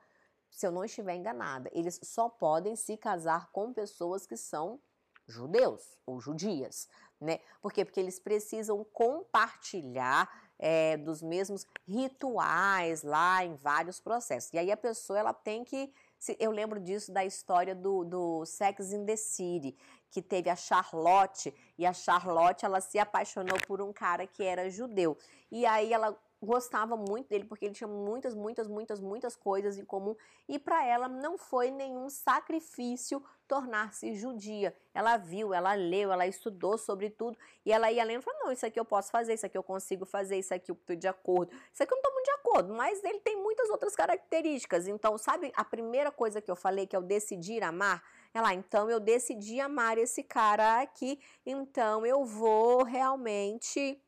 se eu não estiver enganada, eles só podem se casar com pessoas que são judeus ou judias, né? Por quê? Porque eles precisam compartilhar é, dos mesmos rituais lá em vários processos. E aí a pessoa ela tem que eu lembro disso da história do, do Sex in the City, que teve a Charlotte, e a Charlotte ela se apaixonou por um cara que era judeu. E aí ela gostava muito dele porque ele tinha muitas, muitas, muitas, muitas coisas em comum e para ela não foi nenhum sacrifício tornar-se judia. Ela viu, ela leu, ela estudou sobre tudo e ela ia lendo e falou: não, isso aqui eu posso fazer, isso aqui eu consigo fazer, isso aqui eu estou de acordo, isso aqui eu não estou muito de acordo, mas ele tem muitas outras características. Então, sabe a primeira coisa que eu falei que é o decidir amar? Ela, então eu decidi amar esse cara aqui, então eu vou realmente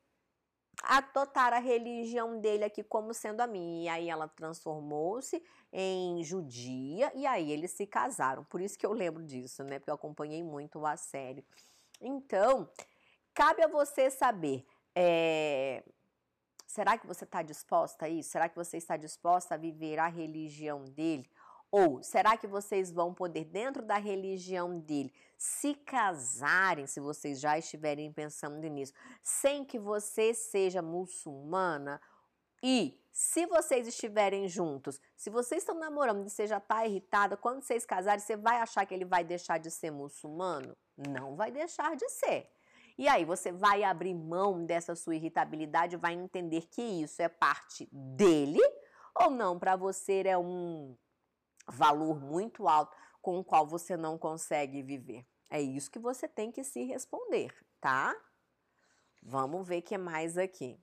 adotar a religião dele aqui como sendo a minha. E aí ela transformou-se em judia e aí eles se casaram. Por isso que eu lembro disso, né? Porque eu acompanhei muito a série. Então, cabe a você saber. É, será que você está disposta a isso? Será que você está disposta a viver a religião dele? Ou será que vocês vão poder, dentro da religião dele, se casarem, se vocês já estiverem pensando nisso, sem que você seja muçulmana? E se vocês estiverem juntos, se vocês estão namorando e você já está irritada, quando vocês casarem, você vai achar que ele vai deixar de ser muçulmano? Não vai deixar de ser. E aí você vai abrir mão dessa sua irritabilidade, vai entender que isso é parte dele ou não, para você é um valor muito alto com o qual você não consegue viver? É isso que você tem que se responder, tá? Vamos ver o que mais aqui.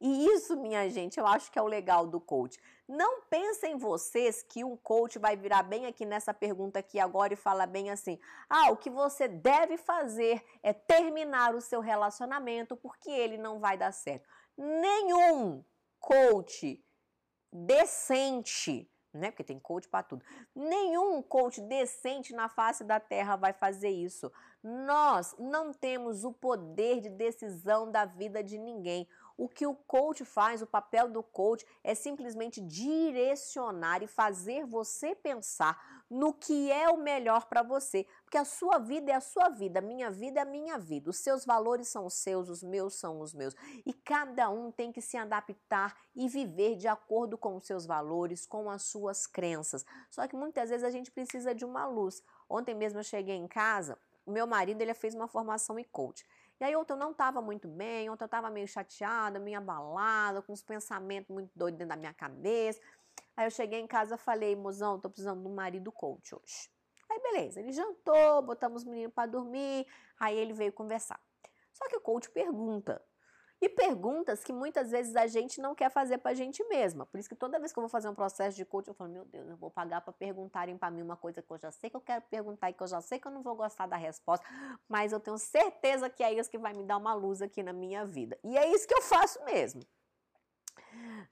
E isso, minha gente, eu acho que é o legal do coach. Não pensem vocês que um coach vai virar bem aqui nessa pergunta aqui agora e falar bem assim: "Ah, o que você deve fazer é terminar o seu relacionamento porque ele não vai dar certo". Nenhum coach decente né? Porque tem coach para tudo. Nenhum coach decente na face da terra vai fazer isso. Nós não temos o poder de decisão da vida de ninguém. O que o coach faz, o papel do coach é simplesmente direcionar e fazer você pensar no que é o melhor para você, porque a sua vida é a sua vida, a minha vida é a minha vida. Os seus valores são os seus, os meus são os meus, e cada um tem que se adaptar e viver de acordo com os seus valores, com as suas crenças. Só que muitas vezes a gente precisa de uma luz. Ontem mesmo eu cheguei em casa, o meu marido ele fez uma formação em coach. E aí ontem eu não estava muito bem, ontem eu estava meio chateada, meio abalada, com uns pensamentos muito doidos dentro da minha cabeça. Aí eu cheguei em casa falei, mozão, tô precisando um marido coach hoje. Aí beleza, ele jantou, botamos o menino para dormir, aí ele veio conversar. Só que o coach pergunta, e perguntas que muitas vezes a gente não quer fazer para a gente mesma. Por isso que toda vez que eu vou fazer um processo de coaching, eu falo, meu Deus, eu vou pagar para perguntarem para mim uma coisa que eu já sei que eu quero perguntar e que eu já sei que eu não vou gostar da resposta, mas eu tenho certeza que é isso que vai me dar uma luz aqui na minha vida. E é isso que eu faço mesmo.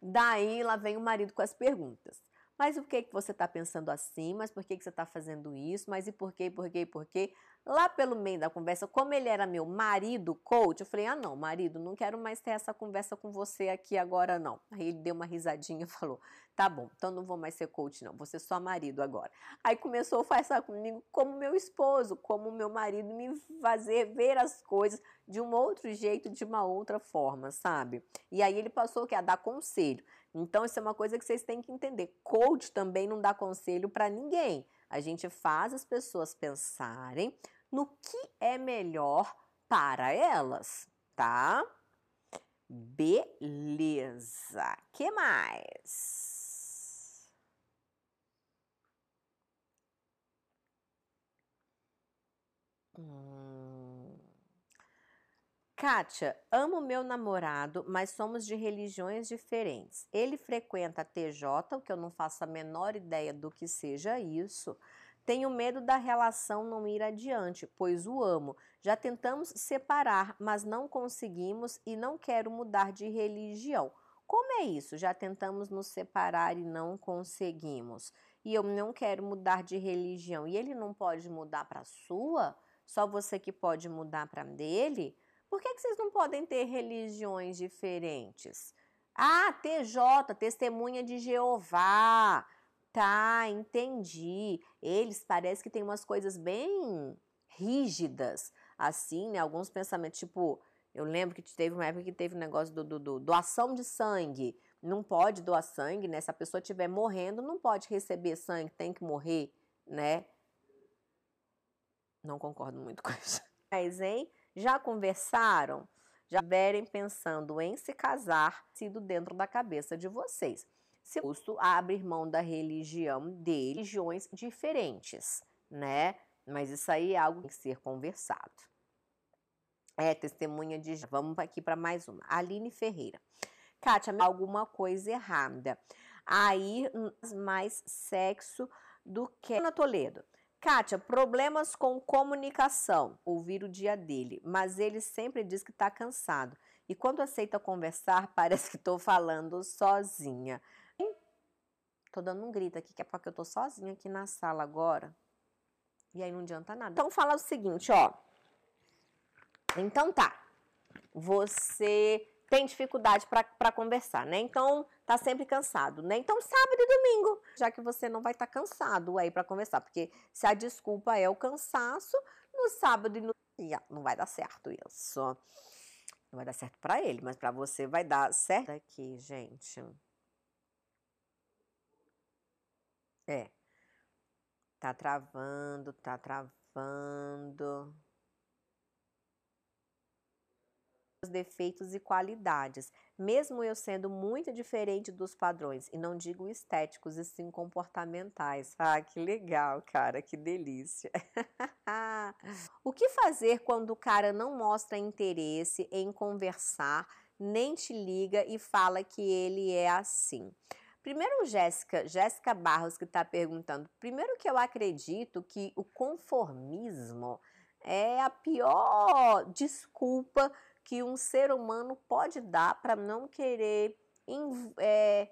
Daí lá vem o marido com as perguntas. Mas por que, que você está pensando assim? Mas por que, que você está fazendo isso? Mas e por quê, por quê, por quê? Lá pelo meio da conversa, como ele era meu marido coach, eu falei: ah, não, marido, não quero mais ter essa conversa com você aqui agora, não. Aí ele deu uma risadinha e falou: tá bom, então não vou mais ser coach, não, ser só marido agora. Aí começou a fazer comigo como meu esposo, como meu marido, me fazer ver as coisas de um outro jeito, de uma outra forma, sabe? E aí ele passou que a dar conselho. Então, isso é uma coisa que vocês têm que entender. Coach também não dá conselho para ninguém. A gente faz as pessoas pensarem no que é melhor para elas, tá? Beleza. Que mais? Hum. Kátia, amo meu namorado, mas somos de religiões diferentes. Ele frequenta a TJ, o que eu não faço a menor ideia do que seja isso. Tenho medo da relação não ir adiante, pois o amo. Já tentamos separar, mas não conseguimos e não quero mudar de religião. Como é isso? Já tentamos nos separar e não conseguimos. E eu não quero mudar de religião. E ele não pode mudar para sua? Só você que pode mudar para dele? Por que, que vocês não podem ter religiões diferentes? Ah, TJ, testemunha de Jeová. Tá, entendi. Eles parece que tem umas coisas bem rígidas, assim, né? Alguns pensamentos, tipo, eu lembro que teve uma época que teve um negócio do, do, do, doação de sangue. Não pode doar sangue, né? Se a pessoa estiver morrendo, não pode receber sangue, tem que morrer, né? Não concordo muito com isso. Mas, hein? Já conversaram? Já estiverem pensando em se casar, sido dentro da cabeça de vocês. Se custo a abrir mão da religião de religiões diferentes, né? Mas isso aí é algo que tem que ser conversado. É, testemunha de. Vamos aqui para mais uma. Aline Ferreira. Kátia, alguma coisa errada. Aí, mais sexo do que. Ana Toledo. Kátia, problemas com comunicação. Ouvir o dia dele, mas ele sempre diz que está cansado. E quando aceita conversar, parece que estou falando sozinha. Tô dando um grito aqui, que é porque eu tô sozinha aqui na sala agora. E aí não adianta nada. Então fala o seguinte, ó. Então tá. Você tem dificuldade para conversar, né? Então tá sempre cansado, né? Então sábado e domingo, já que você não vai estar tá cansado aí para conversar, porque se a desculpa é o cansaço, no sábado e no não vai dar certo isso. Não vai dar certo para ele, mas para você vai dar certo aqui, gente. É. Tá travando, tá travando. Os defeitos e qualidades, mesmo eu sendo muito diferente dos padrões, e não digo estéticos, e sim comportamentais. Ah, que legal, cara, que delícia. o que fazer quando o cara não mostra interesse em conversar, nem te liga e fala que ele é assim? Primeiro, Jéssica, Jéssica Barros que está perguntando. Primeiro que eu acredito que o conformismo é a pior desculpa que um ser humano pode dar para não querer é,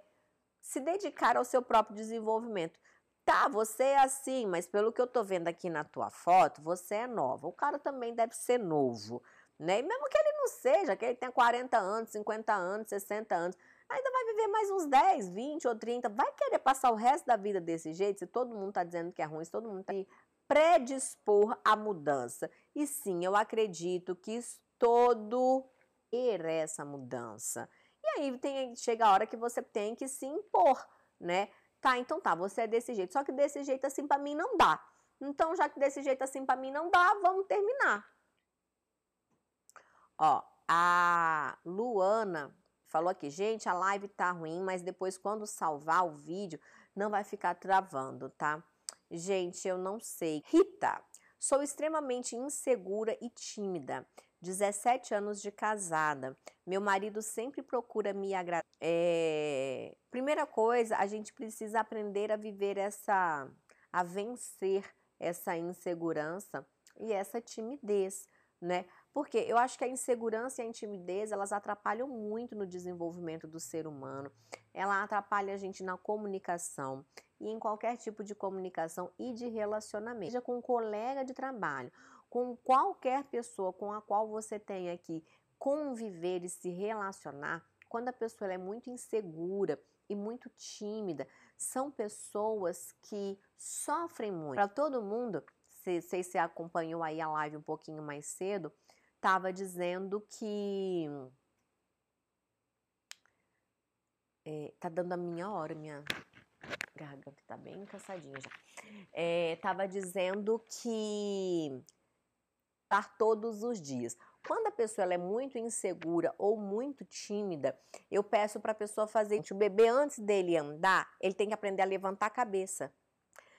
se dedicar ao seu próprio desenvolvimento. Tá, você é assim, mas pelo que eu tô vendo aqui na tua foto, você é nova. O cara também deve ser novo, né? E mesmo que ele não seja, que ele tenha 40 anos, 50 anos, 60 anos, ainda vai viver mais uns 10, 20 ou 30, vai querer passar o resto da vida desse jeito, se todo mundo está dizendo que é ruim, se todo mundo está predispor à mudança. E sim, eu acredito que todo ir essa mudança. E aí tem, chega a hora que você tem que se impor, né? Tá, então tá, você é desse jeito, só que desse jeito assim para mim não dá. Então, já que desse jeito assim para mim não dá, vamos terminar. Ó, a Luana falou aqui, gente, a live tá ruim, mas depois quando salvar o vídeo, não vai ficar travando, tá? Gente, eu não sei. Rita, sou extremamente insegura e tímida. 17 anos de casada. Meu marido sempre procura me agradar. É... Primeira coisa, a gente precisa aprender a viver essa. a vencer essa insegurança e essa timidez né? Porque eu acho que a insegurança e a intimidez, elas atrapalham muito no desenvolvimento do ser humano. Ela atrapalha a gente na comunicação e em qualquer tipo de comunicação e de relacionamento, seja com um colega de trabalho, com qualquer pessoa com a qual você tenha que conviver e se relacionar, quando a pessoa é muito insegura e muito tímida, são pessoas que sofrem muito. Para todo mundo, se, se acompanhou aí a live um pouquinho mais cedo, estava dizendo que é, tá dando a minha hora, minha garganta tá bem cansadinha já. É, tava dizendo que estar todos os dias. Quando a pessoa é muito insegura ou muito tímida, eu peço para a pessoa fazer o bebê antes dele andar, ele tem que aprender a levantar a cabeça.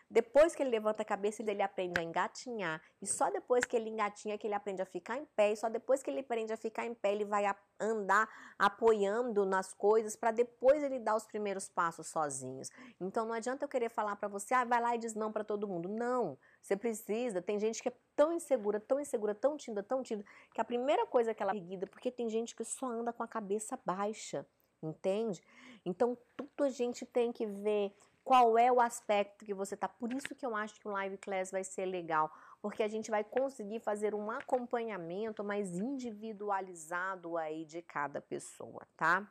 Depois que ele levanta a cabeça, ele aprende a engatinhar. E só depois que ele engatinha que ele aprende a ficar em pé. E só depois que ele aprende a ficar em pé, ele vai andar apoiando nas coisas para depois ele dar os primeiros passos sozinhos. Então não adianta eu querer falar para você, ah, vai lá e diz não para todo mundo. Não, você precisa. Tem gente que é tão insegura, tão insegura, tão tímida, tão tímida, que a primeira coisa que ela é erguida, porque tem gente que só anda com a cabeça baixa entende? Então, tudo a gente tem que ver qual é o aspecto que você tá. Por isso que eu acho que o live class vai ser legal, porque a gente vai conseguir fazer um acompanhamento mais individualizado aí de cada pessoa, tá?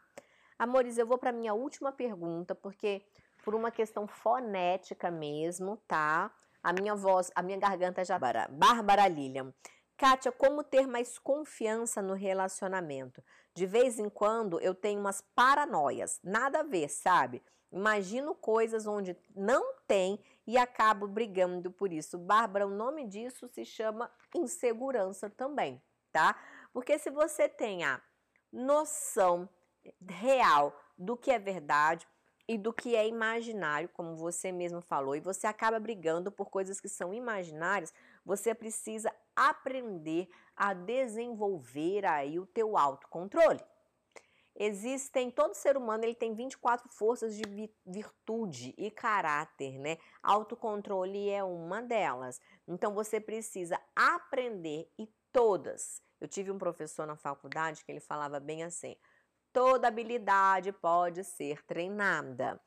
Amores, eu vou para minha última pergunta, porque por uma questão fonética mesmo, tá? A minha voz, a minha garganta já Bárbara Lilian. Kátia, como ter mais confiança no relacionamento? De vez em quando eu tenho umas paranoias, nada a ver, sabe? Imagino coisas onde não tem e acabo brigando por isso. Bárbara, o nome disso se chama insegurança também, tá? Porque se você tem a noção real do que é verdade, e do que é imaginário, como você mesmo falou, e você acaba brigando por coisas que são imaginárias, você precisa aprender a desenvolver aí o teu autocontrole. Existem, todo ser humano ele tem 24 forças de virtude e caráter, né? Autocontrole é uma delas. Então você precisa aprender e todas. Eu tive um professor na faculdade que ele falava bem assim: toda habilidade pode ser treinada.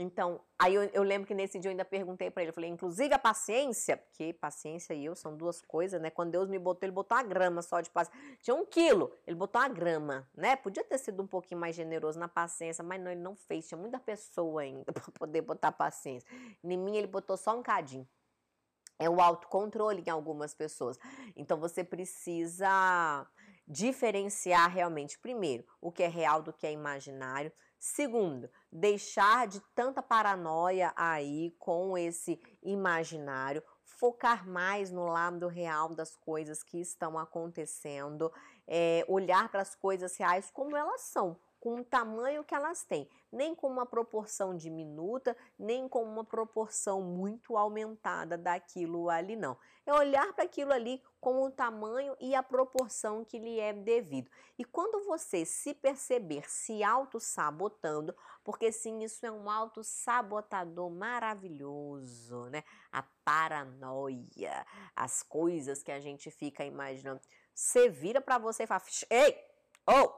Então, aí eu, eu, lembro que nesse dia eu ainda perguntei para ele, eu falei, inclusive a paciência, porque paciência e eu são duas coisas, né? Quando Deus me botou, ele botou a grama só de paciência. Tinha um quilo, ele botou a grama, né? Podia ter sido um pouquinho mais generoso na paciência, mas não, ele não fez. Tinha muita pessoa ainda para poder botar paciência. Em mim, ele botou só um cadinho. É o autocontrole em algumas pessoas. Então você precisa diferenciar realmente, primeiro, o que é real do que é imaginário. Segundo, deixar de tanta paranoia aí com esse imaginário, focar mais no lado real das coisas que estão acontecendo, é, olhar para as coisas reais como elas são com o tamanho que elas têm, nem com uma proporção diminuta, nem com uma proporção muito aumentada daquilo ali, não. É olhar para aquilo ali com o tamanho e a proporção que lhe é devido. E quando você se perceber se auto-sabotando, porque sim, isso é um auto-sabotador maravilhoso, né? A paranoia, as coisas que a gente fica imaginando. Você vira para você e fala: Ei, oh,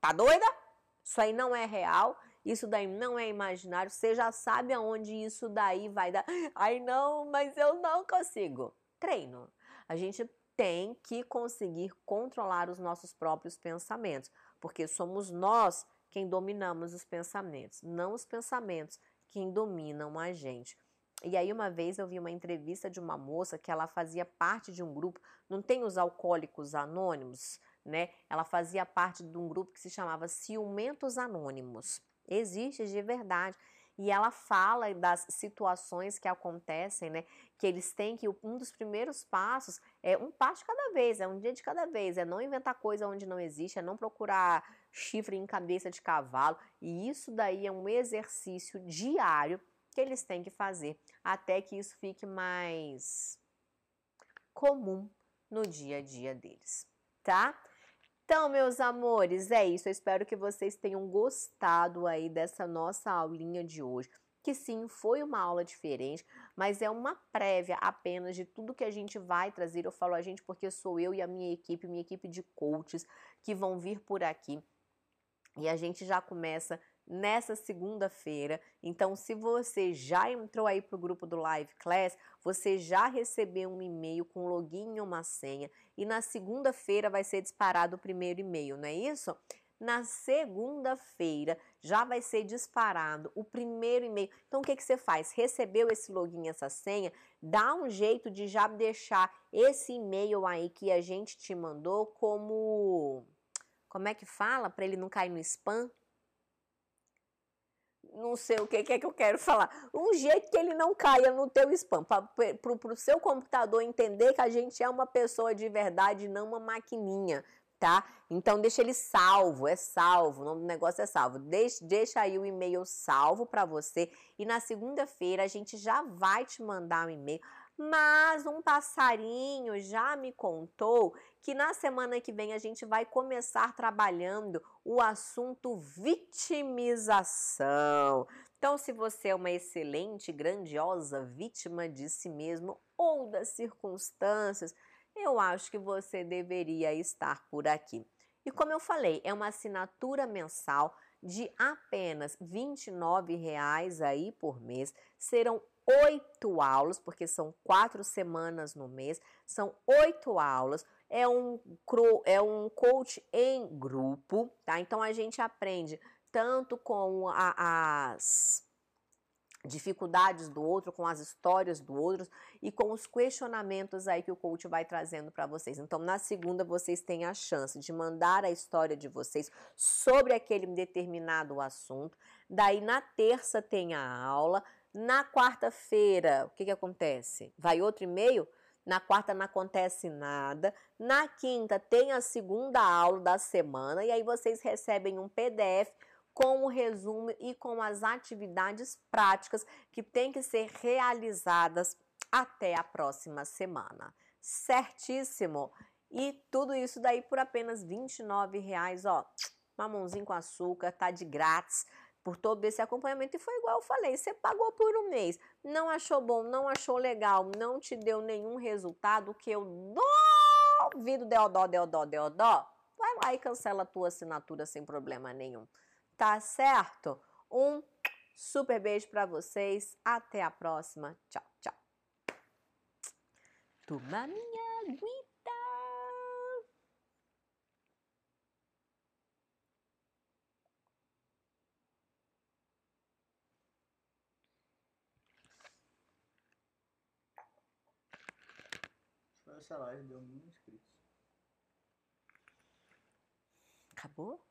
tá doida? Isso aí não é real, isso daí não é imaginário, você já sabe aonde isso daí vai dar. Ai, não, mas eu não consigo. Treino. A gente tem que conseguir controlar os nossos próprios pensamentos, porque somos nós quem dominamos os pensamentos, não os pensamentos quem dominam a gente. E aí uma vez eu vi uma entrevista de uma moça que ela fazia parte de um grupo, não tem os alcoólicos anônimos, né? Ela fazia parte de um grupo que se chamava Ciumentos Anônimos. Existe de verdade. E ela fala das situações que acontecem, né? Que eles têm que um dos primeiros passos é um passo de cada vez, é um dia de cada vez, é não inventar coisa onde não existe, é não procurar chifre em cabeça de cavalo. E isso daí é um exercício diário que eles têm que fazer até que isso fique mais comum no dia a dia deles, tá? Então, meus amores, é isso. Eu espero que vocês tenham gostado aí dessa nossa aulinha de hoje. Que sim, foi uma aula diferente, mas é uma prévia apenas de tudo que a gente vai trazer. Eu falo a gente porque sou eu e a minha equipe, minha equipe de coaches que vão vir por aqui. E a gente já começa nessa segunda-feira. Então, se você já entrou aí para o grupo do Live Class, você já recebeu um e-mail com login e uma senha. E na segunda-feira vai ser disparado o primeiro e-mail, não é isso? Na segunda-feira já vai ser disparado o primeiro e-mail. Então, o que, que você faz? Recebeu esse login, essa senha? Dá um jeito de já deixar esse e-mail aí que a gente te mandou como. Como é que fala? Para ele não cair no spam? Não sei o que, que, é que eu quero falar. Um jeito que ele não caia no teu spam, para o seu computador entender que a gente é uma pessoa de verdade, não uma maquininha, tá? Então deixa ele salvo, é salvo, o nome do negócio é salvo. Deixa, deixa aí o e-mail salvo para você e na segunda-feira a gente já vai te mandar um e-mail mas um passarinho já me contou que na semana que vem a gente vai começar trabalhando o assunto vitimização. Então, se você é uma excelente, grandiosa vítima de si mesmo ou das circunstâncias, eu acho que você deveria estar por aqui. E como eu falei, é uma assinatura mensal de apenas R$ 29,00 aí por mês. Serão oito aulas, porque são quatro semanas no mês, são oito aulas. É um, é um coach em grupo, tá? Então a gente aprende tanto com a, as dificuldades do outro, com as histórias do outro e com os questionamentos aí que o coach vai trazendo para vocês. Então, na segunda, vocês têm a chance de mandar a história de vocês sobre aquele determinado assunto. Daí, na terça, tem a aula. Na quarta-feira, o que, que acontece? Vai outro e-mail? Na quarta não acontece nada. Na quinta tem a segunda aula da semana e aí vocês recebem um PDF com o resumo e com as atividades práticas que têm que ser realizadas até a próxima semana. Certíssimo? E tudo isso daí por apenas R$ 29,00, ó. Mamãozinho com açúcar, tá de grátis por todo esse acompanhamento. E foi igual eu falei: você pagou por um mês, não achou bom, não achou legal, não te deu nenhum resultado que eu duvido, Deodó, Deodó, Deodó. Vai lá e cancela a tua assinatura sem problema nenhum. Tá certo? Um Super beijo para vocês. Até a próxima. Tchau, tchau. Toma minha aguita. Essa live deu mil inscritos. Acabou?